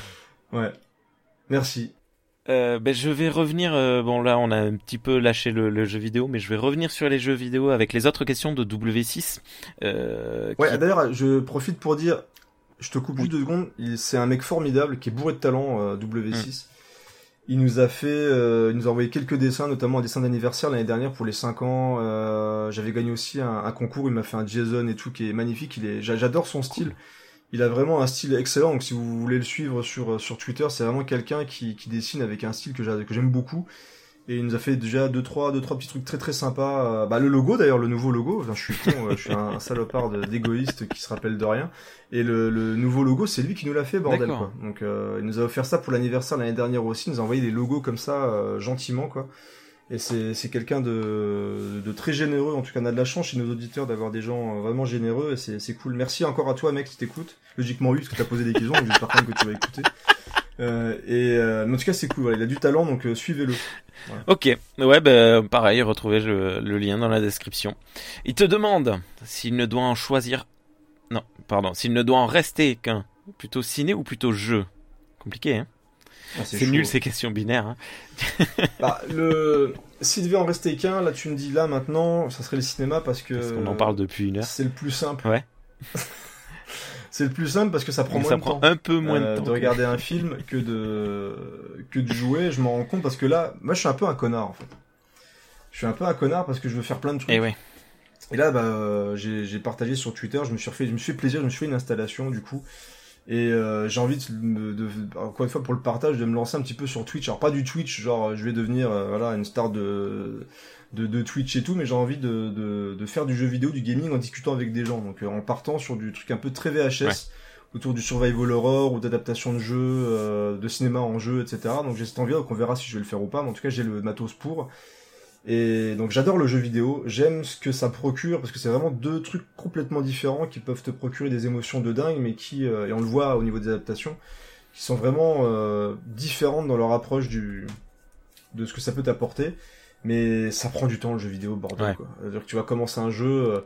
Ouais. Merci. Euh, ben, je vais revenir. euh, bon, là, on a un petit peu lâché le, le jeu vidéo, mais je vais revenir sur les jeux vidéo avec les autres questions de W6. Euh, Ouais, qui- d'ailleurs, je profite pour dire, je te coupe juste deux secondes, c'est un mec formidable qui est bourré de talent, euh, W6. Il nous a fait, il nous a envoyé quelques dessins, notamment un dessin d'anniversaire l'année dernière pour les 5 ans. J'avais gagné aussi un, un concours, il m'a fait un Jason et tout qui est magnifique. Il est, j'a- j'adore son style. Il a vraiment un style excellent. Donc si vous voulez le suivre sur sur Twitter, c'est vraiment quelqu'un qui, qui dessine avec un style que j'a- que j'aime beaucoup. Et il nous a fait déjà deux trois deux trois petits trucs très très sympas. Euh, Bah le logo d'ailleurs, le nouveau logo. Enfin, je suis con, euh, je suis un salopard d'égoïste qui se rappelle de rien. Et le, le nouveau logo, c'est lui qui nous l'a fait, bordel quoi. Donc euh, il nous a offert ça pour l'anniversaire l'année dernière aussi. Il nous a envoyé des logos comme ça euh, gentiment quoi. Et c'est quelqu'un de, de très généreux. En tout cas, on a de la chance chez nos auditeurs d'avoir des gens euh, vraiment généreux et c'est cool. Merci encore à toi, mec, qui t'écoute. Logiquement oui, parce que t'as posé des questions, donc j'espère quand que tu vas écouter. Euh, et euh, en tout cas, c'est cool. Il a du talent, donc suivez-le. Ok, ouais, ben pareil, retrouvez le, le lien dans la description. Il te demande s'il ne doit en choisir. Non, pardon, s'il ne doit en rester qu'un. Plutôt ciné ou plutôt jeu? Compliqué, hein? Ah, C'est nul ces questions binaires. Hein Bah, le... S'il devait en rester qu'un, là tu me dis là maintenant, ça serait le cinéma parce que. parce qu'on en parle depuis une heure. C'est le plus simple. Ouais. c'est le plus simple parce que ça prend moins ça de prend temps. un peu moins euh, de temps. que- regarder un film que de que de jouer. Je m'en rends compte parce que là, moi je suis un peu un connard en fait. Je suis un peu un connard parce que je veux faire plein de trucs. Eh ouais. Et là, bah, euh, j'ai j'ai partagé sur Twitter, je me suis refait, je me suis fait plaisir, je me suis fait une installation du coup. Et euh, j'ai envie de, de, encore une fois pour le partage, de me lancer un petit peu sur Twitch. Alors pas du Twitch, genre je vais devenir euh, voilà une star de, de de Twitch et tout, mais j'ai envie de, de de faire du jeu vidéo, du gaming en discutant avec des gens. Donc euh, en partant sur du truc un peu très VHS. Ouais. autour du survival horror ou d'adaptation de jeux, euh, de cinéma en jeu, etc. Donc j'ai cette envie, donc on verra si je vais le faire ou pas, mais en tout cas j'ai le matos pour. Et donc j'adore le jeu vidéo, j'aime ce que ça procure parce que c'est vraiment deux trucs complètement différents qui peuvent te procurer des émotions de dingue, mais qui, euh, et on le voit au niveau des adaptations, qui sont vraiment euh, différentes dans leur approche du de ce que ça peut t'apporter. Mais ça prend du temps le jeu vidéo, bordel Ouais. quoi. C'est-à-dire que tu vas commencer un jeu, euh,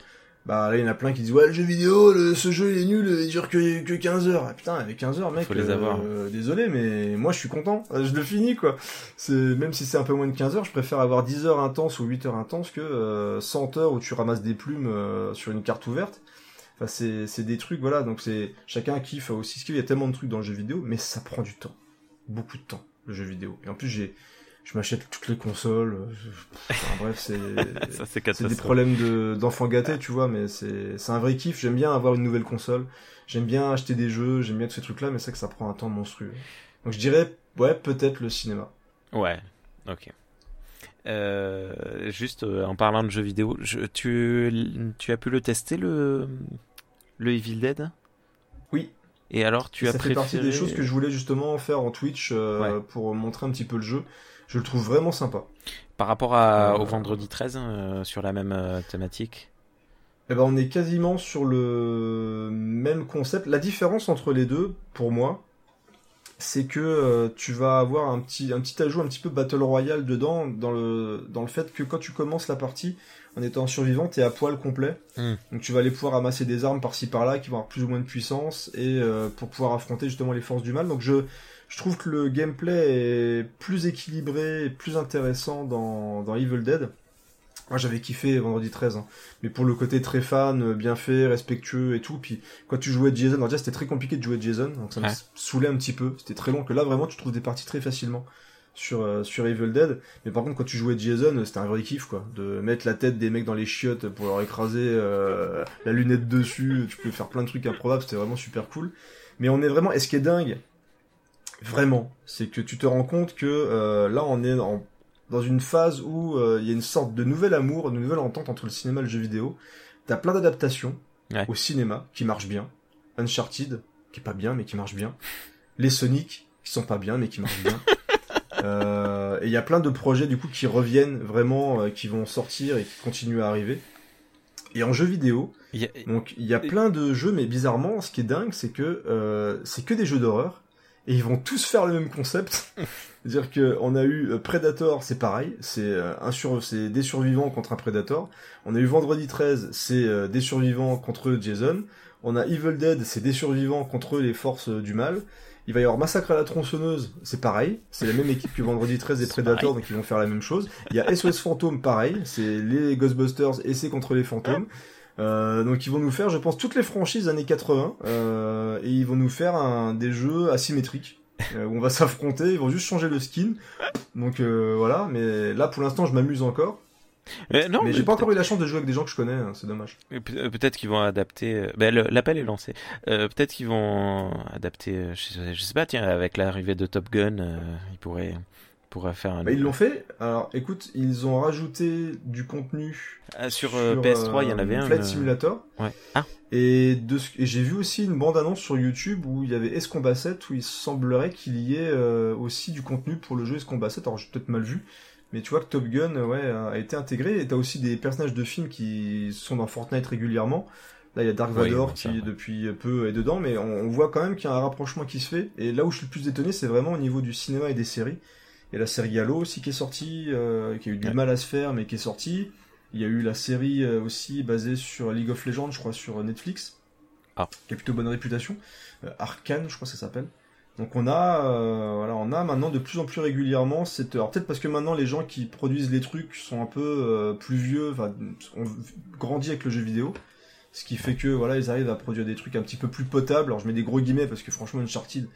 bah là il y en a plein qui disent ouais le jeu vidéo, le- ce jeu il est nul, il dure que, que 15 heures. Ah, putain avec 15 heures mec, Faut les avoir. euh, désolé mais moi je suis content, Euh, je le finis quoi. C'est même si c'est un peu moins de 15 heures, je préfère avoir 10 heures intenses ou 8 heures intenses que euh, 100 heures où tu ramasses des plumes euh, sur une carte ouverte. Enfin c'est c'est des trucs voilà, donc c'est chacun kiffe aussi ce qu'il y a tellement de trucs dans le jeu vidéo mais ça prend du temps. Beaucoup de temps le jeu vidéo. Et en plus j'ai je m'achète toutes les consoles. euh, enfin, bref, c'est Ça c'est des problèmes de d'enfants gâtés, tu vois, mais c'est un vrai kiff. J'aime bien avoir une nouvelle console. J'aime bien acheter des jeux, j'aime bien tous ces trucs-là, mais c'est que ça prend un temps monstrueux. Donc je dirais, ouais, peut-être le cinéma. Ouais, ok. Euh, juste euh, en parlant de jeux vidéo, je, tu, tu as pu le tester le, le Evil Dead? Oui. Et alors tu ça as fait préféré... partie des choses que je voulais justement faire en Twitch euh, Ouais. pour montrer un petit peu le jeu. Je le trouve vraiment sympa. Par rapport à, Euh, au vendredi 13, euh, sur la même euh, thématique Eh ben, on est quasiment sur le même concept. La différence entre les deux, pour moi, c'est que euh, tu vas avoir un petit, un petit ajout un petit peu Battle Royale dedans, dans le, dans le fait que quand tu commences la partie, en étant survivant, t'es à poil complet. Hmm. Donc tu vas aller pouvoir ramasser des armes par-ci par-là qui vont avoir plus ou moins de puissance et euh, pour pouvoir affronter justement les forces du mal. Donc je, je trouve que le gameplay est plus équilibré et plus intéressant dans, dans Evil Dead. Moi j'avais kiffé vendredi 13, hein. mais pour le côté très fan, bien fait, respectueux et tout. Puis quand tu jouais Jason, alors déjà c'était très compliqué de jouer Jason, donc ça me saoulait un petit peu. C'était très long. Que là vraiment tu trouves des parties très facilement sur euh, sur Evil Dead. Mais par contre quand tu jouais Jason, c'était un vrai kiff quoi, de mettre la tête des mecs dans les chiottes pour leur écraser euh, la lunette dessus. Tu peux faire plein de trucs improbables. C'était vraiment super cool. Mais on est vraiment. Et ce qui est dingue, vraiment, c'est que tu te rends compte que euh, là on est en dans une phase où euh, il y a une sorte de nouvel amour, de nouvelle entente entre le cinéma et le jeu vidéo. T'as plein d'adaptations Ouais. au cinéma qui marchent bien. Uncharted, qui est pas bien mais qui marche bien. Les Sonic, qui sont pas bien mais qui marchent bien. Euh, et il y a plein de projets du coup qui reviennent vraiment, euh, qui vont sortir et qui continuent à arriver. Et en jeu vidéo, Il y a- donc il y a plein de jeux, mais bizarrement, ce qui est dingue, c'est que euh, c'est que des jeux d'horreur. Et ils vont tous faire le même concept. C'est-à-dire que on a eu euh, Predator, c'est pareil, c'est euh, un sur, c'est des survivants contre un Predator. On a eu Vendredi 13, c'est euh, des survivants contre Jason. On a Evil Dead, c'est des survivants contre les forces du mal. Il va y avoir Massacre à la tronçonneuse, c'est pareil, c'est la même équipe que Vendredi 13 et Predator, donc ils vont faire la même chose. Il y a SOS Fantôme, pareil, c'est les Ghostbusters et c'est contre les fantômes. Euh, donc ils vont nous faire, je pense, toutes les franchises années 80, euh, et ils vont nous faire un, des jeux asymétriques. euh, où on va s'affronter, ils vont juste changer le skin. Donc voilà, mais là pour l'instant je m'amuse encore. Mais non, mais mais j'ai pas encore eu la chance de jouer avec des gens que je connais, hein, c'est dommage. Pe- Peut-être qu'ils vont adapter. Ben, l'appel est lancé. Euh, Peut-être qu'ils vont adapter. Je sais, je sais pas. Tiens, avec l'arrivée de Top Gun, euh, ils pourraient, faire un. Bah, ils l'ont fait. Alors écoute, ils ont rajouté du contenu Ah, sur, euh, PS3, il y en euh, avait un. Flight euh, Simulator. Ouais. Ah. Et, de ce- et j'ai vu aussi une bande-annonce sur YouTube où il y avait Escombat 7 où il semblerait qu'il y ait aussi du contenu pour le jeu Escombat 7. Alors j'ai peut-être mal vu, mais tu vois que Top Gun ouais, a été intégré. Et t'as aussi des personnages de films qui sont dans Fortnite régulièrement. Là, il y a Dark Vador ça, qui ouais. depuis peu est dedans, mais on, on voit quand même qu'il y a un rapprochement qui se fait. Et là où je suis le plus étonné, c'est vraiment au niveau du cinéma et des séries. Il y a la série Halo aussi qui est sortie, euh, qui a eu du Ouais. mal à se faire, mais qui est sortie. Il y a eu la série euh, aussi basée sur League of Legends, je crois, sur Netflix. Ah. Qui a plutôt bonne réputation. Euh, Arcane, je crois que ça s'appelle. Donc on a, euh, voilà, on a maintenant de plus en plus régulièrement cette. Alors peut-être parce que maintenant les gens qui produisent les trucs sont un peu euh, plus vieux, enfin, ont grandi avec le jeu vidéo. Ce qui fait que voilà, ils arrivent à produire des trucs un petit peu plus potables. Alors je mets des gros guillemets parce que franchement Uncharted,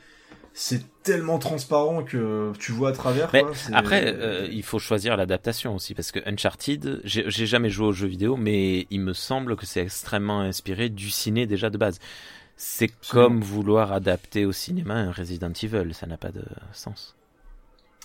c'est tellement transparent que tu vois à travers. Mais quoi. C'est- Après, euh, il faut choisir l'adaptation aussi, parce que Uncharted, j'ai jamais joué aux jeux vidéo, mais il me semble que c'est extrêmement inspiré du ciné déjà de base. C'est comme vouloir adapter au cinéma un Resident Evil, ça n'a pas de sens.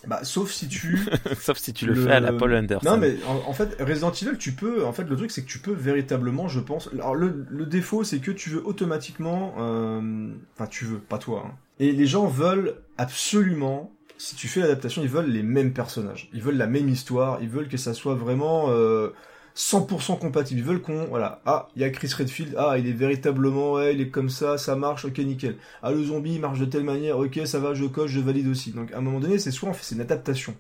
Bah, sauf si tu. Sauf si tu le, Le- fais à la Paul Anderson. non, mais en, en fait, Resident Evil, tu peux. En fait, le truc, c'est que tu peux véritablement, je pense. Alors, le, le défaut, c'est que tu veux automatiquement. euh, Enfin, tu veux, pas toi. hein. Et les gens veulent absolument. Si tu fais l'adaptation, ils veulent les mêmes personnages. Ils veulent la même histoire. Ils veulent que ça soit vraiment. euh, 100% compatible. Ils veulent qu'on, voilà, ah, il y a Chris Redfield, ah, il est véritablement, ouais, il est comme ça, ça marche, ok, nickel. Ah, le zombie, il marche de telle manière, ok, ça va, je coche, je valide aussi. Donc, à un moment donné, c'est soit on fait, c'est une adaptation.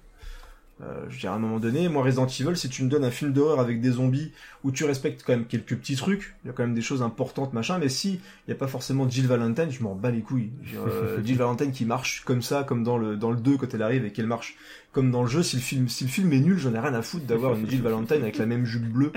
Euh, je dirais à un moment donné, moi Resident Evil, si tu me donnes un film d'horreur avec des zombies où tu respectes quand même quelques petits trucs, il y a quand même des choses importantes, machin, mais si il n'y a pas forcément Jill Valentine, je m'en bats les couilles. Euh, Jill Valentine qui marche comme ça, comme dans le dans le 2 quand elle arrive et qu'elle marche comme dans le jeu, si le film si le film est nul, j'en ai rien à foutre d'avoir une Jill Valentine avec la même jupe bleue.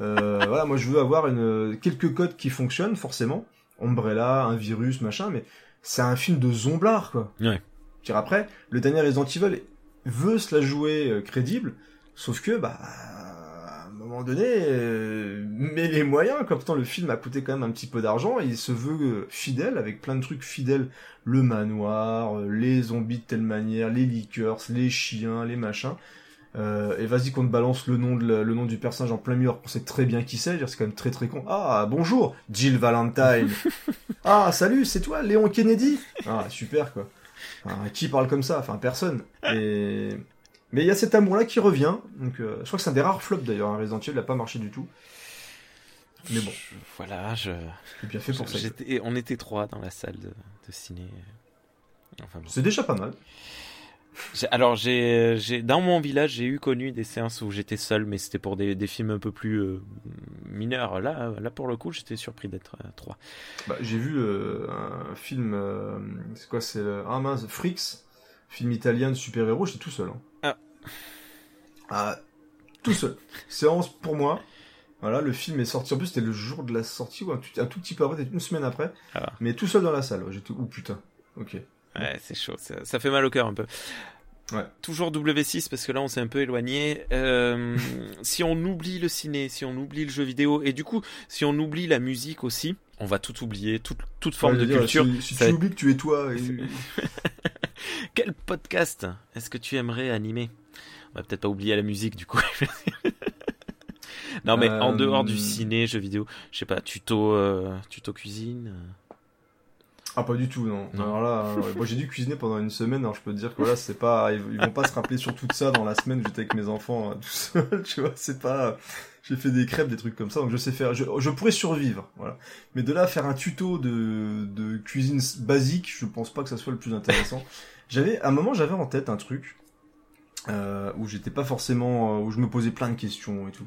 Euh, voilà, moi je veux avoir une quelques codes qui fonctionnent forcément, Umbrella, un virus, machin, mais c'est un film de zomblard quoi. Ouais. Je veux dire, après, le dernier Resident Evil veut se la jouer euh, crédible, sauf que, bah, à un moment donné, euh, met les moyens, comme pourtant le film a coûté quand même un petit peu d'argent, et il se veut euh, fidèle, avec plein de trucs fidèles, le manoir, euh, les zombies de telle manière, les liqueurs, les chiens, les machins. Euh, et vas-y qu'on te balance le nom, de la- le nom du personnage en plein alors qu'on sait très bien qui c'est, c'est quand même très très con. Ah, bonjour, Jill Valentine. ah, salut, c'est toi, Léon Kennedy. Ah, super quoi. Enfin, qui parle comme ça? Enfin, personne. Et... Mais il y a cet amour-là qui revient. Donc, euh, je crois que c'est un des rares flops d'ailleurs. Un Resident Evil n'a pas marché du tout. Mais bon, Je- voilà, je, c'est bien fait pour ça. on était trois dans la salle de, de ciné. Enfin, bon. C'est déjà pas mal. Alors j'ai, j'ai dans mon village j'ai eu connu des séances où j'étais seul, mais c'était pour des, des films un peu plus euh, mineurs. Là, là pour le coup, j'étais surpris d'être à trois. Bah, j'ai vu euh, un film. euh, c'est quoi C'est le... ah mince, Freaks, film italien de super-héros. J'étais tout seul. hein. Ah. Ah, tout seul. Séance pour moi. Voilà, le film est sorti. En plus, c'était le jour de la sortie ou un tout, un tout petit peu après, une semaine après. Ah. Mais tout seul dans la salle. J'étais. Oh putain. Ok. Ouais, c'est chaud, ça, ça fait mal au cœur un peu. Ouais. Toujours W6 parce que là on s'est un peu éloigné. Euh, si on oublie le ciné, si on oublie le jeu vidéo et du coup si on oublie la musique aussi, on va tout oublier, toute, toute forme Ouais, de dire, culture. Si, tu être- oublies que tu es toi. et- Quel podcast est-ce que tu aimerais animer? On va peut-être pas oublier la musique du coup. non mais en Euh, dehors du ciné, jeux vidéo, je sais pas, tuto, euh, tuto cuisine. Ah pas du tout non. Non. Alors là, moi j'ai dû cuisiner pendant une semaine. Alors je peux te dire que voilà, c'est pas, ils, ils vont pas se rappeler sur tout ça dans la semaine. où J'étais avec mes enfants euh, tout seul, tu vois. C'est pas, j'ai fait des crêpes, des trucs comme ça. Donc je sais faire, je, je pourrais survivre, voilà. Mais de là à faire un tuto de, de cuisine basique, je pense pas que ça soit le plus intéressant. j'avais, à un moment, j'avais en tête un truc euh, où j'étais pas forcément, euh, où je me posais plein de questions et tout.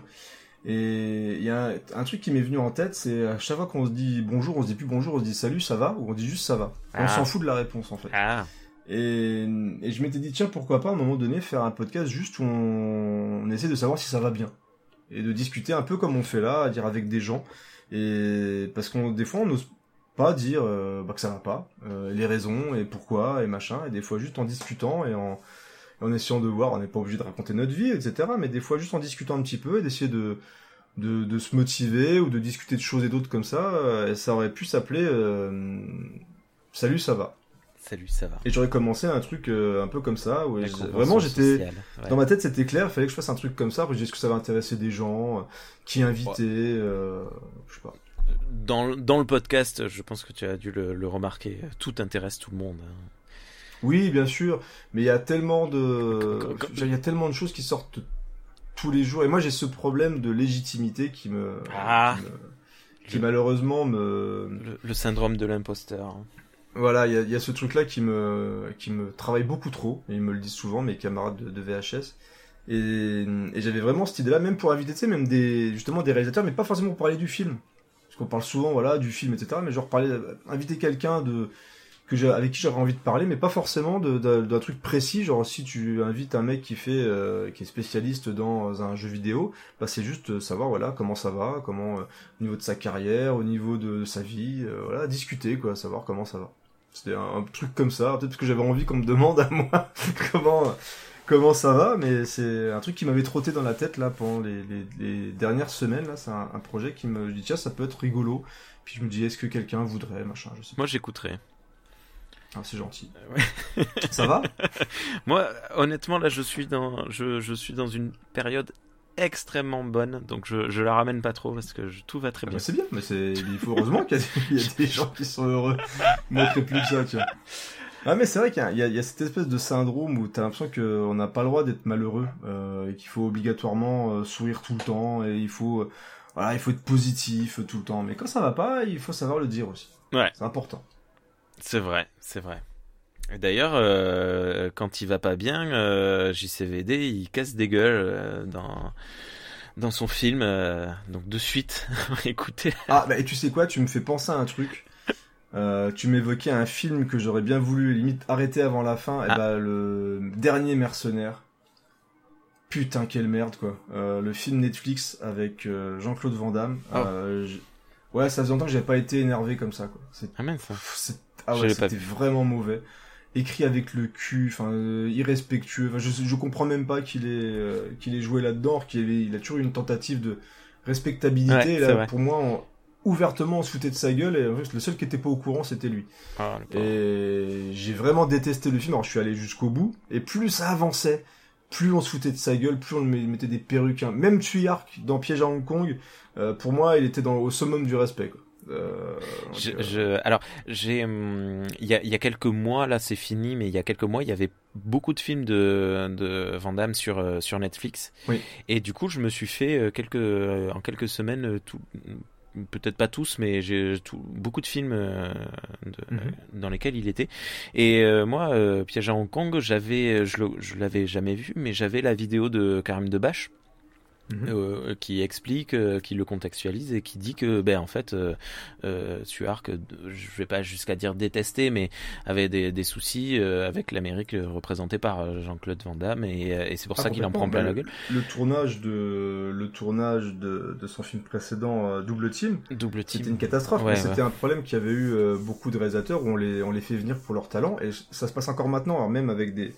Et il y a un, truc qui m'est venu en tête, c'est à chaque fois qu'on se dit bonjour, on se dit plus bonjour, on se dit salut, ça va, ou on dit juste ça va. On Ah. s'en fout de la réponse en fait. Ah, Et, et je m'étais dit tiens pourquoi pas à un moment donné faire un podcast juste où on, on essaie de savoir si ça va bien et de discuter un peu comme on fait là, à dire avec des gens. Et parce qu'on des fois on n'ose pas dire euh, bah, que ça va pas, euh, les raisons et pourquoi et machin. Et des fois juste en discutant et en en essayant de voir, on n'est pas obligé de raconter notre vie, etc. Mais des fois juste en discutant un petit peu et d'essayer de, de, de se motiver ou de discuter de choses et d'autres comme ça. euh, et ça aurait pu s'appeler euh, Salut, ça va. salut, ça va. Et j'aurais commencé un truc euh, un peu comme ça. Où vraiment, j'étais ouais. dans ma tête, c'était clair. Il fallait que je fasse un truc comme ça. Après, je dis, est-ce que ça va intéresser des gens, euh, qui inviter, euh, je sais pas. Dans, dans le podcast, je pense que tu as dû le, le remarquer, tout intéresse tout le monde. hein. Oui, bien sûr, mais il y a tellement de, Comme- comme- il y a tellement de choses qui sortent tous les jours. Et moi, j'ai ce problème de légitimité qui me, Ah. qui, me- qui malheureusement me, Le, le syndrome de l'imposteur. Voilà, il y a, il y a ce truc-là qui me, qui me travaille beaucoup trop, et ils me le disent souvent, mes camarades de, de VHS. Et, et j'avais vraiment cette idée-là, même pour inviter, tu sais, même des, justement des réalisateurs, mais pas forcément pour parler du film. Parce qu'on parle souvent, voilà, du film, etc. Mais genre parler, inviter quelqu'un de, que j'ai, avec qui j'aurais envie de parler, mais pas forcément d'un truc précis. Genre, si tu invites un mec qui fait, euh, qui est spécialiste dans un jeu vidéo, bah, c'est juste euh, savoir, voilà, comment ça va, comment, euh, au niveau de sa carrière, au niveau de sa vie, euh, voilà, discuter, quoi, savoir comment ça va. C'était un, truc comme ça, peut-être parce que j'avais envie qu'on me demande à moi comment comment ça va, mais c'est un truc qui m'avait trotté dans la tête là pendant les, les, les dernières semaines. Là, c'est un, projet qui me dis tiens ça peut être rigolo. Puis je me dis est-ce que quelqu'un voudrait machin, je sais. Moi, j'écouterai. Ah, c'est gentil. Ouais. ça va? Moi, honnêtement, là, je suis dans, je, je suis dans une période extrêmement bonne, donc je, je la ramène pas trop parce que je- tout va très Ah bien. bah, C'est bien, mais c'est il faut heureusement qu'il y, y a des gens qui sont heureux. Montrer plus que ça, tu vois. Ah mais c'est vrai qu'il y y a- il y a cette espèce de syndrome où t'as l'impression qu'on n'a pas le droit d'être malheureux euh, et qu'il faut obligatoirement euh, sourire tout le temps et il faut euh, voilà il faut être positif tout le temps. Mais quand ça va pas, il faut savoir le dire aussi. Ouais. C'est important. C'est vrai, c'est vrai. D'ailleurs, euh, quand il va pas bien, euh, JCVD, il casse des gueules euh, dans dans son film, donc de suite, écoutez. Ah bah et tu sais quoi, tu me fais penser à un truc. Tu m'évoquais un film que j'aurais bien voulu limite arrêter avant la fin. Et Ah. bah le dernier mercenaire. Putain quelle merde quoi. Le film Netflix avec Jean-Claude Van Damme. Oh. Ouais, ça faisait longtemps que j'avais pas été énervé comme ça quoi. C'est Ah mince. C'est- ah ouais, c'était vraiment mauvais. Écrit avec le cul, enfin euh, irrespectueux. Enfin, je, je comprends même pas qu'il ait euh, qu'il ait joué là-dedans, qu'il ait- il a toujours eu une tentative de respectabilité. Ouais, là, pour moi, on- ouvertement, on se foutait de sa gueule. Et en fait, le seul qui était pas au courant, c'était lui. Ah. Et j'ai vraiment détesté le film. Alors, je suis allé jusqu'au bout. Et plus ça avançait, plus on se foutait de sa gueule, plus on lui mettait des perruques. hein. Même Tuyark dans Piège à Hong Kong, euh, pour moi, il était dans, au summum du respect. Quoi. Euh, Je, euh, je- alors, j'ai, hum, il y a, il y a quelques mois, là, c'est fini, mais il y a quelques mois, il y avait beaucoup de films de, de Van Damme sur, euh, sur Netflix. Oui. Et du coup, je me suis fait quelques, en quelques semaines, tout, peut-être pas tous, mais j'ai beaucoup de films euh, de- Mhm. euh, dans lesquels il était. Et euh, moi, Piège à Hong Kong, j'avais, je l'avais jamais vu, mais j'avais la vidéo de Karim Debache mhm. euh, qui explique, euh, qui le contextualise et qui dit que, ben en fait, euh, euh, Suark, euh, je vais pas jusqu'à dire détester, mais avait des, des soucis euh, avec l'Amérique euh, représentée par euh, Jean-Claude Van Damme et, euh, et c'est pour Ah, ça qu'il en prend plein Bah, la gueule. Le tournage de le tournage de, de son film précédent euh, Double Team, Double c'était team. une catastrophe. Ouais, c'était un problème qu'il y avait eu euh, beaucoup de réalisateurs où on les on les fait venir pour leur talent et ça se passe encore maintenant. Alors même avec des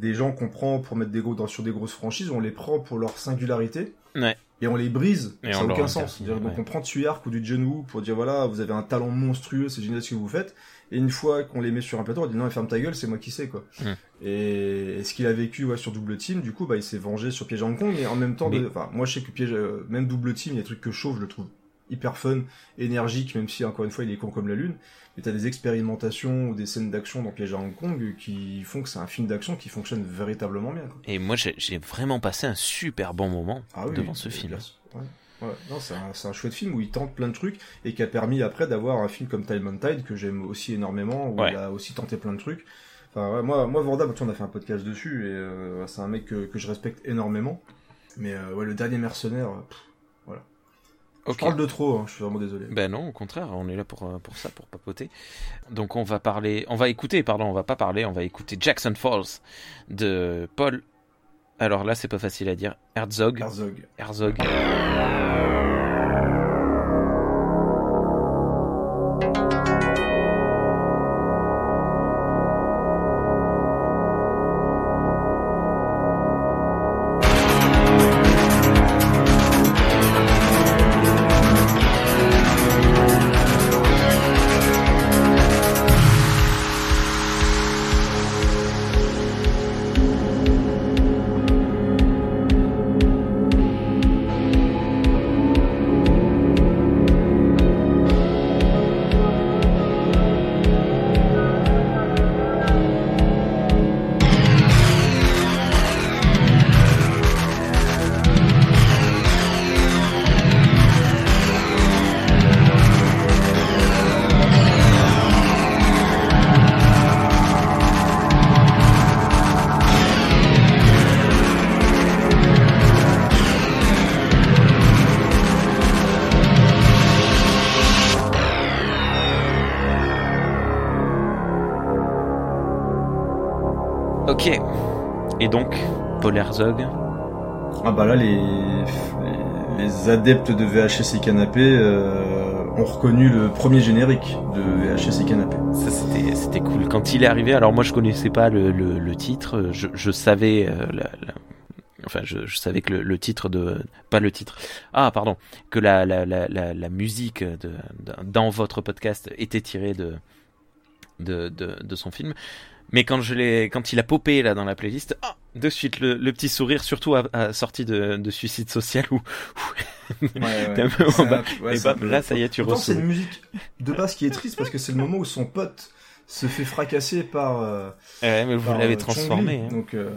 des gens qu'on prend pour mettre des gros dans, sur des grosses franchises, on les prend pour leur singularité. Ouais. Et on les brise, Et ça n'a aucun sens. Donc on prend Tuyark ou du John Woo pour dire voilà, vous avez un talent monstrueux, c'est génial ce que vous faites. Et une fois qu'on les met sur un plateau, on dit non, ferme ta gueule, c'est moi qui sais quoi. Mm. Et, et ce qu'il a vécu ouais, sur Double Team, du coup, bah, il s'est vengé sur Piège à Hong Kong, mais en même temps, Mais- de- enfin, moi je sais que Piège, euh, même Double Team, il y a des trucs que chaud, je le trouve hyper fun, énergique, même si encore une fois il est con comme la lune. Mais t'as des expérimentations ou des scènes d'action dans Piège à Hong Kong qui font que c'est un film d'action qui fonctionne véritablement bien. quoi. Et moi, j'ai vraiment passé un super bon moment Ah oui, devant ce film. ouais. Ouais, c'est un, chouette film où il tente plein de trucs et qui a permis après d'avoir un film comme Time and Tide que j'aime aussi énormément où Ouais. il a aussi tenté plein de trucs. Enfin, ouais, moi, moi, Vanda, on a fait un podcast dessus et euh, c'est un mec que, que je respecte énormément. Mais euh, ouais, le dernier mercenaire, pff, je parle de trop, hein, je suis vraiment désolé. Ben non, au contraire, on est là pour, euh, pour ça, pour papoter. Donc on va parler, on va écouter, pardon, on va pas parler, on va écouter Jackson Falls de Paul. Alors là, c'est pas facile à dire. Herzog. Herzog. Herzog. Adeptes de VHS et Canapé euh, ont reconnu le premier générique de VHS et Canapé. Ça, c'était, c'était cool. Quand il est arrivé, alors moi, je connaissais pas le, le, titre. Je, savais euh, Enfin, je, savais que le, titre de, pas le titre. Ah, pardon, que la la la musique de- dans votre podcast était tirée de de de, de son film. Mais quand je l'ai, quand il a popé là dans la playlist, ah, de suite le, le petit sourire, surtout à, à sortie de, de Suicide Social où, Ouais, T'es un peu en bas. ouais, et c'est bah, un peu- là, ça y est, tu Pourtant, c'est une musique de base qui est triste parce que c'est le moment où son pote se fait fracasser par. euh, Ouais, mais vous l'avez euh, transformé. Hein. Donc, euh,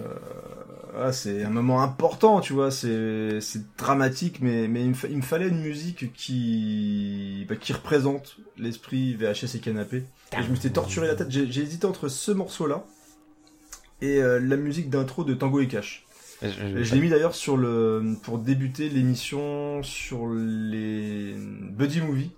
c'est un moment important, tu vois. C'est dramatique, mais mais il me, fa- il me fallait une musique qui bah, qui représente l'esprit VHS et canapé. Et je me suis torturé la tête. J'ai hésité entre ce morceau-là et euh, la musique d'intro de Tango et Cash. Je- je- Et je l'ai mis d'ailleurs sur le pour débuter l'émission sur les buddy movie.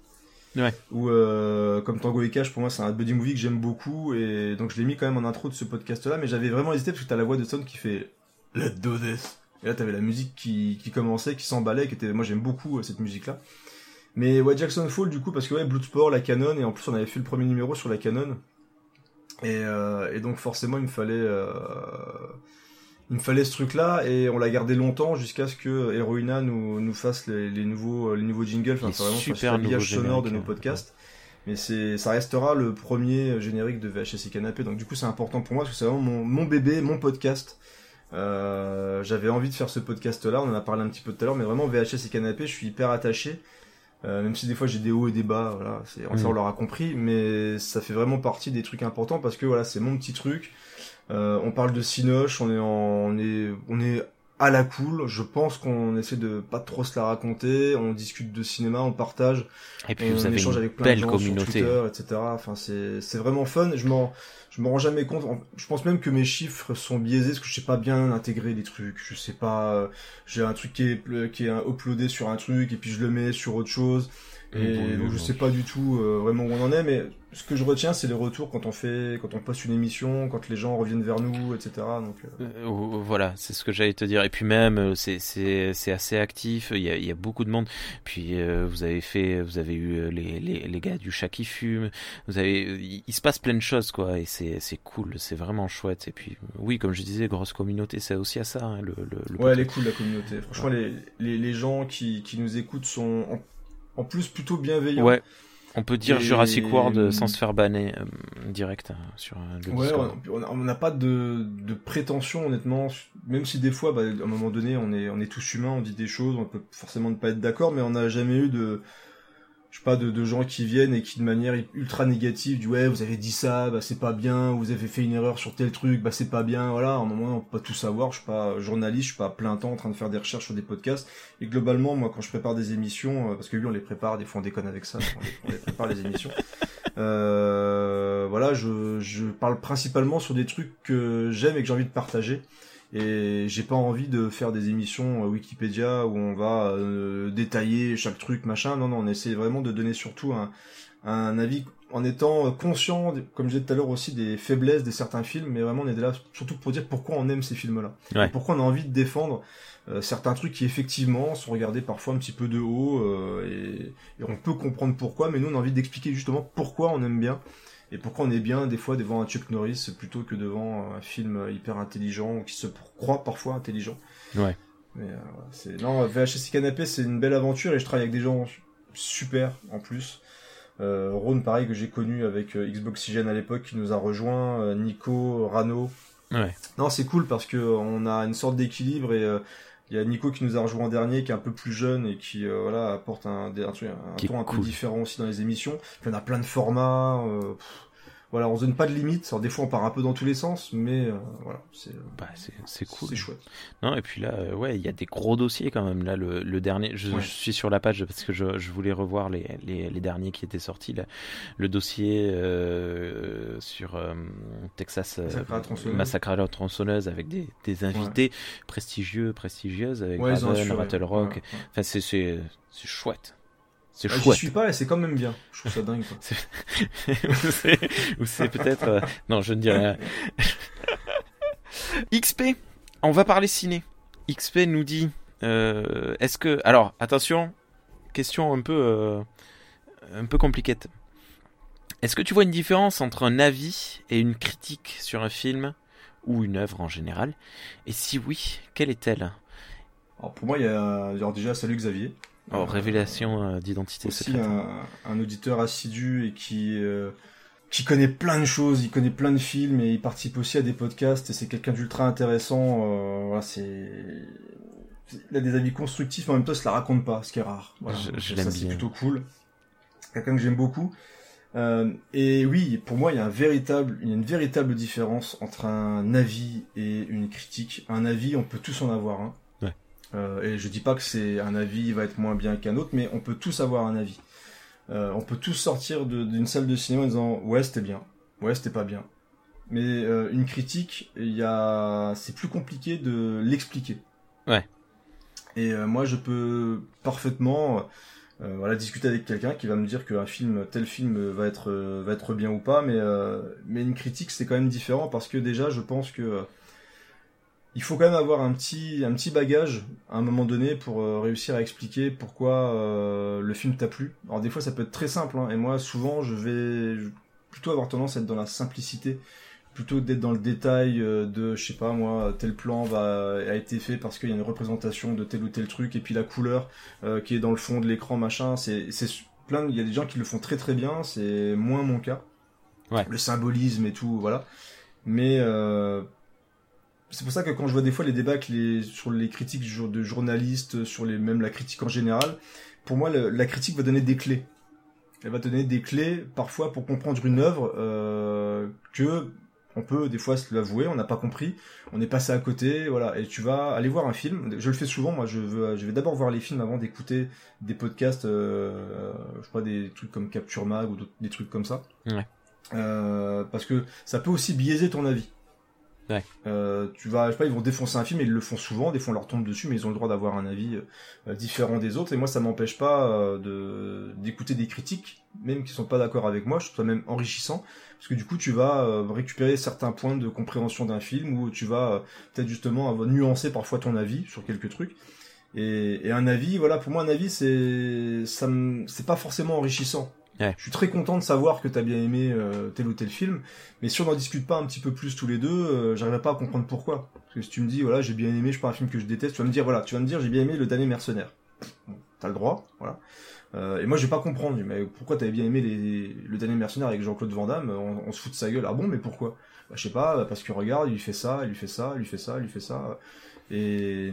Ouais. Où euh, comme Tango et Cash pour moi c'est un buddy movie que j'aime beaucoup et donc je l'ai mis quand même en intro de ce podcast là mais j'avais vraiment hésité parce que t'as la voix de Stone qui fait Let's do this et là t'avais la musique qui, qui commençait qui s'emballait qui était moi j'aime beaucoup euh, cette musique là mais ouais Jackson Fall du coup parce que ouais Bloodsport la canon et en plus on avait fait le premier numéro sur la canon et, euh, et donc forcément il me fallait euh, il me fallait ce truc-là et on l'a gardé longtemps jusqu'à ce que Heroina nous, nous fasse les, les nouveaux les nouveaux jingles, enfin c'est vraiment super l'habillage sonore de nos génériques, podcasts. Mais c'est ça restera le premier générique de VHS et Canapé. Donc du coup c'est important pour moi parce que c'est vraiment mon, mon bébé, mon podcast. Euh, J'avais envie de faire ce podcast-là, on en a parlé un petit peu tout à l'heure, mais vraiment VHS et Canapé, je suis hyper attaché. Euh, même si des fois j'ai des hauts et des bas, voilà, c'est ça Mm. on l'aura compris, mais ça fait vraiment partie des trucs importants parce que voilà, c'est mon petit truc. Euh, on parle de Cinoche, on est en, on est, on est à la cool. Je pense qu'on essaie de pas trop se la raconter. On discute de cinéma, on partage, Et puis on vous avez échange une avec plein belle de gens communauté. sur Twitter, etc. Enfin, c'est, c'est vraiment fun. Je m'en, je m'en rends jamais compte. Je pense même que mes chiffres sont biaisés parce que je sais pas bien intégrer les trucs. Je sais pas. euh, J'ai un truc qui est, qui est uploadé sur un truc et puis je le mets sur autre chose. Et donc je bon. sais pas du tout euh, vraiment où on en est, mais ce que je retiens, c'est les retours quand on fait, quand on poste une émission, quand les gens reviennent vers nous, etc. Donc euh, Euh, voilà, c'est ce que j'allais te dire. Et puis même, euh, c'est assez actif. Il y a, il y a beaucoup de monde. Puis euh, vous avez fait, vous avez eu les les, les gars du chat qui fume. Vous avez, il, il se passe plein de choses quoi. Et c'est c'est cool, c'est vraiment chouette. Et puis oui, comme je disais, grosse communauté, c'est aussi à ça. hein, le, le, le ouais, elle est cool la communauté. Franchement, les, les, les gens qui, qui nous écoutent sont en, en plus plutôt bienveillants. Ouais. On peut dire Et- Jurassic World sans se faire banner euh, direct hein, sur euh, le Ouais, Discord. on n'a pas de, de prétention honnêtement, même si des fois, bah, à un moment donné, on est, on est tous humains, on dit des choses, on peut forcément ne pas être d'accord, mais on n'a jamais eu de, je sais pas, de, gens qui viennent et qui de manière ultra négative disent ouais, vous avez dit ça, bah c'est pas bien, vous avez fait une erreur sur tel truc, bah c'est pas bien, voilà, à un moment on peut pas tout savoir, je suis pas journaliste, je suis pas plein temps en train de faire des recherches sur des podcasts, et globalement, moi quand je prépare des émissions, euh, parce que lui on les prépare, des fois on déconne avec ça, on les, on prépare les émissions, euh, voilà, je, je parle principalement sur des trucs que j'aime et que j'ai envie de partager, et j'ai pas envie de faire des émissions euh, Wikipédia où on va euh, détailler chaque truc, machin. Non, non, on essaie vraiment de donner surtout un, un avis en étant conscient, comme je disais tout à l'heure aussi, des faiblesses de certains films, mais vraiment on est là surtout pour dire pourquoi on aime ces films-là. Ouais. Pourquoi on a envie de défendre euh, certains trucs qui effectivement sont regardés parfois un petit peu de haut, euh, et, et on peut comprendre pourquoi, mais nous on a envie d'expliquer justement pourquoi on aime bien. Et pourquoi on est bien des fois devant un Chuck Norris plutôt que devant un film hyper intelligent ou qui se croit parfois intelligent. Ouais. Mais euh, c'est non VHS Canapé c'est une belle aventure et je travaille avec des gens super en plus. Euh, Ron pareil que j'ai connu avec euh, Xboxygen à l'époque qui nous a rejoint, euh, Nico, Rano. Ouais. Non c'est cool parce que euh, on a une sorte d'équilibre et euh, il y a Nico qui nous a rejoint en dernier, qui est un peu plus jeune et qui euh, voilà apporte un, un, un ton un peu différent aussi dans les émissions. Puis on a plein de formats. euh, pff, voilà, on se donne pas de limite. Alors des fois on part un peu dans tous les sens, mais euh, voilà, c'est Bah, c'est c'est cool. c'est chouette. Non, et puis là, euh, ouais, il y a des gros dossiers quand même. Là, le, le dernier, je, Ouais. je suis sur la page parce que je, je voulais revoir les, les, les derniers qui étaient sortis. Là. Le dossier euh, sur Texas Massacre à la tronçonneuse. Avec des, des invités prestigieux, prestigieuses, avec Ouais, Raven. Rattle Rock. Enfin, c'est chouette. C'est Ah, J'y chouette. suis pas et c'est quand même bien. Je trouve ça dingue. Quoi. ou c'est peut-être euh, non je ne dirais rien. XP on va parler ciné XP nous dit euh, est-ce que alors attention question un peu euh, un peu compliquée est-ce que tu vois une différence entre un avis et une critique sur un film ou une œuvre en général? Et si oui quelle est-elle? Alors pour moi, il y a alors déjà salut Xavier. Oh, Euh, révélation euh, d'identité aussi secrète un, un auditeur assidu et qui euh, qui connaît plein de choses, il connaît plein de films et il participe aussi à des podcasts et c'est quelqu'un d'ultra intéressant. euh, voilà, c'est il a des avis constructifs, mais en même temps, il se la raconte pas, ce qui est rare. Voilà, Je- Donc, je ça, c'est plutôt cool. Quelqu'un que j'aime beaucoup. Euh, et oui, pour moi, il y a un véritable, il y a une véritable différence entre un avis et une critique. Un avis, on peut tous en avoir un. Euh, et je dis pas que c'est un avis va être moins bien qu'un autre, mais on peut tous avoir un avis. Euh, on peut tous sortir d'une salle de cinéma en disant ouais c'était bien, ouais c'était pas bien. Mais euh, une critique, il y a, c'est plus compliqué de l'expliquer. Ouais. Et moi je peux parfaitement voilà discuter avec quelqu'un qui va me dire qu'un film tel film va être va être bien ou pas mais mais une critique c'est quand même différent parce que déjà je pense que il faut quand même avoir un petit un petit bagage à un moment donné pour euh, réussir à expliquer pourquoi euh, le film t'a plu. Alors des fois ça peut être très simple hein, et moi souvent je vais plutôt avoir tendance à être dans la simplicité plutôt d'être dans le détail euh, de je sais pas moi tel plan va a été fait parce qu'il y a une représentation de tel ou tel truc et puis la couleur qui est dans le fond de l'écran machin c'est c'est plein il y a des gens qui le font très très bien c'est moins mon cas Ouais. le symbolisme et tout voilà mais c'est pour ça que quand je vois des fois les débats les, sur les critiques de journalistes, sur les, même la critique en général, pour moi, le- la critique va donner des clés. Elle va donner des clés, parfois, pour comprendre une œuvre, euh, que on peut des fois se l'avouer, on n'a pas compris, on est passé à côté, voilà. Et tu vas aller voir un film. Je le fais souvent, moi, je, veux, je vais d'abord voir les films avant d'écouter des podcasts, euh, je crois des trucs comme Capture Mag ou des trucs comme ça. Ouais. Euh, parce que ça peut aussi biaiser ton avis. Euh, tu vas, je sais pas, ils vont défoncer un film et ils le font souvent. Des fois, on leur tombe dessus, mais ils ont le droit d'avoir un avis euh, différent des autres. Et moi, ça m'empêche pas euh, de d'écouter des critiques, même qui sont pas d'accord avec moi. Je trouve ça même enrichissant, parce que du coup, tu vas euh, récupérer certains points de compréhension d'un film où tu vas peut-être justement nuancer parfois ton avis sur quelques trucs. Et, et un avis, voilà, pour moi, un avis, c'est ça, c'est pas forcément enrichissant. Ouais. Je suis très content de savoir que t'as bien aimé euh, tel ou tel film, mais si on n'en discute pas un petit peu plus tous les deux, euh, j'arriverai pas à comprendre pourquoi. Parce que si tu me dis, voilà, j'ai bien aimé, je pas un film que je déteste, tu vas me dire, voilà, tu vas me dire, j'ai bien aimé Le Dernier Mercenaire. Bon, t'as le droit, voilà. Euh, et moi, je vais pas comprendre, mais pourquoi t'avais bien aimé les, Le Dernier Mercenaire avec Jean-Claude Van Damme on, on se fout de sa gueule. Ah bon, mais pourquoi? Bah, Je sais pas, parce que regarde, il lui fait ça, il lui fait ça, il lui fait ça, il lui fait ça. Et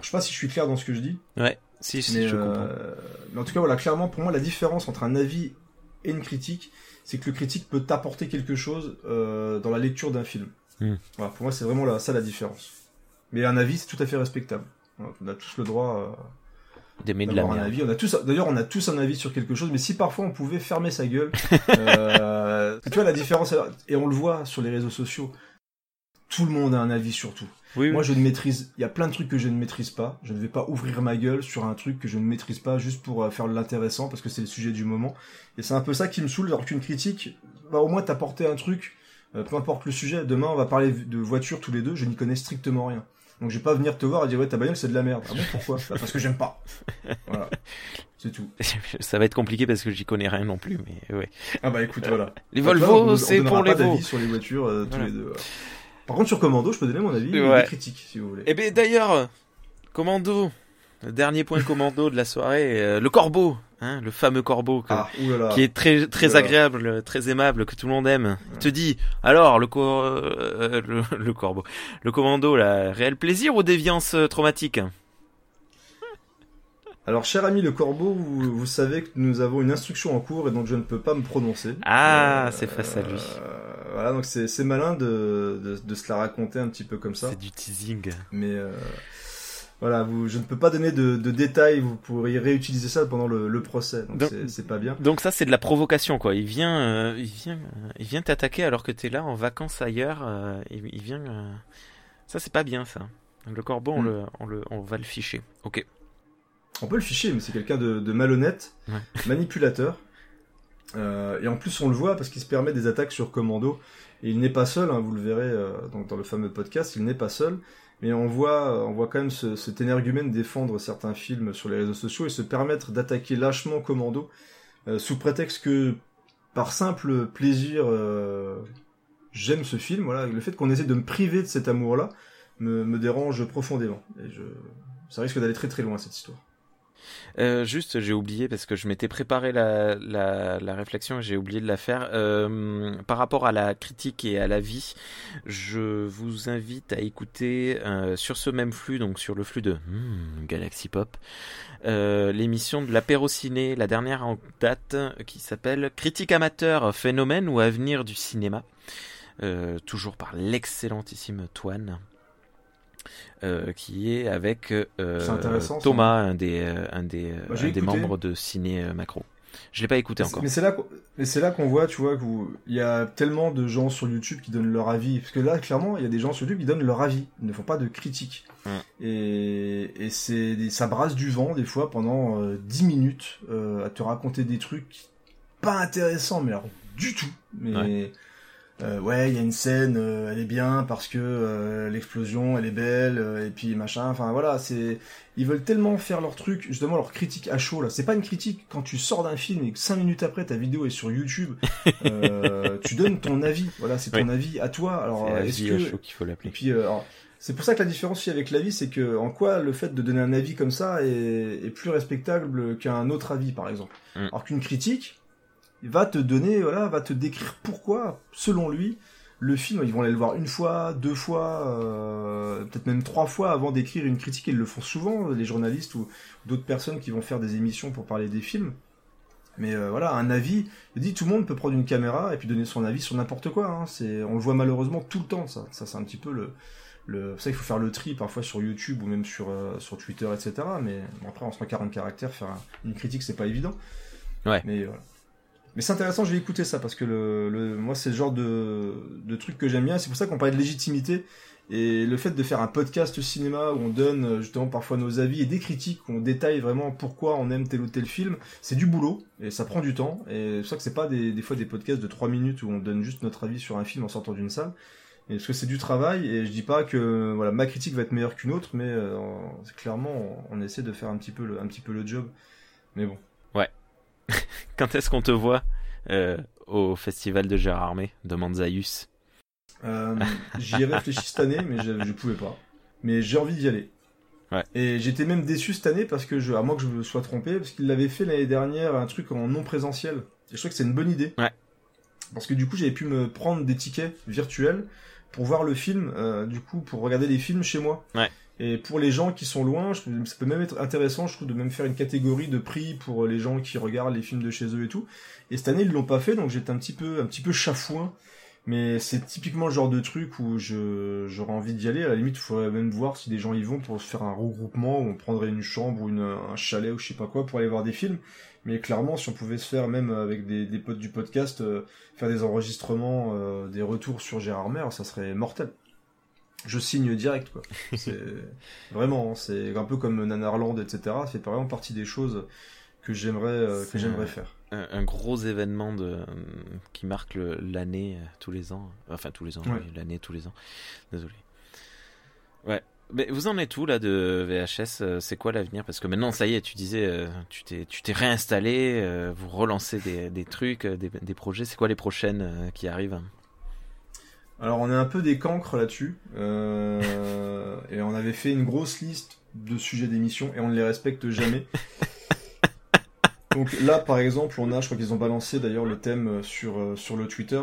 je sais pas si je suis clair dans ce que je dis. Ouais. Si, si, mais, je comprends. euh, mais en tout cas, voilà, clairement, pour moi, la différence entre un avis et une critique, c'est que le critique peut t'apporter quelque chose euh, dans la lecture d'un film. Hmm. Voilà, pour moi, c'est vraiment là, ça la différence. Mais un avis, c'est tout à fait respectable. Voilà, on a tous le droit D'aimer euh, de la d'avoir un avis. On a tous, d'ailleurs, on a tous un avis sur quelque chose. Mais si parfois on pouvait fermer sa gueule, euh, tu vois la différence. Et on le voit sur les réseaux sociaux. Tout le monde a un avis sur tout. Oui, oui. Moi, je ne maîtrise. Il y a plein de trucs que je ne maîtrise pas. Je ne vais pas ouvrir ma gueule sur un truc que je ne maîtrise pas juste pour euh, faire l'intéressant parce que c'est le sujet du moment. Et c'est un peu ça qui me saoule. Alors qu'une critique, bah, au moins t'apporter un truc, euh, peu importe le sujet. Demain, on va parler de voiture tous les deux. Je n'y connais strictement rien. Donc, je vais pas venir te voir et dire ouais ta bagnole c'est de la merde. Ah bon pourquoi? Bah, Parce que j'aime pas. Voilà. C'est tout. Ça va être compliqué parce que j'y connais rien non plus, mais ouais. Ah bah écoute voilà. Les Volvo, on c'est pour les sur les voitures euh, tous Voilà. les deux. voilà. Par contre sur Commando, je peux donner mon avis et Ouais. des critiques si vous voulez. Eh ben d'ailleurs, Commando, le dernier point Commando de la soirée, euh, le corbeau, hein, le fameux corbeau que- Ah, qui est très très agréable, très aimable, que tout le monde aime. Il te dit, alors le, euh, le, le corbeau, le commando, là, réel plaisir ou déviance euh, traumatique? Alors, cher ami le corbeau, vous, vous savez que nous avons une instruction en cours et donc je ne peux pas me prononcer. Ah, c'est face à lui. euh, voilà, donc c'est c'est malin de, de, de se la raconter un petit peu comme ça. C'est du teasing. Mais euh, voilà, vous, je ne peux pas donner de, de détails, vous pourriez réutiliser ça pendant le, le procès, donc c'est- pas bien. Donc ça c'est de la provocation quoi. Il vient, euh, il vient, euh, il vient t'attaquer alors que t'es là en vacances ailleurs. euh, il, il vient. Ça c'est pas bien ça. Le corbeau on Mm. le, on le, on va le ficher. Ok. On peut le ficher, mais c'est quelqu'un de, de malhonnête, Ouais. manipulateur. Euh, et en plus, on le voit parce qu'il se permet des attaques sur commando. Et il n'est pas seul, hein, vous le verrez euh, dans le fameux podcast, il n'est pas seul. Mais on voit, on voit quand même ce, cet énergumène défendre certains films sur les réseaux sociaux et se permettre d'attaquer lâchement commando euh, sous prétexte que, par simple plaisir, euh, j'aime ce film. Le fait qu'on essaie de me priver de cet amour-là me, dérange profondément. Et ça risque d'aller très très loin cette histoire. Euh, juste, j'ai oublié parce que je m'étais préparé la, la, réflexion et j'ai oublié de la faire. Euh, par rapport à la critique et à la vie, je vous invite à écouter euh, sur ce même flux, donc sur le flux de hmm, Galaxy Pop, l'émission de l'apéro ciné, la dernière en date, qui s'appelle Critique amateur, phénomène ou avenir du cinéma. Toujours par l'excellentissime Toine. Euh, qui est avec euh. Thomas, un des, euh, un des, Bah, un des membres de Ciné Macro. Je l'ai pas écouté encore. Mais c'est là, qu'on- mais c'est là qu'on voit, tu vois, que vous- il y a tellement de gens sur YouTube qui donnent leur avis. Parce que là, clairement, il y a des gens sur YouTube qui donnent leur avis. Ils ne font pas de critiques. Mm. Et, et c'est, des- ça brasse du vent, des fois, pendant euh, 10 minutes, à te raconter des trucs pas intéressants, mais alors, du tout. Mais, Ouais. Euh, ouais, il y a une scène, euh, elle est bien parce que euh, l'explosion, elle est belle, euh, et puis machin. Enfin, voilà, c'est, ils veulent tellement faire leur truc, justement leur critique à chaud là. C'est pas une critique quand tu sors d'un film et que cinq minutes après ta vidéo est sur YouTube, euh, tu donnes ton avis. Voilà, c'est ton Oui. avis à toi. Alors est-ce à que chaud qu'il faut l'appeler. puis euh, alors, c'est pour ça que la différence aussi avec l'avis, c'est que en quoi le fait de donner un avis comme ça est, est plus respectable qu'un autre avis par exemple. Mm. Alors qu'une critique va te donner, voilà, va te décrire pourquoi, selon lui, le film, ils vont aller le voir une fois, deux fois, euh, peut-être même trois fois avant d'écrire une critique. Ils le font souvent, les journalistes ou d'autres personnes qui vont faire des émissions pour parler des films. Mais euh, voilà, un avis, je dis tout le monde peut prendre une caméra et puis donner son avis sur n'importe quoi. Hein. C'est, on le voit malheureusement tout le temps. Ça, ça c'est un petit peu le, le, ça il faut faire le tri parfois sur YouTube ou même sur euh, sur Twitter, etc. Mais bon, après en 140 caractères, faire un- une critique c'est pas évident. Ouais. Mais voilà. Mais c'est intéressant, je vais écouter ça parce que le, le moi c'est le genre de, truc que j'aime bien. C'est pour ça qu'on parlait de légitimité et le fait de faire un podcast cinéma où on donne euh, justement parfois nos avis et des critiques, où on détaille vraiment pourquoi on aime tel ou tel film, c'est du boulot et ça prend du temps. Et c'est pour ça que c'est pas des, fois des podcasts de 3 minutes où on donne juste notre avis sur un film en sortant d'une salle. Et parce que c'est du travail et je dis pas que voilà ma critique va être meilleure qu'une autre, mais euh, clairement on, essaie de faire un petit peu le job. Mais bon. Quand est-ce qu'on te voit euh, au festival de Gérard Armé? Demande Zaius. Euh, J'y ai réfléchi cette année, mais je, je pouvais pas. Mais j'ai envie d'y aller. Ouais. Et j'étais même déçu cette année parce que, je, à moins que je me sois trompé, parce qu'il l'avait fait l'année dernière un truc en non présentiel. Et je trouve que c'est une bonne idée. Ouais. Parce que du coup, j'avais pu me prendre des tickets virtuels pour voir le film, euh, du coup, pour regarder les films chez moi. Ouais. Et pour les gens qui sont loin, ça peut même être intéressant, je trouve, de même faire une catégorie de prix pour les gens qui regardent les films de chez eux et tout. Et cette année, ils l'ont pas fait, donc j'étais un petit peu, un petit peu chafouin. Mais c'est typiquement le genre de truc où je, j'aurais envie d'y aller. À la limite, il faudrait même voir si des gens y vont pour se faire un regroupement, où on prendrait une chambre ou une, un chalet ou je sais pas quoi pour aller voir des films. Mais clairement, si on pouvait se faire, même avec des, des potes du podcast, euh, faire des enregistrements, euh, des retours sur Gérard Mer, ça serait mortel. Je signe direct, quoi. C'est vraiment, hein, c'est un peu comme Nanarland, etc. Fait vraiment partie des choses que j'aimerais, euh, que C'est j'aimerais faire. Un, un gros événement de, qui marque l'année euh, tous les ans. Enfin, tous les ans, Ouais. l'année tous les ans. Désolé. Ouais. Mais vous en êtes où là de VHS euh, C'est quoi l'avenir? Parce que maintenant, ça y est, tu disais, euh, tu t'es, tu t'es réinstallé, euh, vous relancez des, des trucs, euh, des, des projets. C'est quoi les prochaines euh, qui arrivent? Alors on est un peu des cancres là-dessus, euh, et on avait fait une grosse liste de sujets d'émission et on ne les respecte jamais. Donc là par exemple on a, je crois qu'ils ont balancé d'ailleurs le thème sur euh, sur le Twitter.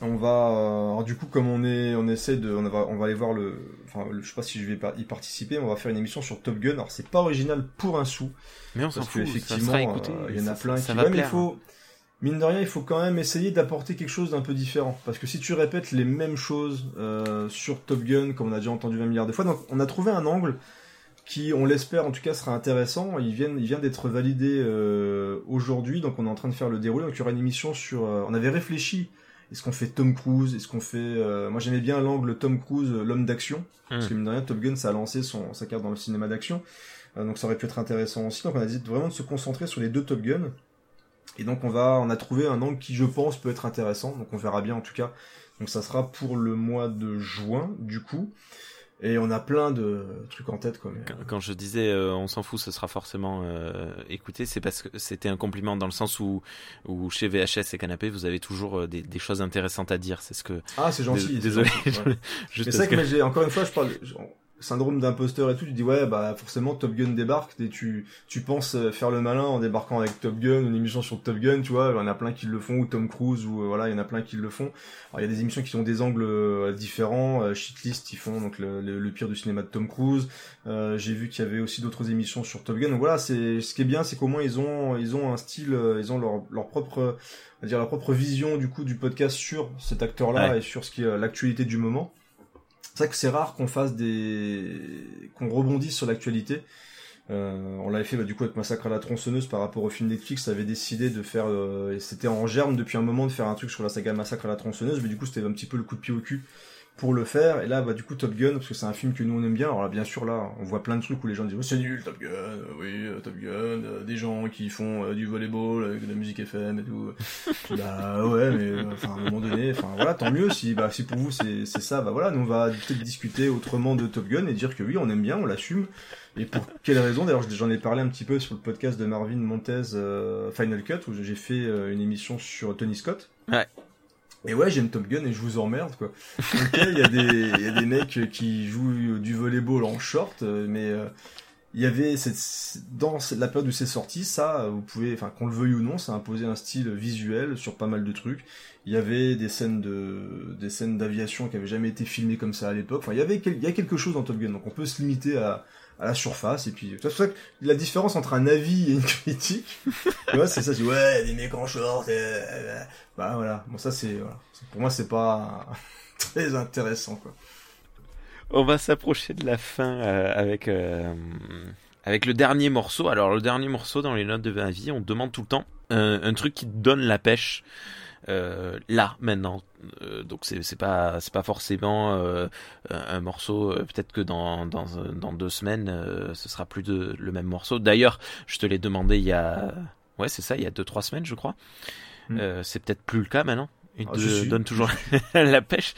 On va, euh, alors du coup comme on est, on essaie de, on va, on va aller voir le, enfin le- je sais pas si je vais y participer, mais on va faire une émission sur Top Gun. Alors c'est pas original pour un sou, Mais on s'en fout, ça effectivement euh, il y en a ça- plein ça qui, va ouais, mais il plaire. faut, mine de rien, il faut quand même essayer d'apporter quelque chose d'un peu différent. Parce que si tu répètes les mêmes choses euh, sur Top Gun, comme on a déjà entendu 20 milliards de fois, donc on a trouvé un angle qui, on l'espère en tout cas, sera intéressant. Il vient, il vient d'être validé euh, aujourd'hui, donc on est en train de faire le déroulé. Donc il y aura une émission sur. euh, on avait réfléchi. Est-ce qu'on fait Tom Cruise? Est-ce qu'on fait euh, Moi j'aimais bien l'angle Tom Cruise, l'homme d'action, parce Hmm. que mine de rien, Top Gun ça a lancé son sa carte dans le cinéma d'action, Euh, donc ça aurait pu être intéressant aussi. Donc on a décidé vraiment de se concentrer sur les deux Top Gun. Et donc on va, on a trouvé un angle qui je pense peut être intéressant. Donc on verra bien en tout cas. Donc ça sera pour le mois de juin du coup. Et on a plein de trucs en tête quoi. mais- Quand, quand je disais euh, on s'en fout, ce sera forcément euh, écouté, c'est parce que c'était un compliment dans le sens où, où chez VHS et Canapé, vous avez toujours euh, des, des choses intéressantes à dire. C'est ce que. Ah c'est gentil. Désolé. ouais. C'est que, encore une fois, je parle syndrome d'imposteur et tout. Tu dis ouais, bah forcément Top Gun débarque et tu tu penses euh, faire le malin en débarquant avec Top Gun, une émission sur Top Gun, tu vois. Il y en a plein qui le font ou Tom Cruise ou euh, voilà, il y en a plein qui le font. Alors il y a des émissions qui ont des angles euh, différents. Euh, Shitlist, ils font donc le, le, le pire du cinéma de Tom Cruise. Euh, j'ai vu qu'il y avait aussi d'autres émissions sur Top Gun. Donc voilà, c'est ce qui est bien, c'est qu'au moins ils ont ils ont un style, ils ont leur leur propre on va dire leur propre vision du coup du podcast sur cet acteur-là Ouais. et sur ce qui est l'actualité du moment. C'est vrai que c'est rare qu'on fasse des qu'on rebondisse sur l'actualité. Euh, on l'avait fait bah, du coup avec Massacre à la tronçonneuse par rapport au film Netflix, ça avait décidé de faire euh, c'était en germe depuis un moment de faire un truc sur la saga Massacre à la tronçonneuse, mais du coup c'était un petit peu le coup de pied au cul pour le faire. Et là bah du coup Top Gun parce que c'est un film que nous on aime bien. Alors là bien sûr là on voit plein de trucs où les gens disent oh, c'est nul Top Gun, euh, oui euh, Top Gun, euh, des gens qui font euh, du volleyball avec de la musique FM et tout. bah ouais mais euh, enfin à un moment donné, enfin voilà tant mieux si bah si pour vous c'est c'est ça bah voilà nous on va peut-être discuter autrement de Top Gun et dire que oui on aime bien, on l'assume. Et pour quelle raison? D'ailleurs, j'en ai parlé un petit peu sur le podcast de Marvin Montez euh, Final Cut où j'ai fait euh, une émission sur Tony Scott. Ouais. Et ouais, j'aime Top Gun et je vous emmerde quoi. Ok, il y a des il y a des mecs qui jouent du volleyball en short, euh, mais euh, il y avait cette, dans la période où c'est sorti, ça, vous pouvez, enfin qu'on le veuille ou non, ça a imposé un style visuel sur pas mal de trucs. Il y avait des scènes de des scènes d'aviation qui avaient jamais été filmées comme ça à l'époque. Enfin, il y avait il y a quelque chose dans Top Gun, donc on peut se limiter à à la surface et puis c'est pour ça que la différence entre un avis et une critique tu vois c'est ça c'est ouais les mecs en et, euh, bah voilà bon ça c'est voilà. pour moi c'est pas très intéressant quoi On va s'approcher de la fin euh, avec euh, avec le dernier morceau. Alors le dernier morceau dans les notes de ma vie, on demande tout le temps un, un truc qui donne la pêche. Euh, là maintenant Euh, donc c'est c'est pas c'est pas forcément euh, un morceau peut-être que dans dans dans deux semaines ce sera plus de le même morceau d'ailleurs je te l'ai demandé il y a ouais c'est ça il y a deux trois semaines je crois Mm. Euh, c'est peut-être plus le cas maintenant il Ah, te suis. donne toujours la pêche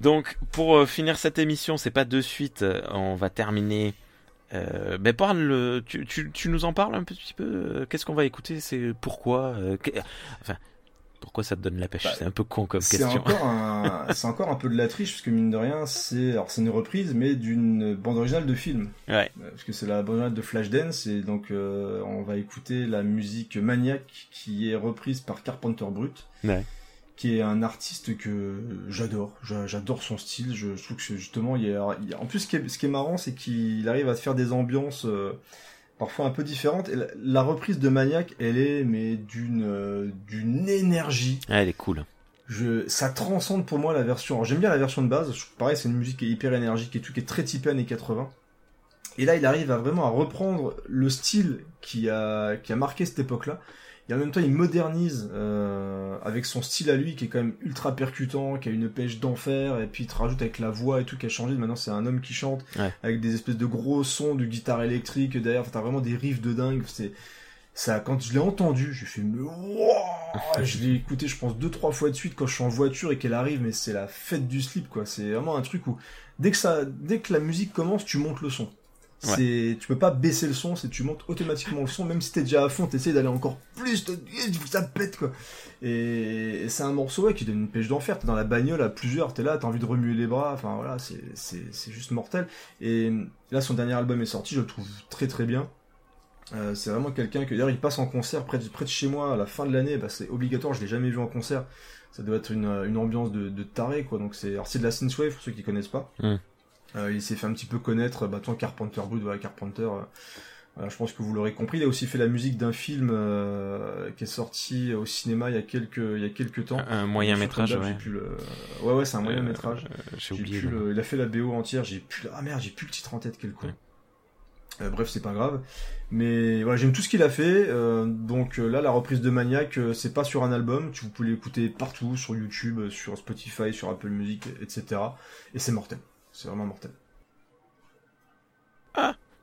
donc pour finir cette émission c'est pas de suite on va terminer euh, ben parle, le- tu, tu, tu nous en parles un petit peu. Qu'est-ce qu'on va écouter C'est pourquoi euh, que- Enfin, pourquoi ça te donne la pêche Bah, C'est un peu con comme question. encore un c'est encore un peu de la triche parce que mine de rien c'est alors c'est une reprise mais d'une bande originale de film Ouais. Euh, parce que c'est la bande originale de Flashdance et donc euh, on va écouter la musique Maniac qui est reprise par Carpenter Brut Ouais. qui est un artiste que j'adore. J'a- J'adore son style. Je trouve que justement, il y a, en plus, ce qui est, marrant, c'est qu'il arrive à te faire des ambiances euh, parfois un peu différentes. Et la, la reprise de Maniac, elle est mais d'une euh, d'une énergie. Ah, elle est cool. Je, ça transcende pour moi la version. Alors, j'aime bien la version de base. Je, pareil, c'est une musique qui est hyper énergique et tout, qui est très typée années 80. Et là, il arrive à vraiment à reprendre le style qui a, qui a marqué cette époque-là. Et en même temps, il modernise euh, avec son style à lui, qui est quand même ultra percutant, qui a une pêche d'enfer, et puis il te rajoute avec la voix et tout qui a changé. Maintenant, c'est un homme qui chante, Ouais. avec des espèces de gros sons de guitare électrique derrière. Enfin, t'as vraiment des riffs de dingue. C'est ça, quand je l'ai entendu, j'ai fait mais Je l'ai écouté, je pense deux trois fois de suite quand je suis en voiture et qu'elle arrive, mais c'est la fête du slip quoi. C'est vraiment un truc où dès que ça, dès que la musique commence, tu montes le son. Ouais. C'est, tu peux pas baisser le son, c'est tu montes automatiquement le son, même si t'es déjà à fond, t'essayes d'aller encore plus, ça pète quoi. Et, et c'est un morceau ouais, qui donne une pêche d'enfer. T'es dans la bagnole à plusieurs, t'es là, t'as envie de remuer les bras. Enfin voilà, c'est, c'est, c'est juste mortel. Et là, son dernier album est sorti, je le trouve très très bien. Euh, c'est vraiment quelqu'un que d'ailleurs il passe en concert près de, près de chez moi à la fin de l'année, bah, c'est obligatoire, je l'ai jamais vu en concert. Ça doit être une, une ambiance de, de taré quoi. Donc c'est alors c'est de la synthwave pour ceux qui connaissent pas. Mm. Euh, il s'est fait un petit peu connaître, bah toi Carpenter Wood, voilà Carpenter. euh, voilà, je pense que vous l'aurez compris. Il a aussi fait la musique d'un film euh, qui est sorti au cinéma il y a quelques il y a quelques temps. Un moyen métrage, ouais. le- Ouais ouais, c'est un moyen Euh, métrage. euh, J'ai oublié. le- Il a fait la BO entière, j'ai plus Ah merde, j'ai plus le titre en tête, quel. Ouais. Euh, bref, c'est pas grave. Mais voilà, j'aime tout ce qu'il a fait. euh, donc euh, là, la reprise de Maniac, euh, c'est pas sur un album. Tu, vous pouvez l'écouter partout, sur YouTube, euh, sur Spotify, sur Apple Music, etc. Et c'est mortel. C'est vraiment mortel.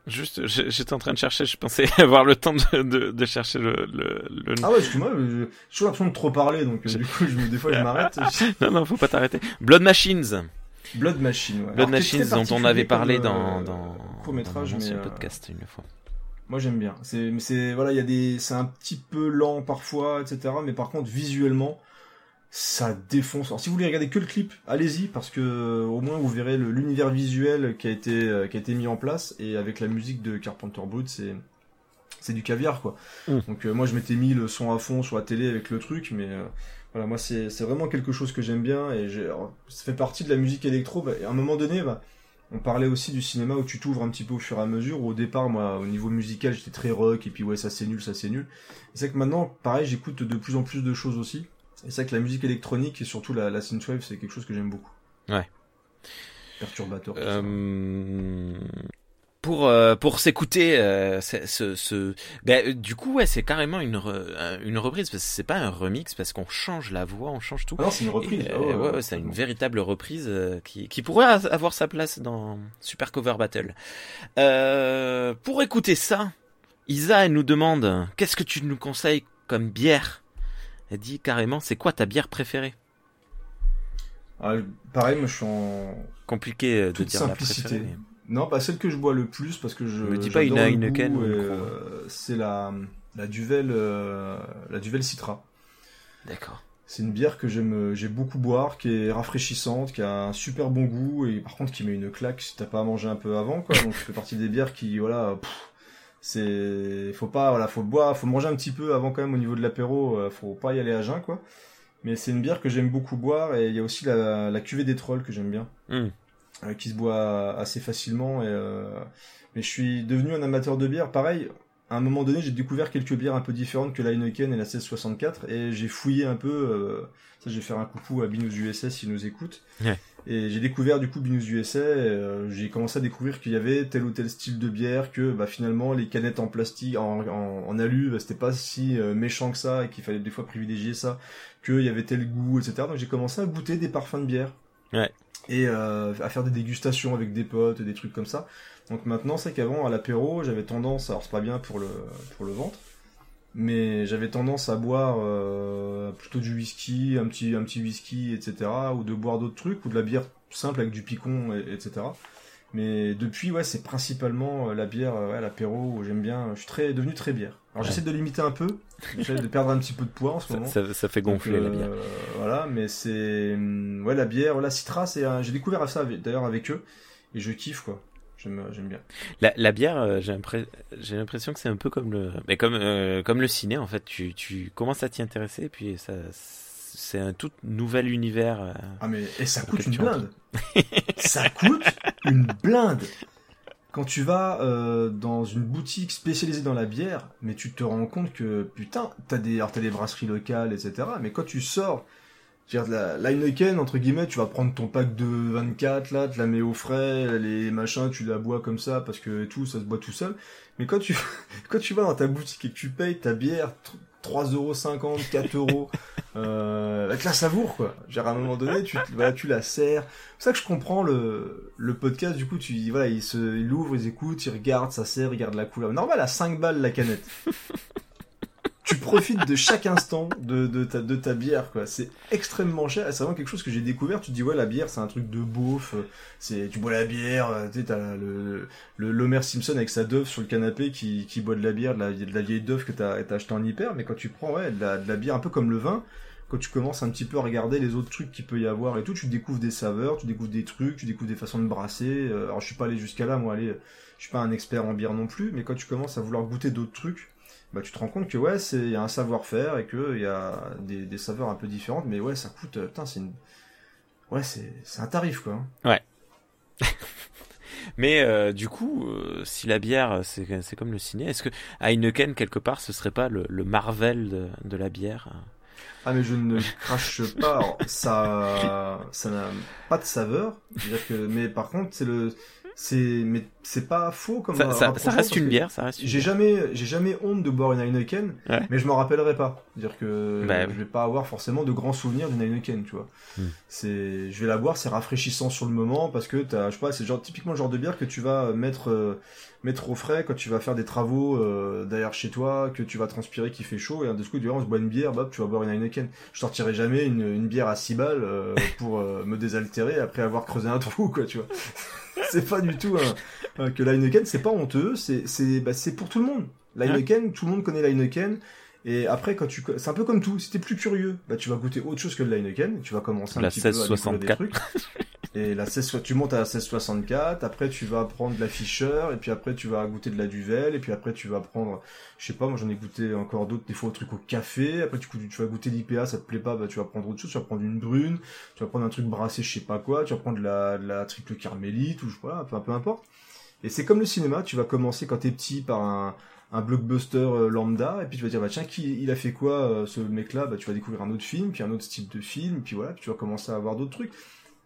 Juste, j'ai- j'étais en train de chercher, je pensais avoir le temps de, de, de chercher le, le. Ah ouais, excuse-moi, j'ai toujours l'impression de trop parler, donc euh, du coup, je, des fois, je m'arrête. Non, non, faut pas t'arrêter. Blood Machines. Blood Machine, ouais. Blood Machines dont on avait parlé dans, euh, dans, court-métrage, dans ancien mais, euh, podcast une fois. Moi j'aime bien. C'est, mais c'est, voilà, il y a des, c'est un petit peu lent parfois, etc. Mais par contre, visuellement, ça défonce. Alors si vous voulez regarder que le clip, allez-y parce que euh, au moins vous verrez l'univers visuel qui a été, euh, qui a été mis en place et avec la musique de Carpenter Brut, c'est, c'est du caviar quoi. Mm. Donc euh, moi je m'étais mis le son à fond sur la télé avec le truc, mais euh, voilà, moi c'est, c'est vraiment quelque chose que j'aime bien et j'ai, alors, ça fait partie de la musique électro. Bah, et à un moment donné, bah, on parlait aussi du cinéma où tu t'ouvres un petit peu au fur et à mesure. Où au départ, moi, au niveau musical, j'étais très rock et puis ouais, ça c'est nul, ça c'est nul. C'est que maintenant, pareil, j'écoute de plus en plus de choses aussi. Et c'est vrai que la musique électronique et surtout la, la synthwave, c'est quelque chose que j'aime beaucoup. Ouais. Perturbateur. Euh, pour euh, pour s'écouter euh, ce, ben, du coup ouais c'est carrément une re- une reprise parce que c'est pas un remix parce qu'on change la voix on change tout Ah non, c'est une reprise. Et, Ah ouais, c'est une véritable reprise qui, qui pourrait avoir sa place dans Super Cover Battle. Pour écouter ça, Isa elle nous demande qu'est-ce que tu nous conseilles comme bière Elle dit carrément c'est quoi ta bière préférée? Ah, pareil, moi je suis en Compliqué euh, de toute dire simplicité. la préférée. Non, pas celle que je bois le plus parce que je. Me dis pas une Heineken euh, C'est la la Duvel euh, la Duvel Citra. D'accord. C'est une bière que j'aime, j'ai beaucoup boire, qui est rafraîchissante, qui a un super bon goût et par contre qui met une claque si t'as pas à manger un peu avant, quoi. Donc ça fait partie des bières qui, voilà, pff, c'est, faut pas, voilà, faut boire, faut manger un petit peu avant quand même au niveau de l'apéro, euh, faut pas y aller à jeun, quoi. Mais c'est une bière que j'aime beaucoup boire et il y a aussi la, la cuvée des trolls que j'aime bien, Hmm. euh, qui se boit assez facilement et, euh, mais je suis devenu un amateur de bière, pareil. À un moment donné, j'ai découvert quelques bières un peu différentes que la Heineken et la 1664 et j'ai fouillé un peu. ça, je vais faire un coucou à Binous USA s'il nous écoute. Ouais. Et j'ai découvert du coup Binous USA. euh, j'ai commencé à découvrir qu'il y avait tel ou tel style de bière, que bah, finalement les canettes en plastique, en, en, en alu, bah, c'était pas si euh, méchant que ça et qu'il fallait des fois privilégier ça, qu'il y avait tel goût, etc. Donc j'ai commencé à goûter des parfums de bière. Ouais. Et euh, à faire des dégustations avec des potes, des trucs comme ça. Donc maintenant, c'est qu'avant, à l'apéro, j'avais tendance, alors c'est pas bien pour le, pour le ventre, mais j'avais tendance à boire euh, plutôt du whisky, un petit, un petit whisky, etc., ou de boire d'autres trucs, ou de la bière simple avec du picon, et- etc. Mais depuis, ouais, c'est principalement euh, la bière, euh, ouais, l'apéro, où j'aime bien, je suis très, devenu très bière. Alors Ouais. j'essaie de limiter un peu, j'essaie de perdre un petit peu de poids en ce Ça, moment. ça, ça fait gonfler Donc, la bière. Voilà, mais c'est hum, ouais la bière, la Citra, c'est un- j'ai découvert ça d'ailleurs avec eux et je kiffe quoi. J'aime j'aime bien. La, la bière, euh, j'ai l'impression que c'est un peu comme le, mais comme euh, comme le ciné en fait. Tu, tu commences à t'y intéresser et puis ça, c'est un tout nouvel univers. euh, Ah mais et ça coûte une blinde. ça coûte une blinde. Quand tu vas euh, dans une boutique spécialisée dans la bière, mais tu te rends compte que putain, t'as des, alors t'as des brasseries locales, etc. Mais quand tu sors, dire, la, la Heineken entre guillemets, tu vas prendre ton pack de 24 là, tu la mets au frais, les machins, tu la bois comme ça parce que tout, ça se boit tout seul. Mais quand tu quand tu vas dans ta boutique et que tu payes ta bière 3,50€, 4 euros, euh, avec la savoure, quoi. Genre, à un moment donné, tu, voilà, tu la sers. C'est ça que je comprends le, le podcast, du coup, tu, voilà, ils se, ils l'ouvrent, ils écoutent, ils regardent, ça sert, ils regardent la couleur. Normal, à 5 balles la canette. tu profites de chaque instant de, de, ta, de ta bière, quoi. C'est extrêmement cher. C'est vraiment quelque chose que j'ai découvert. Tu te dis, ouais, la bière, c'est un truc de beauf. C'est, tu bois la bière, euh, tu sais, t'as le, le, Simpson avec sa Dove sur le canapé qui, qui boit de la bière, de la, de la vieille Dove que t'as, t'as acheté en hyper. Mais quand tu prends, ouais, de la, de la bière un peu comme le vin, quand tu commences un petit peu à regarder les autres trucs qu'il peut y avoir et tout, tu découvres des saveurs, tu découvres des trucs, tu découvres des façons de brasser. Euh, Alors je suis pas allé jusqu'à là, moi, allez, je suis pas un expert en bière non plus, mais quand tu commences à vouloir goûter d'autres trucs, bah tu te rends compte que ouais, c'est il y a un savoir-faire et que il y a des, des saveurs un peu différentes, mais ouais, ça coûte, euh, putain, c'est une, ouais, c'est un tarif quoi. hein. Mais euh, du coup, euh, si la bière, c'est comme le ciné, est-ce que Heineken, quelque part, ce serait pas le, le Marvel de, de la bière Ah mais je ne crache pas, Alors, ça, ça n'a pas de saveur, c'est-à-dire que, mais par contre c'est le, c'est, mais c'est pas faux comme ça, ça, ça reste une bière, ça reste une J'ai jamais, j'ai jamais honte de boire une Heineken, Ouais. mais je m'en rappellerai pas. C'est-à-dire que Bah, je vais pas avoir forcément de grands souvenirs d'une Heineken, tu vois. Hmm. C'est, je vais la boire, c'est rafraîchissant sur le moment parce que t'as, je sais pas, c'est genre typiquement le genre de bière que tu vas mettre, euh, mettre au frais quand tu vas faire des travaux euh, derrière chez toi, que tu vas transpirer, qu'il fait chaud et un de ce coup tu on se boit une bière, bah tu vas boire une Heineken. Je sortirai jamais une, une bière à 6 balles euh, pour euh, me désaltérer après avoir creusé un trou, quoi, tu vois. c'est pas du tout un, euh, que l'Heineken, c'est pas honteux, c'est c'est bah, c'est pour tout le monde. L'Heineken, tout le monde connaît l'Heineken. Et après, quand tu, c'est un peu comme tout. Si t'es plus curieux, bah tu vas goûter autre chose que le Heineken. Tu vas commencer un La petit peu à découvrir des 1664. trucs. Et la 16, tu montes à la 1664. Après, tu vas prendre de la Fischer. Et puis après, tu vas goûter de la Duvel. Et puis après, tu vas prendre, je sais pas, moi j'en ai goûté encore d'autres. Des fois, au truc au café. Après, tu, tu vas goûter l'IPA. Ça te plaît pas, bah tu vas prendre autre chose. Tu vas prendre une brune. Tu vas prendre un truc brassé, je sais pas quoi. Tu vas prendre de la, de la triple carmélite ou voilà, peu, peu importe. Et c'est comme le cinéma, tu vas commencer quand t'es petit par un, un blockbuster euh, lambda, et puis tu vas dire, bah tiens, qui, il a fait quoi euh, ce mec-là? Bah tu vas découvrir un autre film, puis un autre style de film, puis voilà, puis tu vas commencer à avoir d'autres trucs.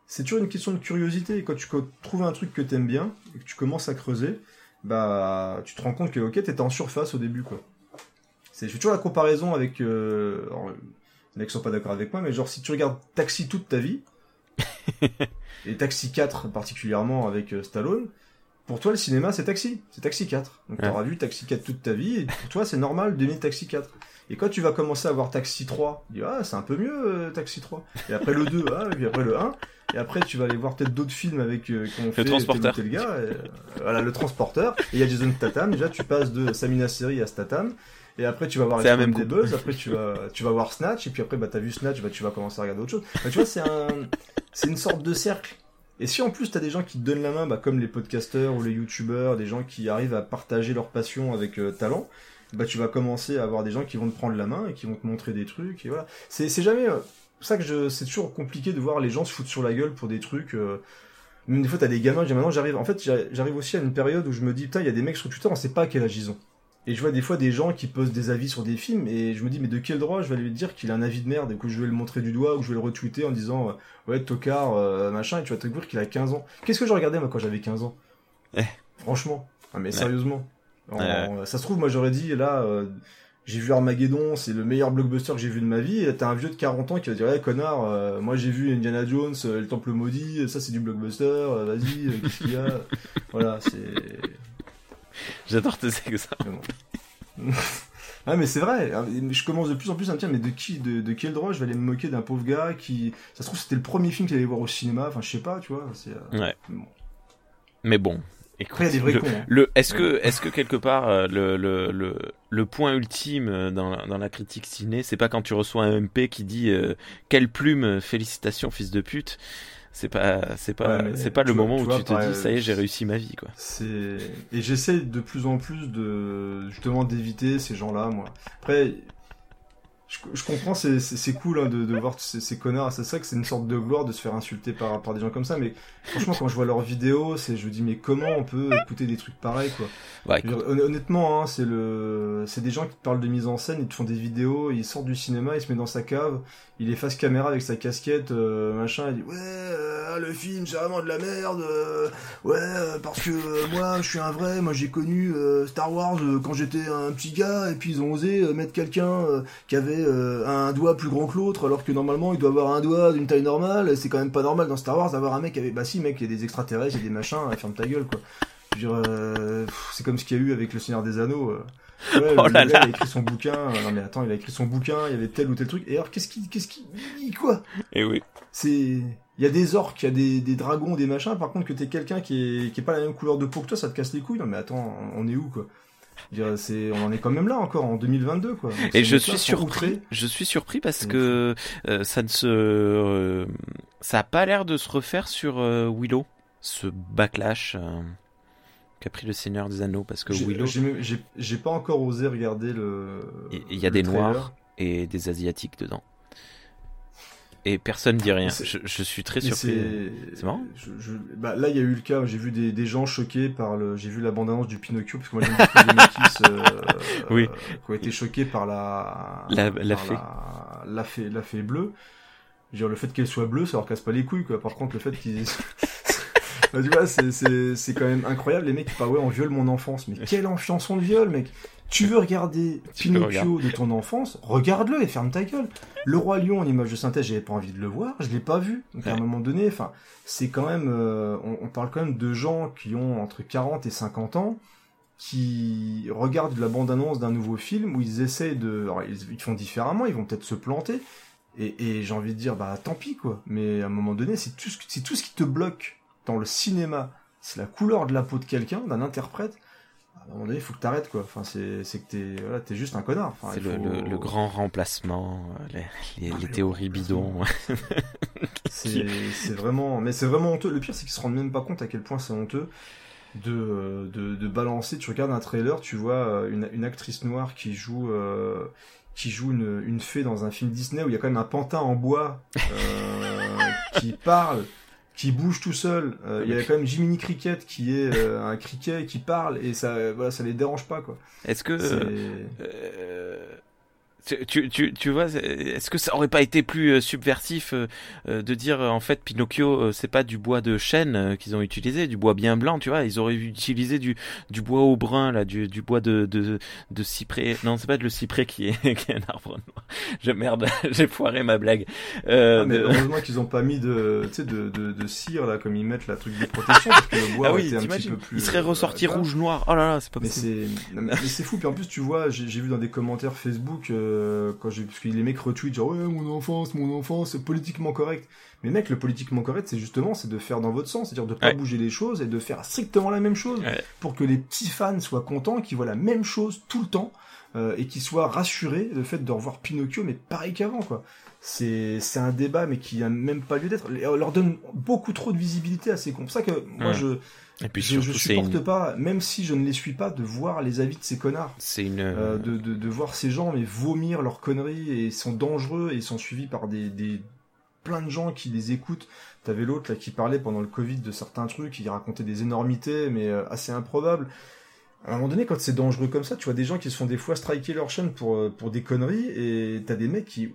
C'est toujours une question de curiosité, et quand tu trouves un truc que t'aimes bien, et que tu commences à creuser, bah tu te rends compte que ok, t'étais en surface au début, quoi. C'est, je fais toujours la comparaison avec... Euh, alors, les mecs sont pas d'accord avec moi, mais genre si tu regardes Taxi toute ta vie, et Taxi 4 particulièrement avec euh, Stallone, pour toi le cinéma c'est Taxi, c'est Taxi 4. Donc Ouais. t'auras vu Taxi 4 toute ta vie, et pour toi c'est normal d'aimer Taxi 4. Et quand tu vas commencer à voir Taxi 3, tu dis ah c'est un peu mieux euh, Taxi 3. Et après le 2, ah, et puis après le 1, et après tu vas aller voir peut-être d'autres films avec euh, qui ont fait Transporteur. tel gars, et, euh, voilà le transporteur, et il y a Jason Statham, déjà tu passes de Samina Seri à Statham. Et après, tu vas voir Extreme même des. Buzz, après tu vas, tu vas voir Snatch, et puis après, bah, t'as vu Snatch, bah, tu vas commencer à regarder autre chose. Bah, tu vois, c'est un, c'est une sorte de cercle. Et si en plus t'as des gens qui te donnent la main, bah, comme les podcasteurs ou les youtubeurs, des gens qui arrivent à partager leur passion avec euh, talent, bah tu vas commencer à avoir des gens qui vont te prendre la main et qui vont te montrer des trucs et voilà. C'est c'est jamais euh, ça que je c'est toujours compliqué de voir les gens se foutre sur la gueule pour des trucs. euh, Même des fois t'as des gamins, je dis, maintenant j'arrive. En fait j'arrive aussi à une période où je me dis putain il y a des mecs sur Twitter, on sait pas à quel âge ils. Et je vois des fois des gens qui posent des avis sur des films et je me dis mais de quel droit je vais lui dire qu'il a un avis de merde et que je vais le montrer du doigt ou je vais le retweeter en disant euh, ouais tocard euh, machin et tu vas te découvrir qu'il a 15 ans. Qu'est-ce que je regardais moi quand j'avais 15 ans? Eh. Franchement. Ah mais Ouais. sérieusement. En- Ouais. Ça se trouve moi j'aurais dit là euh, j'ai vu Armageddon, c'est le meilleur blockbuster que j'ai vu de ma vie et t'as un vieux de 40 ans qui va dire ouais connard, euh, moi j'ai vu Indiana Jones, euh, le temple maudit, ça c'est du blockbuster, euh, vas-y, qu'est-ce qu'il y a? Voilà, c'est J'adore tes exemples. Ah mais c'est vrai, hein, je commence de plus en plus à me dire mais de qui, de, de quel droit je vais aller me moquer d'un pauvre gars qui, ça se trouve c'était le premier film qu'il allait voir au cinéma, enfin je sais pas, tu vois, euh, Ouais. bon. Mais bon. écoute, le- hein. Le, est-ce que, est-ce que quelque part euh, le, le, le, le point ultime euh, dans, la- dans la critique ciné, c'est pas quand tu reçois un MP qui dit euh, quelle plume, félicitations fils de pute. C'est pas, c'est pas, Ouais, c'est pas le vois- moment où vois, tu te dis ça y est, j'ai réussi ma vie quoi. C'est et j'essaie de plus en plus de justement d'éviter ces gens-là, moi. Après, je, je comprends, c'est- cool hein, de, de voir ces, ces connards. C'est ça que c'est une sorte de gloire de se faire insulter par, par des gens comme ça. Mais franchement, quand je vois leurs vidéos, c'est je me dis mais comment on peut écouter des trucs pareils quoi? Bah, dire, Honnêtement, hein, c'est le, c'est des gens qui te parlent de mise en scène, ils te font des vidéos, ils sortent du cinéma, il se met dans sa cave, il est face caméra avec sa casquette, euh, machin, il dit ouais euh, le film c'est vraiment de la merde, euh, ouais parce que moi je suis un vrai, moi j'ai connu Star Wars quand j'étais un petit gars et puis ils ont osé mettre quelqu'un qui avait euh, un doigt plus grand que l'autre alors que normalement il doit avoir un doigt d'une taille normale, c'est quand même pas normal dans Star Wars d'avoir un mec avait bah si mec il y a des extraterrestres, il y a des machins, ferme ta gueule quoi. Je veux dire, euh, c'est comme ce qu'il y a eu avec le Seigneur des Anneaux. euh. Ouais, Oh là là. il a écrit son bouquin. Non mais attends, il a écrit son bouquin. Il y avait tel ou tel truc. Et alors, qu'est-ce qui, qu'est-ce qui, quoi? Et oui. C'est, il y a des orques, il y a des, des dragons, des machins. Par contre, que t'es quelqu'un qui est, qui est pas la même couleur de peau que toi, ça te casse les couilles? Non mais attends, on est où quoi? C'est, on en est quand même là encore en 2022 quoi. Donc, Et je suis surpris. Je suis surpris parce que euh, ça ne se, euh, ça a pas l'air de se refaire sur euh, Willow, ce backlash qu'a pris le Seigneur des Anneaux, parce que Willow, j'ai pas encore osé regarder le. il y a des trailer. noirs et des asiatiques dedans. Et personne dit rien. Je, je suis très surpris. c'est marrant. je- je- bah, là, il y a eu le cas. J'ai vu des, des gens choqués par le. J'ai vu la bande-annonce du Pinocchio parce que moi j'aime les métis euh, Oui. euh, qui ont été choqués par la La- fée. la, la fée la fée bleue. Je veux dire, le fait qu'elle soit bleue, ça leur casse pas les couilles quoi. Par contre, le fait qu'ils Bah, tu vois, c'est- quand même incroyable. Les mecs qui parlent, ouais, on viole mon enfance. Mais quelle chanson de viol, mec Tu veux regarder Tu Pinocchio de ton enfance Regarde-le et ferme ta gueule. Le Roi Lion en image de synthèse, j'avais pas envie de le voir, je l'ai pas vu. Donc à un moment donné, enfin, c'est quand même, euh, on, on parle quand même de gens qui ont entre 40 et 50 ans, qui regardent la bande-annonce d'un nouveau film où ils essayent de, alors, ils, ils font différemment, ils vont peut-être se planter. Et, et j'ai envie de dire, bah tant pis quoi. Mais à un moment donné, c'est tout, ce- c'est tout ce qui te bloque dans le cinéma. C'est la couleur de la peau de quelqu'un, d'un interprète. À un moment donné, il faut que t'arrêtes quoi. Enfin, c'est c'est que t'es voilà, t'es juste un connard. Enfin, C'est le, faut- le- le grand remplacement, euh, les, les- Ah, les théories bidons. C'est c'est vraiment, mais c'est vraiment honteux. Le pire, c'est qu'ils se rendent même pas compte à quel point c'est honteux de, de, de balancer. Tu regardes un trailer, tu vois euh, une, une actrice noire qui joue, euh, qui joue une, une fée dans un film Disney où il y a quand même un pantin en bois euh, qui parle, qui bouge tout seul. Euh, Il y a quand même Jiminy Cricket qui est euh, un criquet qui parle et ça, voilà, ça les dérange pas quoi. Est-ce que C'est- euh, euh, tu, tu, tu, tu vois, est-ce que ça aurait pas été plus euh, subversif euh, euh, de dire en fait Pinocchio c'est pas du bois de chêne qu'ils ont utilisé, du bois bien blanc, tu vois, ils auraient utilisé du, du bois au brun là, du, du bois de, de, de cyprès. Non, c'est pas le cyprès qui est, qui est un arbre noir. Je merde, j'ai foiré ma blague. Euh, Ah, mais de- heureusement qu'ils ont pas mis de, tu sais, de, de, de cire là comme ils mettent la truc de protection parce que le bois Ah oui, un petit peu plus. il serait ressorti rouge noir. Oh là là, c'est pas Mais possible. mais c'est fou. Puis en plus, tu vois, j'ai j'ai vu dans des commentaires Facebook euh, quand j'ai, parce que les mecs retweetent genre ouais mon enfance, mon enfance, c'est politiquement correct. Mais mec, le politiquement correct, c'est justement c'est de faire dans votre sens, c'est-à-dire de pas Ouais. bouger les choses et de faire strictement la même chose Ouais. pour que les petits fans soient contents, qu'ils voient la même chose tout le temps euh, et qu'ils soient rassurés le fait de revoir Pinocchio, mais pareil qu'avant quoi. C'est c'est un débat mais qui a même pas lieu d'être. On leur donne beaucoup trop de visibilité à ces cons. C'est pour ça que moi je Et puis je, je supporte une, pas, même si je ne les suis pas, de voir les avis de ces connards. c'est une, Euh, de, de, de voir ces gens mais vomir leurs conneries et ils sont dangereux et ils sont suivis par des, des plein de gens qui les écoutent. T'avais l'autre là qui parlait pendant le Covid de certains trucs, il racontait des énormités mais euh, assez improbables. À un moment donné, quand c'est dangereux comme ça, tu vois des gens qui se font des fois striker leur chaîne pour, euh, pour des conneries et t'as des mecs qui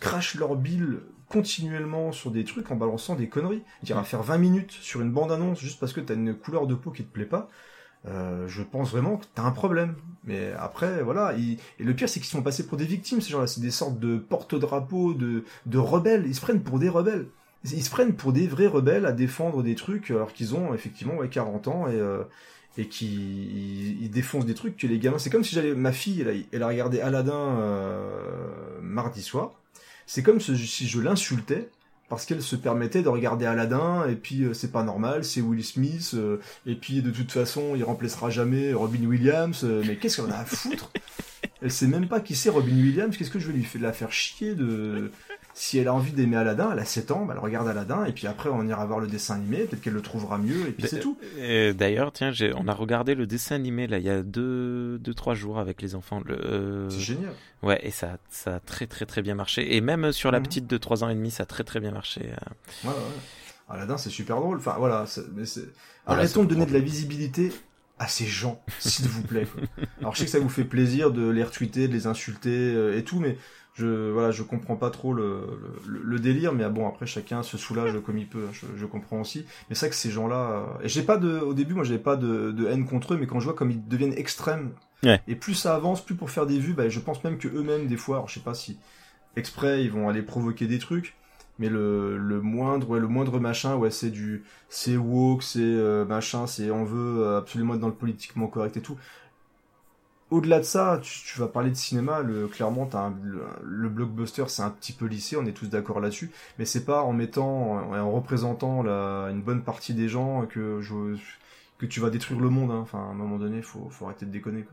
crachent leur bile continuellement sur des trucs en balançant des conneries. Dire à faire 20 minutes sur une bande-annonce juste parce que t'as une couleur de peau qui te plaît pas, euh, je pense vraiment que t'as un problème. Mais après, voilà. Et le pire, c'est qu'ils se font passer pour des victimes, ces gens-là. C'est des sortes de porte-drapeaux, de, rebelles. Ils se prennent pour des rebelles. Ils se prennent pour des vrais rebelles à défendre des trucs alors qu'ils ont effectivement ouais, 40 ans et, euh, et qui défoncent des trucs que les gamins. C'est comme si j'allais. Ma fille, elle a, elle a regardé Aladdin euh, mardi soir. C'est comme si je l'insultais parce qu'elle se permettait de regarder Aladdin et puis euh, c'est pas normal, c'est Will Smith euh, et puis de toute façon il remplacera jamais Robin Williams. euh, mais qu'est-ce qu'on a à foutre? Elle sait même pas qui c'est Robin Williams. Qu'est-ce que je vais lui faire la faire chier de si elle a envie d'aimer Aladdin, elle a 7 ans, bah, elle regarde Aladdin, et puis après on ira voir le dessin animé, peut-être qu'elle le trouvera mieux, et puis c'est tout. Et D'ailleurs, tiens, on a regardé le dessin animé là il y a deux, deux trois jours avec les enfants. Le, euh, C'est génial. ouais, et ça, ça a très très très bien marché. Et même sur la Mhm. petite de 3 ans et demi, ça a très très bien marché. euh. Ouais, ouais. Aladdin, c'est super drôle. Enfin, voilà. mais Voilà, Arrêtons de donner de la visibilité à ces gens, s'il vous plaît. quoi. Alors, je sais que ça vous fait plaisir de les retweeter, de les insulter euh, et tout, mais je, voilà, je comprends pas trop le, le, le délire. Mais ah bon, après, chacun se soulage comme il peut. hein, Je, je comprends aussi. Mais c'est vrai que ces gens-là, euh, et j'ai pas de, au début, moi, j'avais pas de, de haine contre eux, mais quand je vois comme ils deviennent extrêmes, Ouais. et plus ça avance, plus pour faire des vues, bah, je pense même que eux-mêmes, des fois, alors, je sais pas si exprès, ils vont aller provoquer des trucs. Mais le, le moindre, ouais, le moindre machin, ouais, c'est du, c'est woke, c'est euh, machin, c'est on veut absolument être dans le politiquement correct et tout. Au-delà de ça, tu, tu vas parler de cinéma, le, clairement, t'as un- le, le blockbuster, c'est un petit peu lissé, on est tous d'accord là-dessus, mais c'est pas en mettant, en, en représentant la, une bonne partie des gens que je, que tu vas détruire le monde. Hein. Enfin, à un moment donné, faut, faut arrêter de déconner.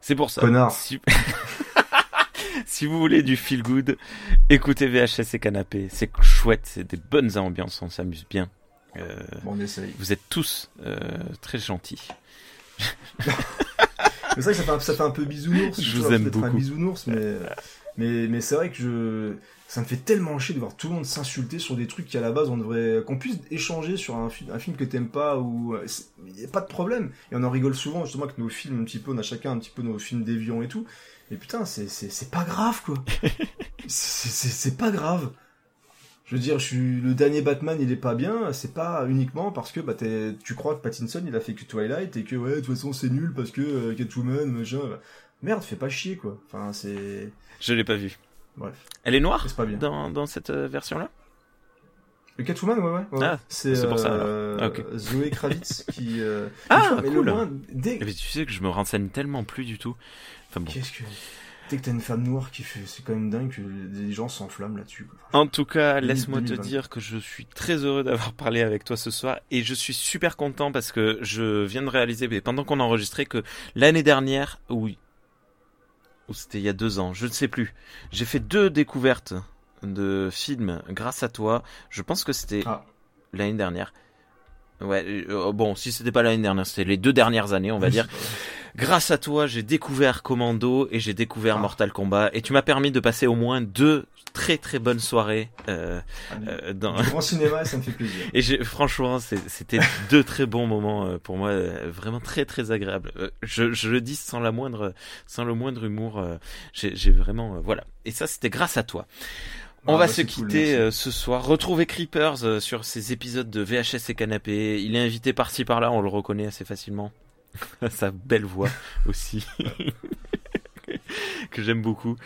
C'est pour ça. Connard. Si... si vous voulez du feel good, écoutez VHS et Canapé. C'est chouette, c'est des bonnes ambiances, on s'amuse bien. Euh, on essaye. vous êtes tous euh, très gentils. C'est vrai que ça fait un, ça fait un peu bisounours. Je vous aime d'être un beaucoup. bisounours, mais, mais, mais c'est vrai que je, ça me fait tellement chier de voir tout le monde s'insulter sur des trucs qui à la base on devrait, qu'on puisse échanger sur un, un film que t'aimes pas ou, il n'y a pas de problème. Et on en rigole souvent, justement, avec nos films un petit peu, on a chacun un petit peu nos films déviants et tout. Mais putain, c'est, c'est, c'est pas grave, quoi. c'est pas grave. Je veux dire, je suis le dernier Batman, il est pas bien. C'est pas uniquement parce que bah t'es- tu crois que Pattinson il a fait que Twilight et que ouais de toute façon c'est nul parce que euh, Catwoman machin. Merde, fais pas chier quoi. Enfin c'est Je l'ai pas vue. bref, Elle est noire c'est pas bien. dans, dans cette euh, version-là? Le Catwoman ouais ouais. ouais. Ah, c'est pour ça, euh. Ah. Zoé Kravitz qui. euh, Ah, mais cool. moins, dès Eh ben, tu sais que je me renseigne tellement plus du tout. Enfin bon. qu'est-ce que que t'as une femme noire qui fait, c'est quand même dingue que des gens s'enflamment là-dessus. En tout cas, 2000, laisse-moi te 2020. dire que je suis très heureux d'avoir parlé avec toi ce soir et je suis super content parce que je viens de réaliser, mais pendant qu'on enregistrait, que l'année dernière, oui, ou c'était il y a deux ans, je ne sais plus, j'ai fait deux découvertes de films grâce à toi. Je pense que c'était Ah. l'année dernière. Ouais, euh, bon, si c'était pas l'année dernière, c'était les deux dernières années, on va dire. Grâce à toi, j'ai découvert Commando et j'ai découvert Ah. Mortal Kombat et tu m'as permis de passer au moins deux très très bonnes soirées euh, Ah, euh, dans... du grand cinéma, ça me fait plaisir. Et j'ai, franchement, c'est- c'était deux très bons moments euh, pour moi, euh, vraiment très très agréables. Euh, Je, je le dis sans la moindre, sans le moindre humour. euh, J'ai j'ai vraiment, euh, voilà. Et ça, c'était grâce à toi. On Ah, va bah, se cool, quitter ce soir. Retrouver Creepers sur ces épisodes de VHS et Canapé. Il est invité par-ci par-là, on le reconnaît assez facilement. Sa belle voix aussi. que j'aime beaucoup.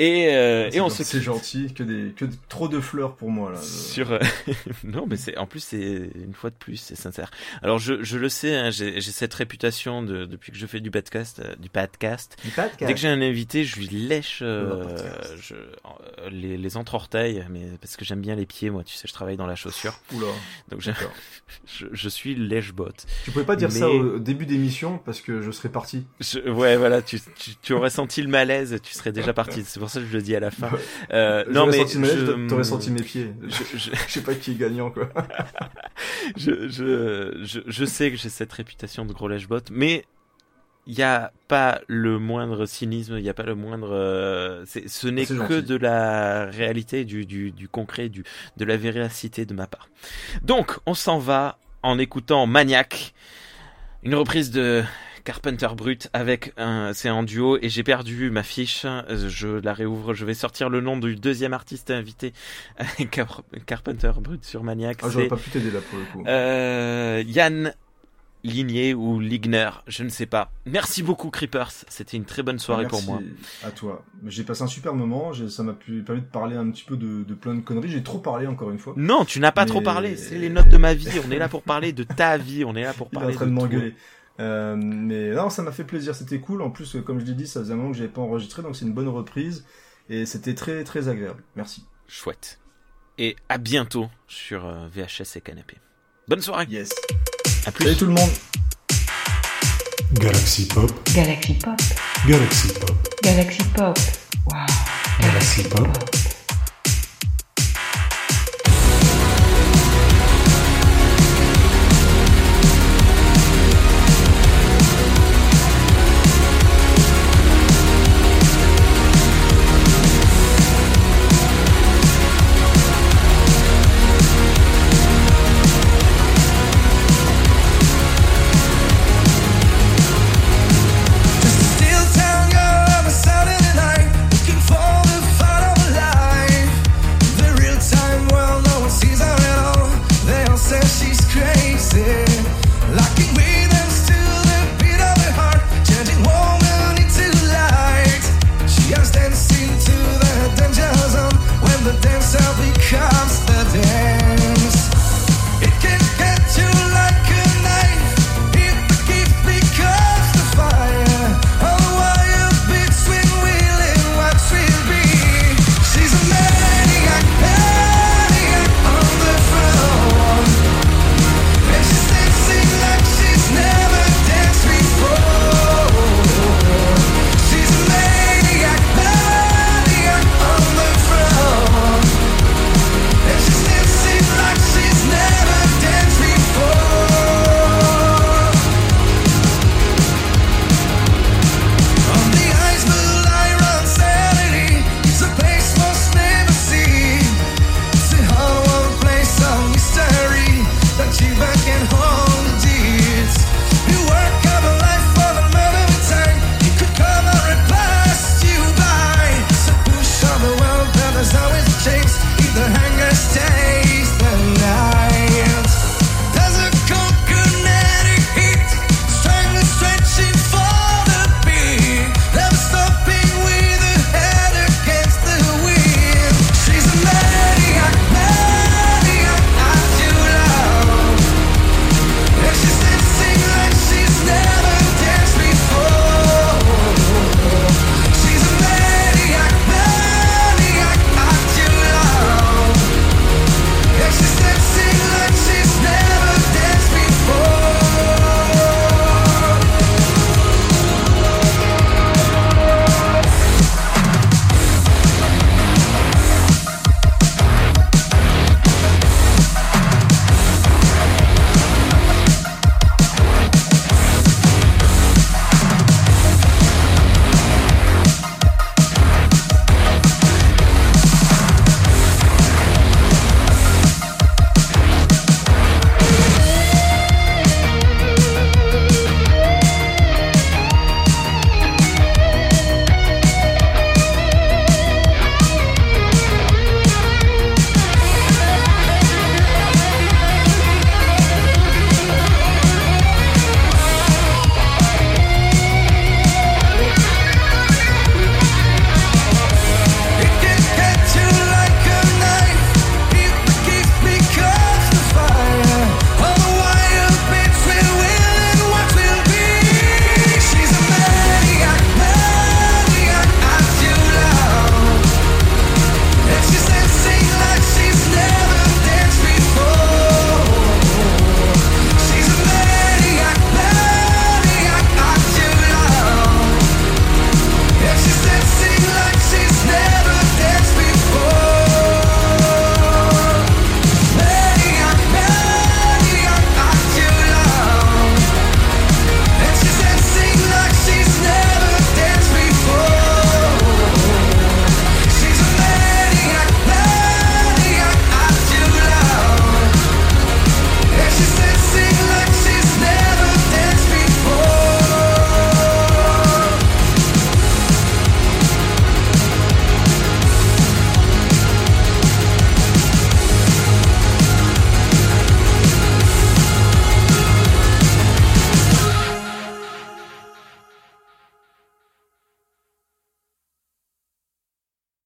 Et, euh, C'est et on se C'est gentil, que des, que trop de fleurs pour moi là. sur euh, non mais c'est en plus c'est une fois de plus c'est sincère alors je, je le sais hein, j'ai cette réputation de depuis que je fais du podcast euh, du podcast Du podcast. dès que j'ai un invité je lui lèche euh, je, euh, les, les entre-orteils mais parce que j'aime bien les pieds moi tu sais je travaille dans la chaussure Oula. donc je, je, suis lèche-bot Tu pouvais pas dire ça au début d'émission parce que je serais parti. Ouais voilà tu, tu, tu aurais senti le malaise tu serais déjà parti c'est pour ça que je le dis à la fin Ouais. euh, non mais senti, je- t'aurais senti mes pieds. je- je- Je sais pas qui est gagnant quoi. je, je, je, je sais que j'ai cette réputation de gros lèche-bot, mais il n'y a pas le moindre cynisme, il n'y a pas le moindre... euh, ce n'est c'est que gentil. de la réalité, du, du, du concret, du, de la véracité de ma part. Donc, on s'en va en écoutant Maniac, une reprise de Carpenter Brut avec un, c'est en duo et j'ai perdu ma fiche, Euh, je la réouvre, je vais sortir le nom du deuxième artiste invité avec Car- Carpenter Brut sur Maniac. Ah, j'aurais pas pu t'aider là pour le coup. euh, Yann Ligné ou Ligner, je ne sais pas. Merci beaucoup Creepers, c'était une très bonne soirée pour moi. À toi. J'ai passé un super moment. Ça m'a permis de parler un petit peu de, de plein de conneries. J'ai trop parlé encore une fois. Non, tu n'as pas Mais- trop parlé, c'est les notes de ma vie, on est là pour parler de ta vie, on est là pour Il est en parler train de de m'engueuler. Euh, mais non, ça m'a fait plaisir, c'était cool. En plus, comme je l'ai dit, ça faisait un moment que j'avais pas enregistré, donc c'est une bonne reprise. Et c'était très très agréable. Merci. Chouette. Et à bientôt sur euh, VHS et Canapé. Bonne soirée, Yes. à plus. Salut tout le monde. Galaxy Pop, Galaxy Pop, Galaxy Pop, Galaxy Pop. Wow. Galaxy Pop.